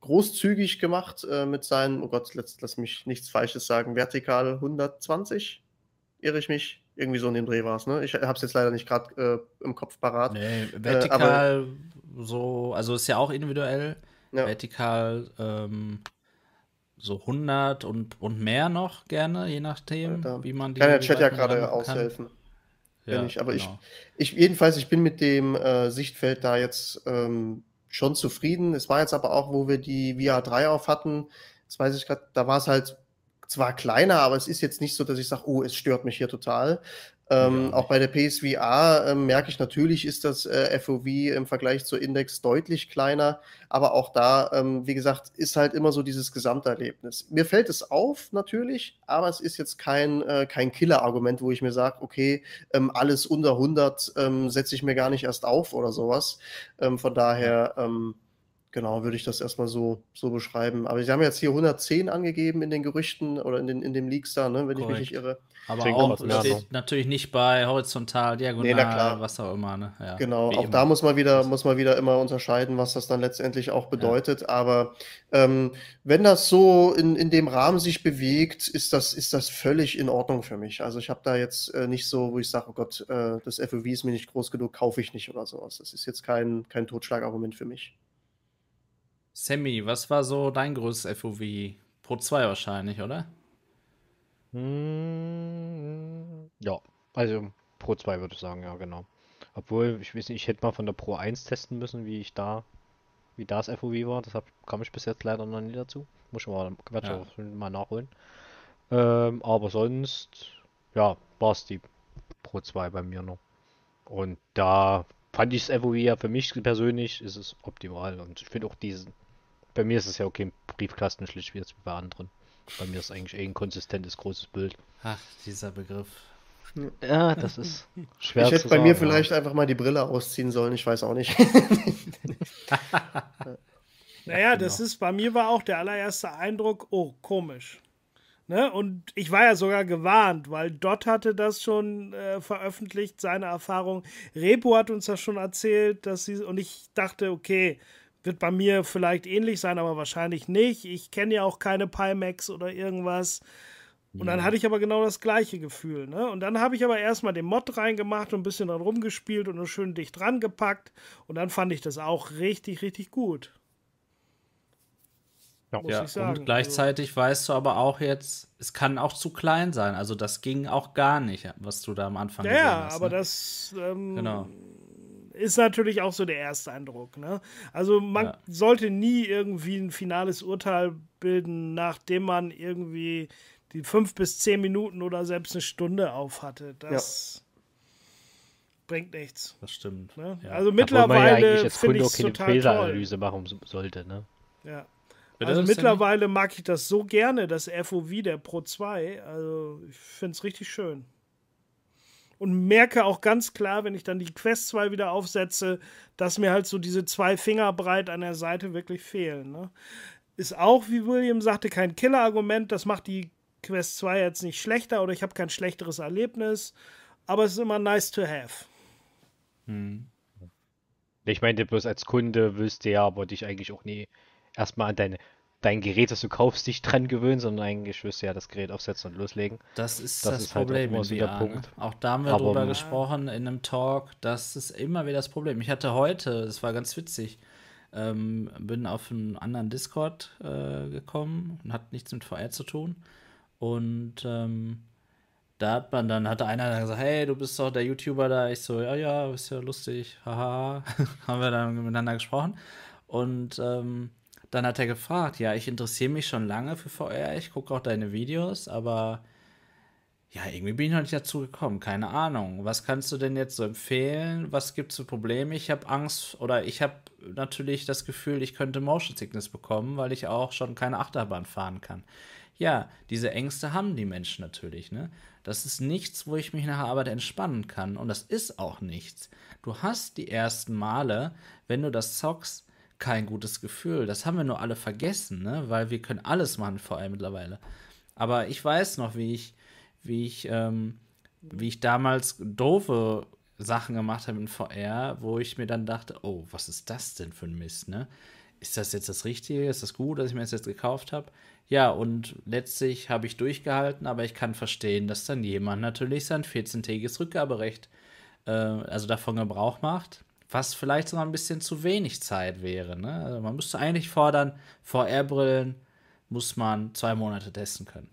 großzügig gemacht äh, mit seinen, oh Gott, lass, lass mich nichts Falsches sagen, vertikal 120, irre ich mich? Irgendwie so in dem Dreh war es, ne? Ich habe es jetzt leider nicht gerade äh, im Kopf parat.
Nee, vertikal äh, so, also ist ja auch individuell. Ja. Vertikal ähm, so 100 und, und mehr noch gerne, je nachdem, ja, wie man
die. Kann der Chat ja gerade aushelfen. Ja, ich. Aber genau. ich, ich, jedenfalls, ich bin mit dem äh, Sichtfeld da jetzt ähm, schon zufrieden. Es war jetzt aber auch, wo wir die VR 3 auf hatten, das weiß ich gerade, da war es halt zwar kleiner, aber es ist jetzt nicht so, dass ich sage, oh, es stört mich hier total. Ähm, ja. Auch bei der PSVR äh, merke ich natürlich, ist das äh, FOV im Vergleich zur Index deutlich kleiner. Aber auch da, ähm, wie gesagt, ist halt immer so dieses Gesamterlebnis. Mir fällt es auf, natürlich, aber es ist jetzt kein, äh, kein Killer-Argument, wo ich mir sage, okay, ähm, alles unter 100 ähm, setze ich mir gar nicht erst auf oder sowas. Ähm, von daher, ähm, Genau, würde ich das erstmal so, so beschreiben. Aber Sie haben jetzt hier 110 angegeben in den Gerüchten oder in, den, in dem Leaks da, ne, wenn Korrekt. ich mich nicht irre.
Aber auch steht natürlich nicht bei horizontal, diagonal, nee, was auch immer. Ne?
Ja, genau, auch immer. da muss man, wieder, muss man wieder immer unterscheiden, was das dann letztendlich auch bedeutet. Ja. Aber ähm, wenn das so in, in dem Rahmen sich bewegt, ist das, ist das völlig in Ordnung für mich. Also ich habe da jetzt äh, nicht so, wo ich sage, oh Gott, äh, das FOV ist mir nicht groß genug, kaufe ich nicht oder sowas. Das ist jetzt kein, kein Totschlagargument für mich.
Sammy, was war so dein größtes FOV? Pro 2 wahrscheinlich, oder?
Hm, ja, also Pro 2 würde ich sagen, ja, genau. Obwohl, ich weiß nicht, ich hätte mal von der Pro 1 testen müssen, wie ich da, wie das FOV war. Deshalb kam ich bis jetzt leider noch nie dazu. Muss ich mal, ja. mal nachholen. Ähm, aber sonst, ja, war es die Pro 2 bei mir noch. Und da fand ich das FOV ja für mich persönlich ist es optimal. Und ich finde auch diesen bei mir ist es ja okay, Briefkasten schlicht wie jetzt bei anderen. Bei mir ist eigentlich eh ein konsistentes großes Bild.
Ach, dieser Begriff.
Ja, das ist schwer
Ich hätte bei sagen, mir vielleicht einfach mal die Brille ausziehen sollen, ich weiß auch nicht. (laughs)
naja, das genau. ist, bei mir war auch der allererste Eindruck, oh, komisch. Ne? Und ich war ja sogar gewarnt, weil Dot hatte das schon äh, veröffentlicht, seine Erfahrung. Repo hat uns das schon erzählt, dass sie, und ich dachte, okay, wird bei mir vielleicht ähnlich sein, aber wahrscheinlich nicht. Ich kenne ja auch keine Pimax oder irgendwas. Und dann hatte ich aber genau das gleiche Gefühl. Ne? Und dann habe ich aber erstmal den Mod reingemacht und ein bisschen dran rumgespielt und schön dicht dran gepackt. Und dann fand ich das auch richtig, richtig gut.
Ja, ja und gleichzeitig also, weißt du aber auch jetzt, es kann auch zu klein sein. Also das ging auch gar nicht, was du da am Anfang
ja, gesehen hast. Ja, aber ne? das ähm, genau ist natürlich auch so der erste Eindruck. Ne? Also man ja. sollte nie irgendwie ein finales Urteil bilden, nachdem man irgendwie die fünf bis zehn Minuten oder selbst eine Stunde auf hatte. Das ja. bringt nichts.
Das stimmt.
Ne? Ja. Also mittlerweile ja finde ich es total
toll. machen sollte. Ne?
Ja. also mittlerweile mag ich das so gerne, das FOV der Pro 2. Also ich finde es richtig schön und merke auch ganz klar, wenn ich dann die Quest 2 wieder aufsetze, dass mir halt so diese zwei Finger breit an der Seite wirklich fehlen. Ne? Ist auch, wie William sagte, kein Killer-Argument. Das macht die Quest 2 jetzt nicht schlechter oder ich habe kein schlechteres Erlebnis. Aber es ist immer nice to have.
Hm. Ich meinte bloß als Kunde du ja aber dich eigentlich auch nie erstmal an deine dein Gerät, das du kaufst, dich dran gewöhnen, sondern eigentlich wirst du ja das Gerät aufsetzen und loslegen.
Das ist das, das ist halt Problem halt in VR, Punkt. Ne? Auch da haben wir Aber, drüber gesprochen in einem Talk. Das ist immer wieder das Problem. Ich hatte heute, das war ganz witzig, ähm, bin auf einen anderen Discord äh, gekommen und hat nichts mit VR zu tun. Und ähm, da hat man dann, hatte einer dann gesagt, hey, du bist doch der YouTuber da. Ich so, ja, ja, ist ja lustig, haha. (laughs) Haben wir dann miteinander gesprochen. Und ähm, dann hat er gefragt, ja, ich interessiere mich schon lange für VR, ich gucke auch deine Videos, aber ja, irgendwie bin ich noch nicht dazu gekommen, keine Ahnung. Was kannst du denn jetzt so empfehlen? Was gibt es für Probleme? Ich habe Angst oder ich habe natürlich das Gefühl, ich könnte Motion Sickness bekommen, weil ich auch schon keine Achterbahn fahren kann. Ja, diese Ängste haben die Menschen natürlich, ne? Das ist nichts, wo ich mich nach der Arbeit entspannen kann. Und das ist auch nichts. Du hast die ersten Male, wenn du das zockst, kein gutes Gefühl. Das haben wir nur alle vergessen, ne? Weil wir können alles machen, vor allem mittlerweile. Aber ich weiß noch, wie ich, wie ich, ähm, wie ich damals doofe Sachen gemacht habe in VR, wo ich mir dann dachte, oh, was ist das denn für ein Mist, ne? Ist das jetzt das Richtige? Ist das gut, dass ich mir das jetzt gekauft habe? Ja, und letztlich habe ich durchgehalten, aber ich kann verstehen, dass dann jemand natürlich sein 14-tägiges Rückgaberecht, äh, also davon Gebrauch macht, was vielleicht sogar ein bisschen zu wenig Zeit wäre. Ne? Also man müsste eigentlich fordern, VR-Brillen muss man zwei Monate testen können.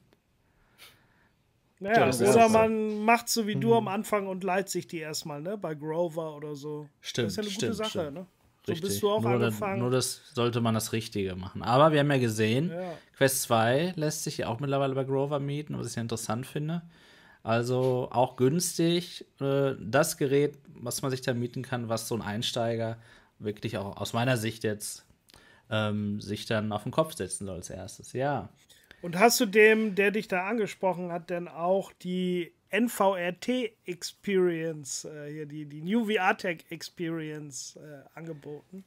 Naja, oder man macht so wie mhm. du am Anfang und leiht sich die erstmal, ne? Bei Grover oder so.
Stimmt. Das ist ja eine
gute
stimmt,
Sache,
stimmt.
ne?
So Richtig. bist du auch nur angefangen. Da, nur das sollte man das Richtige machen. Aber wir haben ja gesehen, ja. Quest 2 lässt sich ja auch mittlerweile bei Grover mieten, was ich ja interessant finde. Also auch günstig. Äh, das Gerät, was man sich da mieten kann, was so ein Einsteiger wirklich auch aus meiner Sicht jetzt ähm, sich dann auf den Kopf setzen soll als erstes. Ja.
Und hast du dem, der dich da angesprochen hat, denn auch die NVRT Experience, äh, hier die, die New VR Tech Experience äh, angeboten?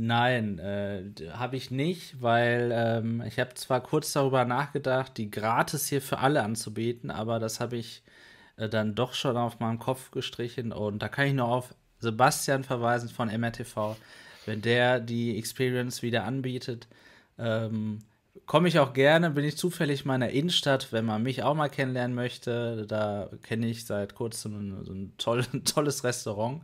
Nein, äh, habe ich nicht, weil ähm, ich habe zwar kurz darüber nachgedacht, die gratis hier für alle anzubieten, aber das habe ich äh, dann doch schon auf meinem Kopf gestrichen und da kann ich nur auf Sebastian verweisen von MRTV, wenn der die Experience wieder anbietet. Ähm, komme ich auch gerne, bin ich zufällig in meiner Innenstadt, wenn man mich auch mal kennenlernen möchte. Da kenne ich seit kurzem so ein, toll, ein (laughs) tolles Restaurant,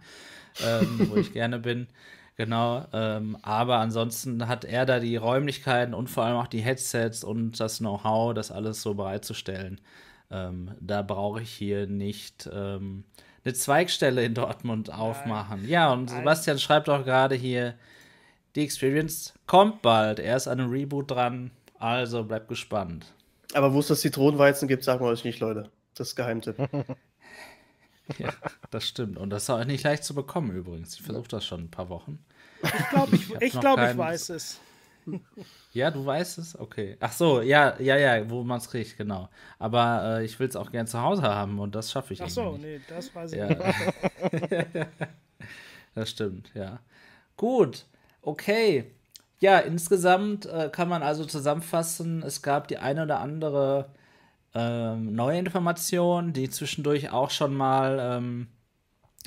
ähm, wo ich gerne bin. Genau, ähm, aber ansonsten hat er da die Räumlichkeiten und vor allem auch die Headsets und das Know-how, das alles so bereitzustellen. Ähm, da brauche ich hier nicht ähm, eine Zweigstelle in Dortmund aufmachen. Nein. Ja, und Sebastian schreibt auch gerade hier, die Experience kommt bald. Er ist an einem Reboot dran. Also bleibt gespannt.
Aber wo es das Zitronenweizen gibt, sagen wir euch nicht, Leute. Das ist Geheimtipp. (laughs)
ja, das stimmt. Und das ist auch nicht leicht zu bekommen übrigens. Ich versuche das schon ein paar Wochen.
Ich glaube, ich, ich, ich, glaub, ich weiß es.
Ja, du weißt es? Okay. Ach so, ja, ja, ja, wo man es kriegt, genau. Aber äh, ich will es auch gern zu Hause haben und das schaffe ich
Ach
so,
nicht. nee, das weiß ich
ja. nicht. (laughs) das stimmt, ja. Gut, okay. Ja, insgesamt äh, kann man also zusammenfassen, es gab die eine oder andere ähm, neue Information, die zwischendurch auch schon mal, ähm,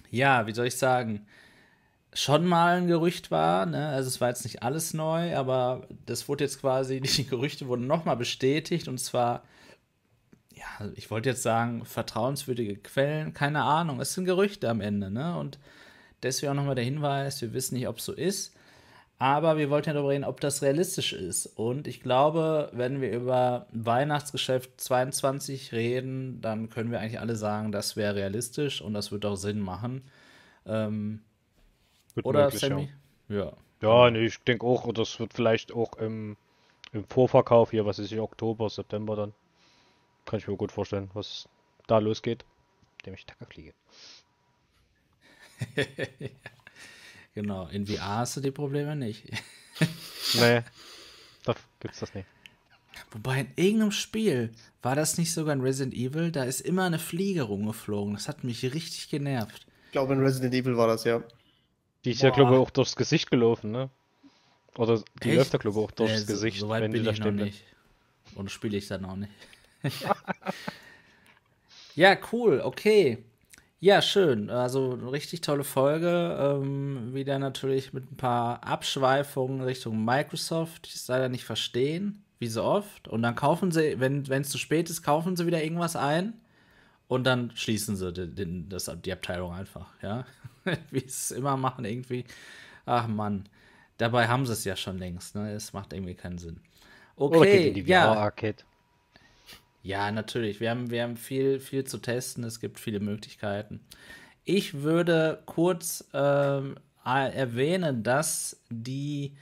ja, wie soll ich sagen, schon mal ein Gerücht war. Ne? Also es war jetzt nicht alles neu, aber das wurde jetzt quasi, (laughs) die Gerüchte wurden nochmal bestätigt und zwar, ja, ich wollte jetzt sagen, vertrauenswürdige Quellen, keine Ahnung, es sind Gerüchte am Ende, ne? Und deswegen auch nochmal der Hinweis, wir wissen nicht, ob es so ist. Aber wir wollten ja darüber reden, ob das realistisch ist. Und ich glaube, wenn wir über Weihnachtsgeschäft 22 reden, dann können wir eigentlich alle sagen, das wäre realistisch und das wird auch Sinn machen. Ähm, oder möglich, Sammy?
Ja. Ja, ja nee, ich denke auch, das wird vielleicht auch im, im Vorverkauf hier, was ist ich, Oktober, September dann. Kann ich mir gut vorstellen, was da losgeht. Dem ich Tacker fliege. (laughs)
Genau, in VR hast du die Probleme nicht. (laughs)
nee, da gibt's das nicht.
Wobei in irgendeinem Spiel war das nicht sogar in Resident Evil, da ist immer eine Fliege rumgeflogen. Das hat mich richtig genervt.
Ich glaube, in Resident Evil war das ja.
Die ist Boah. ja, glaube ich, auch durchs Gesicht gelaufen, ne? Oder die Echt? läuft ja, glaube ich, auch durchs äh, Gesicht,
so weit wenn bin die da stehen. Nicht. Und spiele ich dann auch nicht. (laughs) ja, cool, okay. Ja, schön. Also eine richtig tolle Folge. Ähm, wieder natürlich mit ein paar Abschweifungen Richtung Microsoft, die es leider nicht verstehen, wie so oft. Und dann kaufen sie, wenn es zu spät ist, kaufen sie wieder irgendwas ein und dann schließen sie den, den, das, die Abteilung einfach, ja. (laughs) wie sie es immer machen, irgendwie. Ach Mann. Dabei haben sie es ja schon längst, ne? Es macht irgendwie keinen Sinn. Okay, Oder geht in die
ja.
Ja, natürlich. Wir haben, wir haben viel, viel zu testen. Es gibt viele Möglichkeiten. Ich würde kurz ähm, erwähnen, dass die,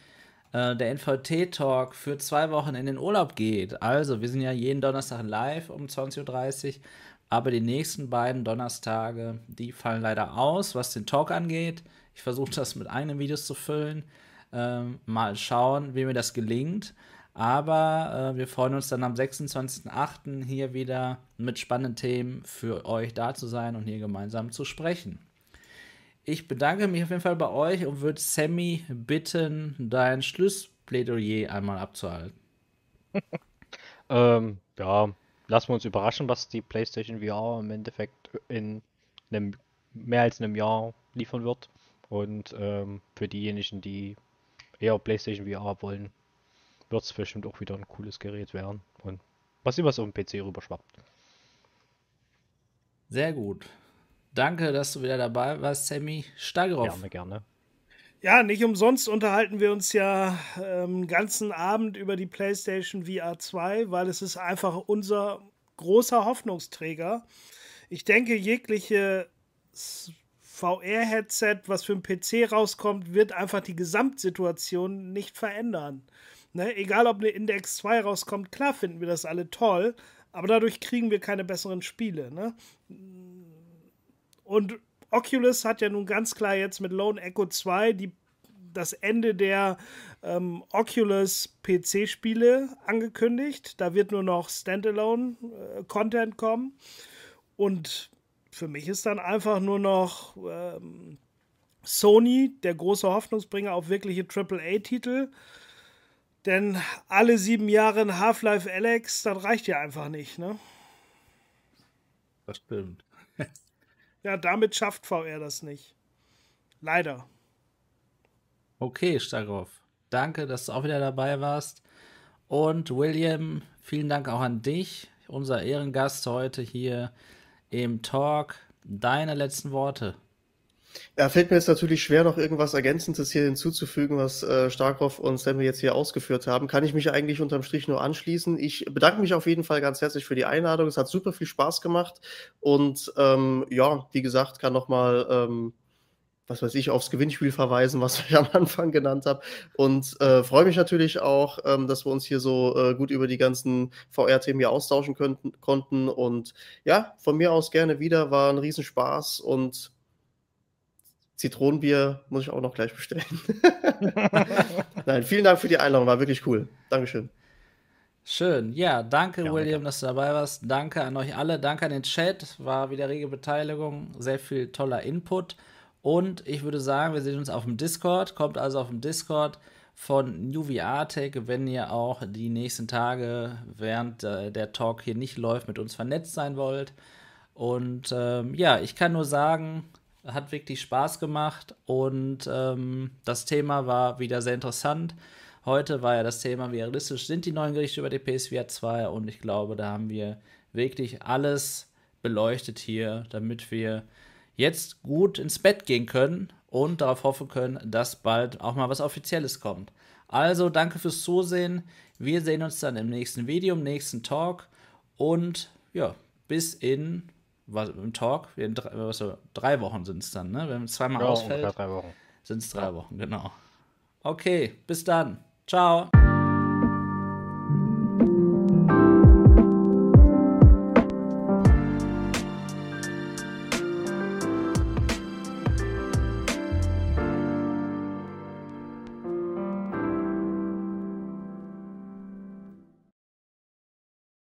äh, der NVT-Talk für zwei Wochen in den Urlaub geht. Also, wir sind ja jeden Donnerstag live um 20.30 Uhr. Aber die nächsten beiden Donnerstage, die fallen leider aus, was den Talk angeht. Ich versuche das mit eigenen Videos zu füllen. Ähm, mal schauen, wie mir das gelingt. Aber äh, wir freuen uns dann am 26.08. hier wieder mit spannenden Themen für euch da zu sein und hier gemeinsam zu sprechen. Ich bedanke mich auf jeden Fall bei euch und würde Sammy bitten, dein Schlussplädoyer einmal abzuhalten. (laughs)
ähm, ja, lassen wir uns überraschen, was die PlayStation VR im Endeffekt in einem, mehr als einem Jahr liefern wird. Und ähm, für diejenigen, die eher PlayStation VR wollen, wird es bestimmt auch wieder ein cooles Gerät werden. Und was immer so auf dem PC rüberschwappt.
Sehr gut. Danke, dass du wieder dabei warst, Sammy Stageroff.
Gerne, gerne.
Ja, nicht umsonst unterhalten wir uns ja ähm, den ganzen Abend über die PlayStation VR 2, weil es ist einfach unser großer Hoffnungsträger. Ich denke, jegliche VR-Headset, was für ein PC rauskommt, wird einfach die Gesamtsituation nicht verändern. Ne? Egal, ob eine Index 2 rauskommt, klar finden wir das alle toll, aber dadurch kriegen wir keine besseren Spiele. Ne? Und Oculus hat ja nun ganz klar jetzt mit Lone Echo 2 die, das Ende der ähm, Oculus PC-Spiele angekündigt. Da wird nur noch Standalone-Content äh, kommen. Und für mich ist dann einfach nur noch ähm, Sony der große Hoffnungsbringer auf wirkliche AAA-Titel. Denn alle sieben Jahre in Half-Life Alex, das reicht ja einfach nicht, ne?
Das stimmt. (laughs)
ja, damit schafft VR das nicht. Leider.
Okay, Starov. Danke, dass du auch wieder dabei warst. Und William, vielen Dank auch an dich, unser Ehrengast heute hier im Talk. Deine letzten Worte.
Ja, fällt mir jetzt natürlich schwer, noch irgendwas Ergänzendes hier hinzuzufügen, was äh, Starkov und Sammy jetzt hier ausgeführt haben. Kann ich mich eigentlich unterm Strich nur anschließen. Ich bedanke mich auf jeden Fall ganz herzlich für die Einladung. Es hat super viel Spaß gemacht. Und ähm, ja, wie gesagt, kann nochmal, ähm, was weiß ich, aufs Gewinnspiel verweisen, was (laughs) ich am Anfang genannt habe. Und äh, freue mich natürlich auch, ähm, dass wir uns hier so äh, gut über die ganzen VR-Themen hier austauschen könnten, konnten. Und ja, von mir aus gerne wieder. War ein Riesenspaß und Zitronenbier muss ich auch noch gleich bestellen. (laughs) Nein, vielen Dank für die Einladung, war wirklich cool. Dankeschön.
Schön. Ja, danke, ja, William, dass du dabei warst. Danke an euch alle. Danke an den Chat. War wieder rege Beteiligung. Sehr viel toller Input. Und ich würde sagen, wir sehen uns auf dem Discord. Kommt also auf dem Discord von New VR Tech, wenn ihr auch die nächsten Tage, während äh, der Talk hier nicht läuft, mit uns vernetzt sein wollt. Und ähm, ja, ich kann nur sagen, hat wirklich Spaß gemacht und ähm, das Thema war wieder sehr interessant. Heute war ja das Thema, wie realistisch sind die neuen Gerichte über die PSVR 2 und ich glaube, da haben wir wirklich alles beleuchtet hier, damit wir jetzt gut ins Bett gehen können und darauf hoffen können, dass bald auch mal was Offizielles kommt. Also danke fürs Zusehen. Wir sehen uns dann im nächsten Video, im nächsten Talk und ja, bis in was, im Talk, in drei, was, drei Wochen sind es dann, ne? Wenn es zweimal ja, ausfällt, sind es drei Wochen, genau. Okay, bis dann. Ciao.